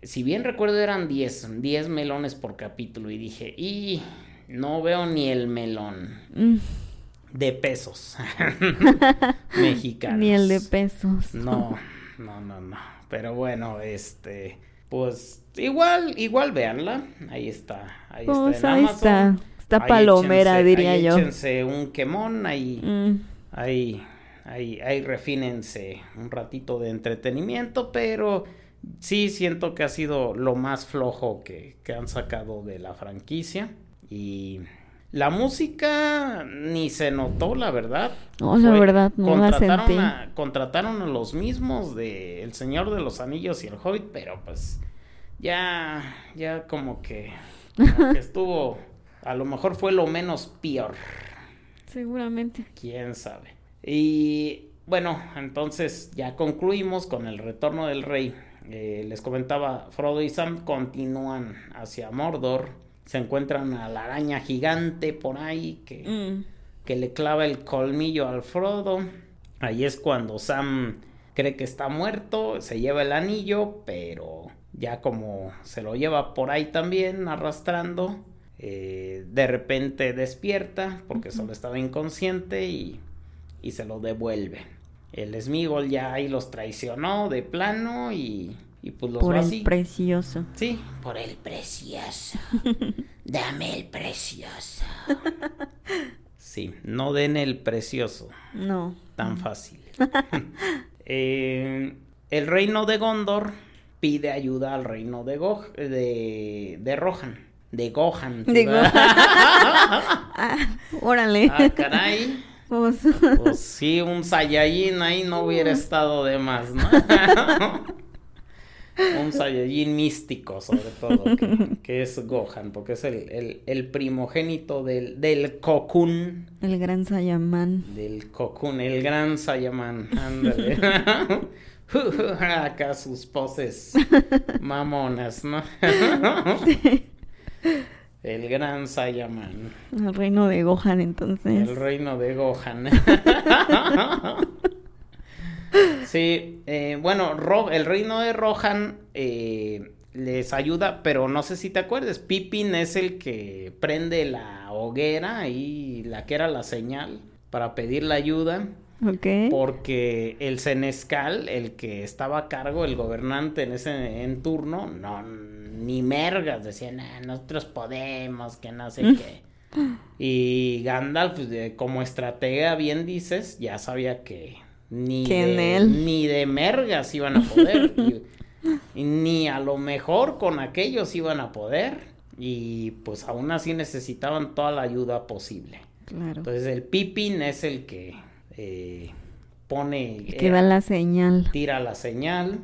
si bien recuerdo eran 10, 10 melones por capítulo y dije, y no veo ni el melón
Mm,
de pesos <laughs> <laughs> mexicanos.
Ni el de pesos.
No, no, no, no. Pero bueno, este, pues igual, igual véanla. Ahí está, ahí
Pues
está en
ahí
Amazon.
está. Está
Ahí
palomera,
échense-
diría
ahí
yo.
Échense un quemón ahí.
Mm,
Ahí, ahí, ahí refínense un ratito de entretenimiento, pero sí siento que ha sido lo más flojo que, que han sacado de la franquicia. Y la música ni se notó, la verdad.
No, la verdad, no la sentí.
A, contrataron a los mismos de El Señor de los Anillos y El Hobbit, pero pues ya, ya como que, como que <laughs> estuvo, a lo mejor fue lo menos peor
seguramente.
quién sabe. Y bueno, entonces ya concluimos con el retorno del rey. Eh, les comentaba, Frodo y Sam continúan hacia Mordor. Se encuentran a la araña gigante por ahí que,
Mm,
que le clava el colmillo al Frodo. Ahí es cuando Sam cree que está muerto, se lleva el anillo, pero ya como se lo lleva por ahí también arrastrando, eh, de repente despierta porque solo estaba inconsciente y, y se lo devuelve. El Smigol ya ahí los traicionó de plano y, y pues los
por el
así-
precioso.
Sí, por el precioso. <laughs> Dame el precioso. <laughs> Sí, no den el precioso.
No.
Tan fácil. <laughs> Eh, el reino de Gondor pide ayuda al reino de, Go- de, de Rohan. De Gohan.
De Gohan. Ah, órale.
Ah, caray.
Pues,
Pues sí, un Saiyajin ahí no hubiera estado de más, ¿no? Un Saiyajin místico, sobre todo, que, que es Gohan, porque es el, el, el primogénito del, del Cocoon.
el gran Sayaman.
Del Cocoon, el gran Saiyaman. Ándale. <laughs> Acá sus poses mamonas, ¿no? <laughs> El gran Saiyaman.
El reino de Gohan, entonces.
El reino de Gohan. <laughs> sí, eh, bueno, Ro- el reino de Rohan eh, les ayuda, pero no sé si te acuerdas, Pippin es el que prende la hoguera y la que era la señal para pedir la ayuda.
Ok.
Porque el senescal, el que estaba a cargo, el gobernante en ese en turno, no, ni mergas, decían, "Ah, nosotros podemos, que no sé qué. <laughs> Y Gandalf, pues, como estratega, bien dices, ya sabía que ni, de,
él.
ni de mergas iban a poder. y, ni a lo mejor con aquellos iban a poder. y pues aún así necesitaban toda la ayuda posible.
Claro.
Entonces el Pippin es el que eh, pone...
El que da la señal.
Tira la señal.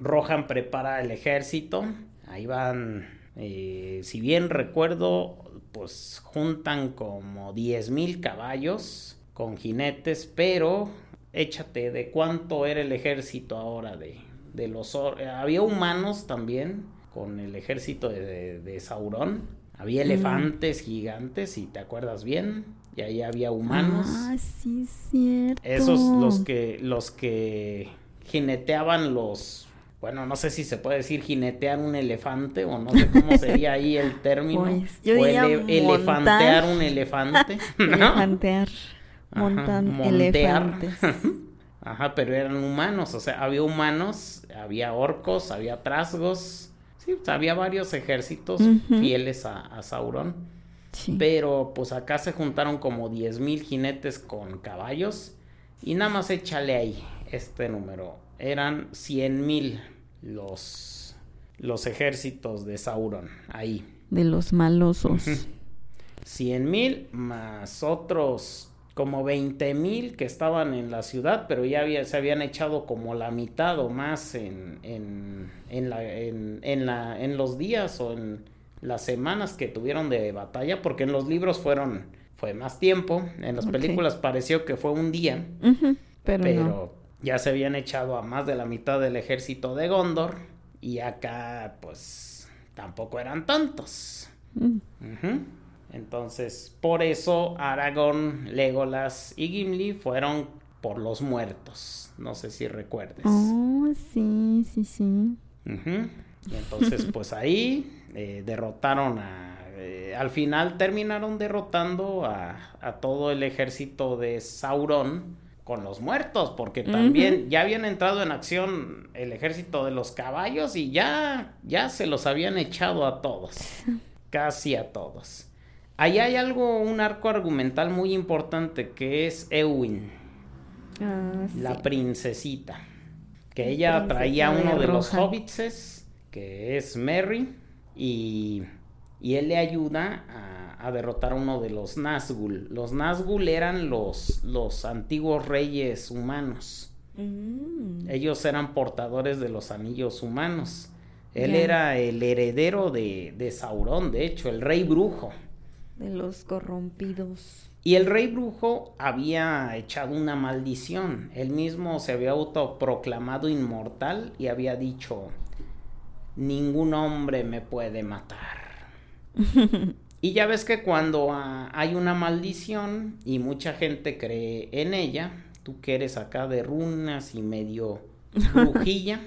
Rohan prepara el ejército. Ahí van, eh, si bien recuerdo, pues juntan como 10.000 caballos con jinetes, pero échate de cuánto era el ejército ahora de, de los... Había humanos también con el ejército de, de, Sauron. Había mm. elefantes gigantes, si te acuerdas bien, y ahí había humanos.
Ah, sí, cierto.
Esos los que los que jineteaban los bueno, no sé si se puede decir jinetear un elefante o no sé cómo sería ahí el <laughs> término.
Pues, yo diría
elefantear un elefante. <laughs>
Elefantear. Montan elefantes. <laughs>
Ajá, pero eran humanos, o sea, había humanos, había orcos, había trasgos, sí, había varios ejércitos fieles a, Sauron. Pero pues acá se juntaron como 10.000 jinetes con caballos y nada más échale ahí este número. Eran 100.000 los, los ejércitos de Sauron ahí.
De los malosos.
100.000 más otros como 20 mil que estaban en la ciudad, pero ya había, se habían echado como la mitad o más en, en, en, la, en, la, en los días o en las semanas que tuvieron de batalla, porque en los libros fueron, fue más tiempo, en las películas pareció que fue un día, pero, ya se habían echado a más de la mitad del ejército de Gondor y acá pues tampoco eran tantos. Mm. Entonces, por eso Aragorn, Legolas y Gimli fueron por los muertos. No sé si recuerdes.
Oh, sí, sí, sí.
Y entonces, pues <laughs> ahí eh, derrotaron a. Eh, al final terminaron derrotando a, a, todo el ejército de Sauron con los muertos, porque también ya habían entrado en acción el ejército de los caballos y ya, ya se los habían echado a todos. <laughs> Casi a todos. Ahí hay algo, un arco argumental muy importante que es Ewin, ah, la princesita, que ella traía uno de los hobbitses, que es Merry, y, él le ayuda a, derrotar a uno de los Nazgûl. Los Nazgûl eran los, los antiguos reyes humanos. Mm. Ellos eran portadores de los anillos humanos. Él era el heredero de, de Sauron, de hecho, el rey brujo
de los corrompidos.
Y el rey brujo había echado una maldición. Él mismo se había autoproclamado inmortal y había dicho, ningún hombre me puede matar. <laughs> y ya ves que cuando hay una maldición y mucha gente cree en ella, tú que eres acá de runas y medio brujilla,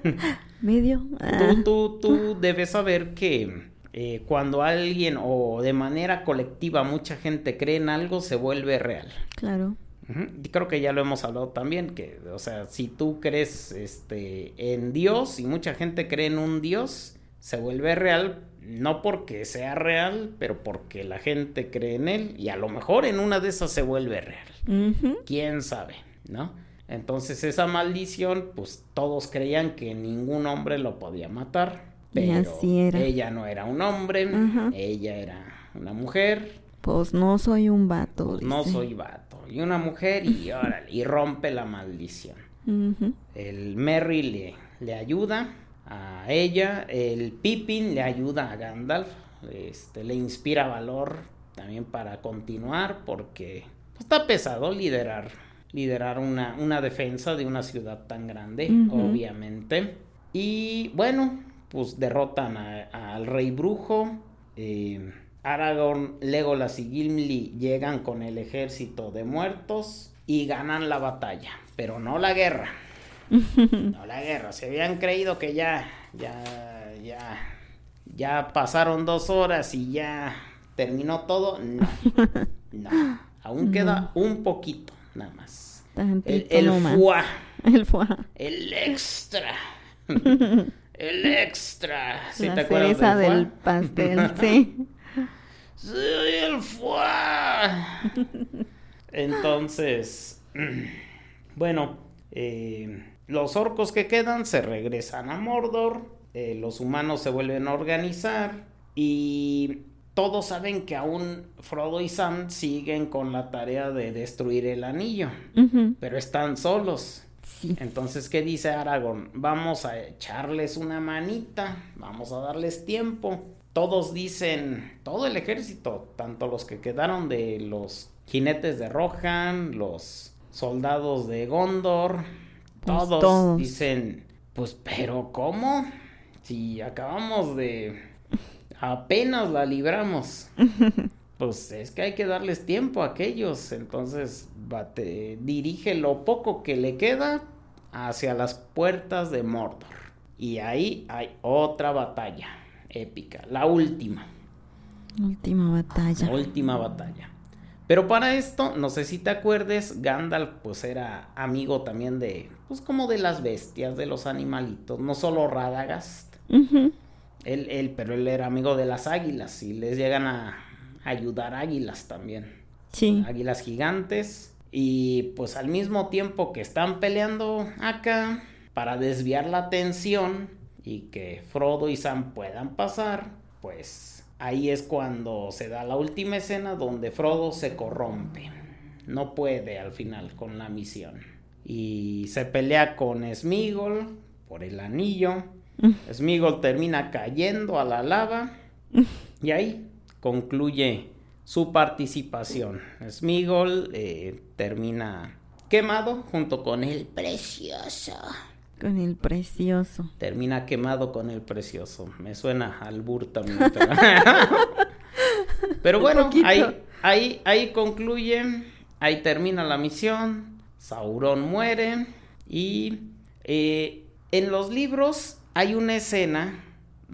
<laughs>
medio,
tú, ah. tú, tú debes saber que eh, cuando alguien o de manera colectiva mucha gente cree en algo, se vuelve real.
Claro.
Y creo que ya lo hemos hablado también, que, o sea, si tú crees este, en Dios y mucha gente cree en un Dios, se vuelve real, no porque sea real, pero porque la gente cree en él y a lo mejor en una de esas se vuelve real. ¿Quién sabe? ¿No? Entonces esa maldición, pues todos creían que ningún hombre lo podía matar pero ella no era un hombre, ella era una mujer.
Pues no soy un vato.
Pues no soy vato. Y una mujer y <laughs> órale, y rompe la maldición. El Merry le, le ayuda a ella, el Pippin le ayuda a Gandalf, este, le inspira valor también para continuar porque está pesado liderar liderar una, una defensa de una ciudad tan grande, obviamente. Y bueno, pues derrotan al rey brujo. Eh, Aragorn, Legolas y Gimli llegan con el ejército de muertos y ganan la batalla, pero no la guerra. <laughs> no la guerra. Se habían creído que ya, ya, ya, ya pasaron dos horas y ya terminó todo. No, <laughs> no. Aún queda un poquito, nada más. El, el, el
El foie.
El extra. <laughs> El extra.
¿Sí la te cereza del, pastel, <laughs> sí.
Soy el foie. Entonces, <clears throat> bueno, eh, los orcos que quedan se regresan a Mordor. Eh, los humanos se vuelven a organizar. Y todos saben que aún Frodo y Sam siguen con la tarea de destruir el anillo, pero están solos. Entonces, ¿qué dice Aragorn? Vamos a echarles una manita, vamos a darles tiempo. Todos dicen, todo el ejército, tanto los que quedaron de los jinetes de Rohan, los soldados de Gondor, pues todos, dicen, pues, pero ¿cómo? Si acabamos de... apenas la libramos. <laughs> pues es que hay que darles tiempo a aquellos. Entonces, dirige lo poco que le queda hacia las puertas de Mordor. Y ahí hay otra batalla épica, la última.
Última batalla.
última batalla. Pero para esto, no sé si te acuerdes, Gandalf pues era amigo también de, pues como de las bestias, de los animalitos, no solo Radagast. él, él, pero él era amigo de las águilas y les llegan a ayudar águilas también. Sí. Águilas gigantes. Y pues al mismo tiempo que están peleando acá, para desviar la atención y que Frodo y Sam puedan pasar, pues ahí es cuando se da la última escena donde Frodo se corrompe. No puede al final con la misión. Y se pelea con Smigol por el anillo. Smigol termina cayendo a la lava. Y ahí concluye su participación. Smigol eh, termina quemado junto con el precioso.
Con el precioso.
Termina quemado con el precioso. Me suena al también. <laughs> Pero, bueno, ahí, ahí, ahí concluye, ahí termina la misión. Sauron muere. Y eh, en los libros hay una escena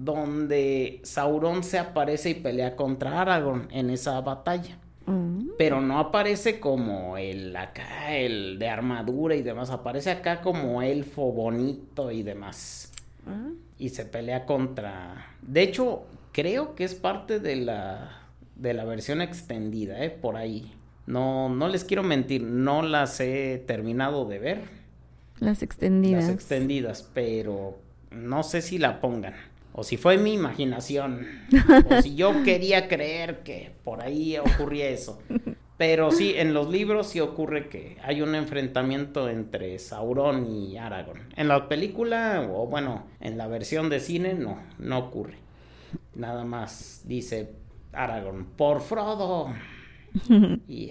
donde Sauron se aparece y pelea contra Aragorn en esa batalla. Mm. Pero no aparece como el acá, el de armadura y demás. Aparece acá como elfo bonito y demás. Ah. Y se pelea contra. De hecho, creo que es parte de la. de la versión extendida, eh, por ahí. No, no les quiero mentir, no las he terminado de ver.
Las extendidas.
Las extendidas, pero no sé si la pongan o si fue mi imaginación, o si yo quería creer que por ahí ocurría eso. Pero sí, en los libros sí ocurre que hay un enfrentamiento entre Sauron y Aragorn. En la película, o bueno, en la versión de cine, no, no ocurre. Nada más dice Aragorn, por Frodo. <laughs> y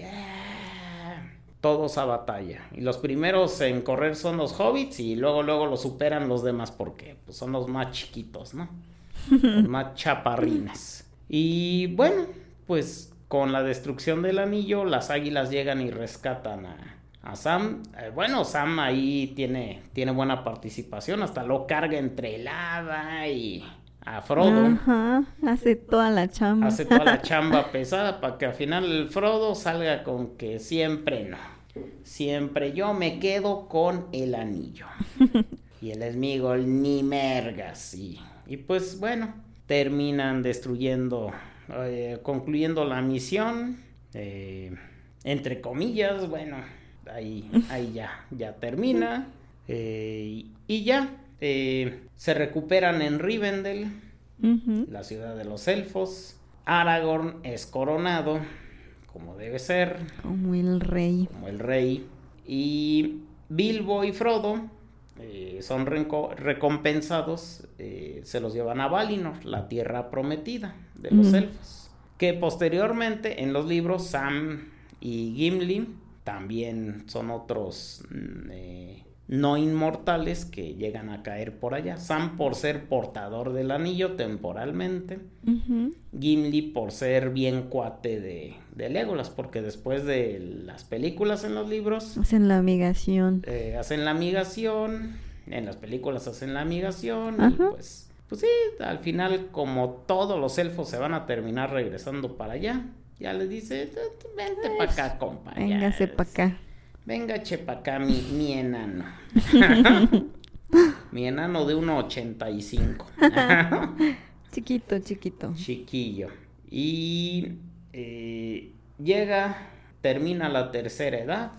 todos a batalla. Y los primeros en correr son los hobbits y luego luego los superan los demás porque pues, son los más chiquitos, ¿no? los más chaparrines. Y bueno, pues con la destrucción del anillo, las águilas llegan y rescatan a, Sam. Eh, bueno, Sam ahí tiene, tiene buena participación, hasta lo carga entre lava y a Frodo.
Ajá, hace toda la chamba.
Hace toda la <laughs> chamba pesada para que al final el Frodo salga con que siempre no. Siempre yo me quedo con el anillo. <laughs> y el esmigo ni mergas. Y, y pues bueno, terminan destruyendo, eh, concluyendo la misión. Eh, entre comillas, bueno, ahí, ahí ya, ya termina. Eh, y ya, eh, se recuperan en Rivendell, la ciudad de los elfos. Aragorn es coronado, como debe ser.
Como el rey.
Como el rey. Y Bilbo y Frodo eh, son recompensados, eh, se los llevan a Valinor, la tierra prometida de los elfos. Que posteriormente en los libros Sam y Gimli también son otros mm, no inmortales que llegan a caer por allá. Sam por ser portador del anillo temporalmente. Gimli por ser bien cuate de, de, Legolas, porque después de las películas en los libros...
Hacen la migración.
Eh, hacen la migración, en las películas hacen la migración y pues... Pues sí, al final como todos los elfos se van a terminar regresando para allá, ya les dice, vente para acá, compa.
Véngase para acá.
Venga, chepa acá, mi, mi enano. <laughs> mi enano de 1,85. <laughs>
chiquito, chiquito.
Chiquillo. Y eh, llega, termina la tercera edad,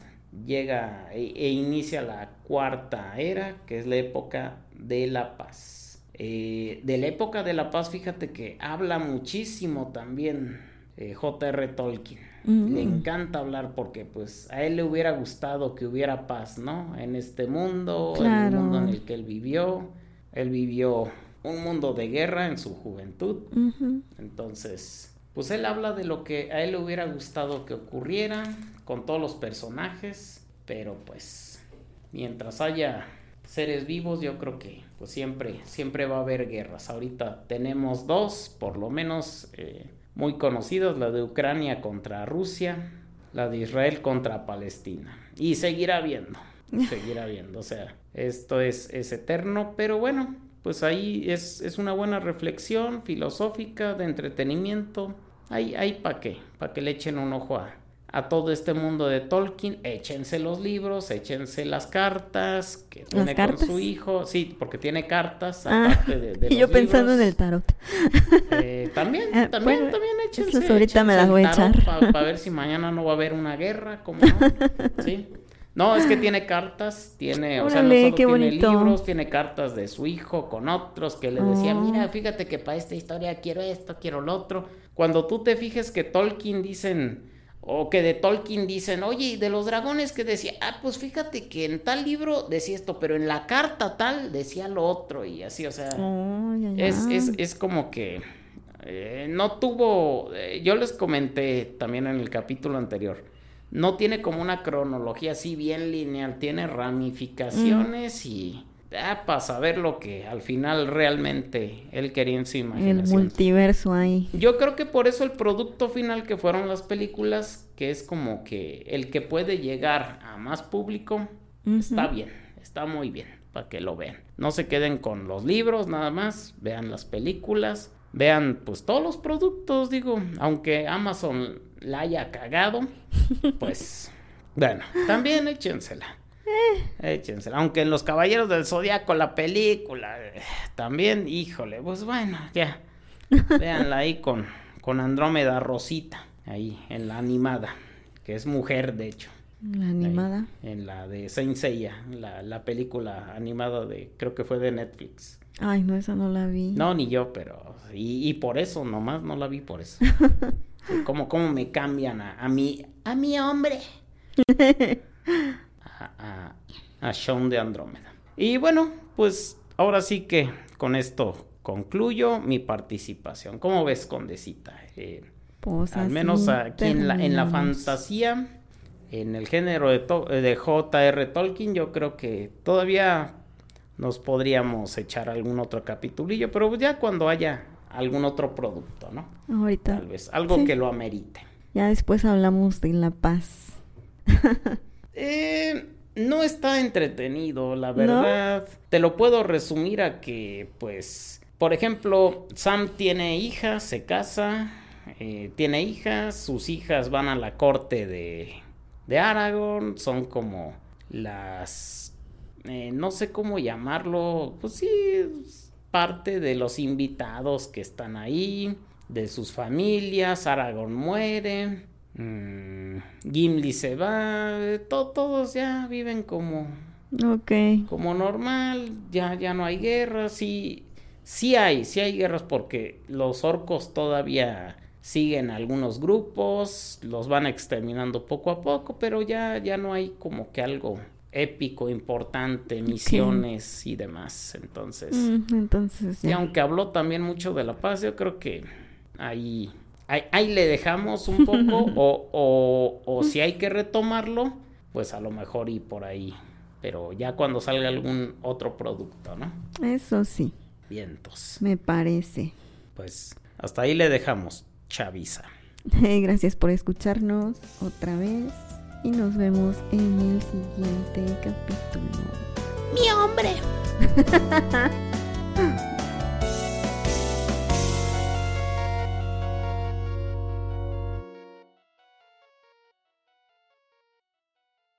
llega e, e, inicia la cuarta era, que es la época de la paz. Eh, de la época de la paz, fíjate que habla muchísimo también eh, J.R. Tolkien. Le encanta hablar porque pues a él le hubiera gustado que hubiera paz, ¿no? En este mundo, en el mundo en el que él vivió. Él vivió un mundo de guerra en su juventud. Entonces, pues él habla de lo que a él le hubiera gustado que ocurriera con todos los personajes, pero pues mientras haya seres vivos, yo creo que pues siempre, siempre va a haber guerras. Ahorita tenemos dos, por lo menos eh, muy conocidas, la de Ucrania contra Rusia, la de Israel contra Palestina. Y seguirá habiendo, <laughs> seguirá habiendo. O sea, esto es, es eterno, pero bueno, pues ahí es, es una buena reflexión filosófica, de entretenimiento. Ahí, ahí para qué, para que le echen un ojo a, a todo este mundo de Tolkien, échense los libros, échense las cartas que tiene con
cartas?
su hijo, sí, porque tiene cartas
Ah,
aparte de, de <laughs>
y yo pensando en el tarot.
Eh, también, <laughs>
Ah,
también,
bueno,
también échense.
ahorita me las voy a echar.
Para ver si mañana no va a haber una guerra, como no? <laughs> ¿Sí? No, es que tiene cartas, tiene, o sea, no solo
qué
tiene
bonito.
libros, tiene cartas de su hijo con otros que le decía,
Oh.
mira, fíjate que para esta historia quiero esto, quiero lo otro. Cuando tú te fijes que Tolkien dicen, o que de Tolkien dicen, oye, y de los dragones que decía, ah, pues fíjate que en tal libro decía esto, pero en la carta tal decía lo otro, y así, o sea.
Oh, ya, ya.
Es, es, es como que eh, no tuvo, eh, yo les comenté también en el capítulo anterior, no tiene como una cronología así bien lineal, tiene ramificaciones y ah, para saber lo que al final realmente él quería en su
El
imaginación.
multiverso ahí.
Yo creo que por eso el producto final que fueron las películas, que es como que el que puede llegar a más público, está bien, está muy bien, para que lo vean. No se queden con los libros nada más, vean las películas, vean pues todos los productos, digo, aunque Amazon la haya cagado, <laughs> pues bueno, también échensela. Échensela, aunque en Los Caballeros del Zodiaco la película eh, también, híjole, pues bueno, ya. Véanla ahí con, con Andrómeda Rosita, ahí en la animada, que es mujer de hecho.
La animada.
Ahí, en la de Saint Seiya, la, la película animada de, creo que fue de Netflix.
Ay, no, esa no la vi.
No, ni yo, pero, y, y por eso, nomás no la vi por eso. <laughs> ¿Cómo, cómo me cambian a, a mi, a mi hombre? <laughs> A, a, de Andrómeda. Y bueno, pues ahora sí que con esto concluyo mi participación. ¿Cómo ves, Condecita? Eh,
Pues
al menos aquí en la, en la fantasía, en el género de, to- de J.R. Tolkien, yo creo que todavía nos podríamos echar algún otro capitulillo, pero ya cuando haya algún otro producto, ¿no?
Ahorita.
Tal vez, algo
Sí.
que lo amerite.
Ya después hablamos de la paz. <laughs>
Eh, no está entretenido, la verdad. Te lo puedo resumir a que, pues, por ejemplo, Sam tiene hija, se casa, eh, tiene hijas, sus hijas van a la corte de, de Aragorn, son como las, eh, no sé cómo llamarlo, pues sí, parte de los invitados que están ahí, de sus familias, Aragorn muere. Mm, Gimli se va, eh, to- todos ya viven como
Ok.
como normal, ya, ya no hay guerras, sí, sí hay, sí hay guerras porque los orcos todavía siguen algunos grupos, los van exterminando poco a poco, pero ya, ya no hay como que algo épico, importante, misiones y demás, entonces,
Mm, entonces
y aunque habló también mucho de la paz, yo creo que ahí, ahí, ahí le dejamos un poco, <laughs> o, o, o si hay que retomarlo, pues a lo mejor y por ahí. Pero ya cuando salga algún otro producto, ¿no?
Eso sí,
Vientos.
me parece.
Pues hasta ahí le dejamos, Chaviza. <laughs>
Gracias por escucharnos otra vez y nos vemos en el siguiente capítulo.
Mi hombre. <laughs>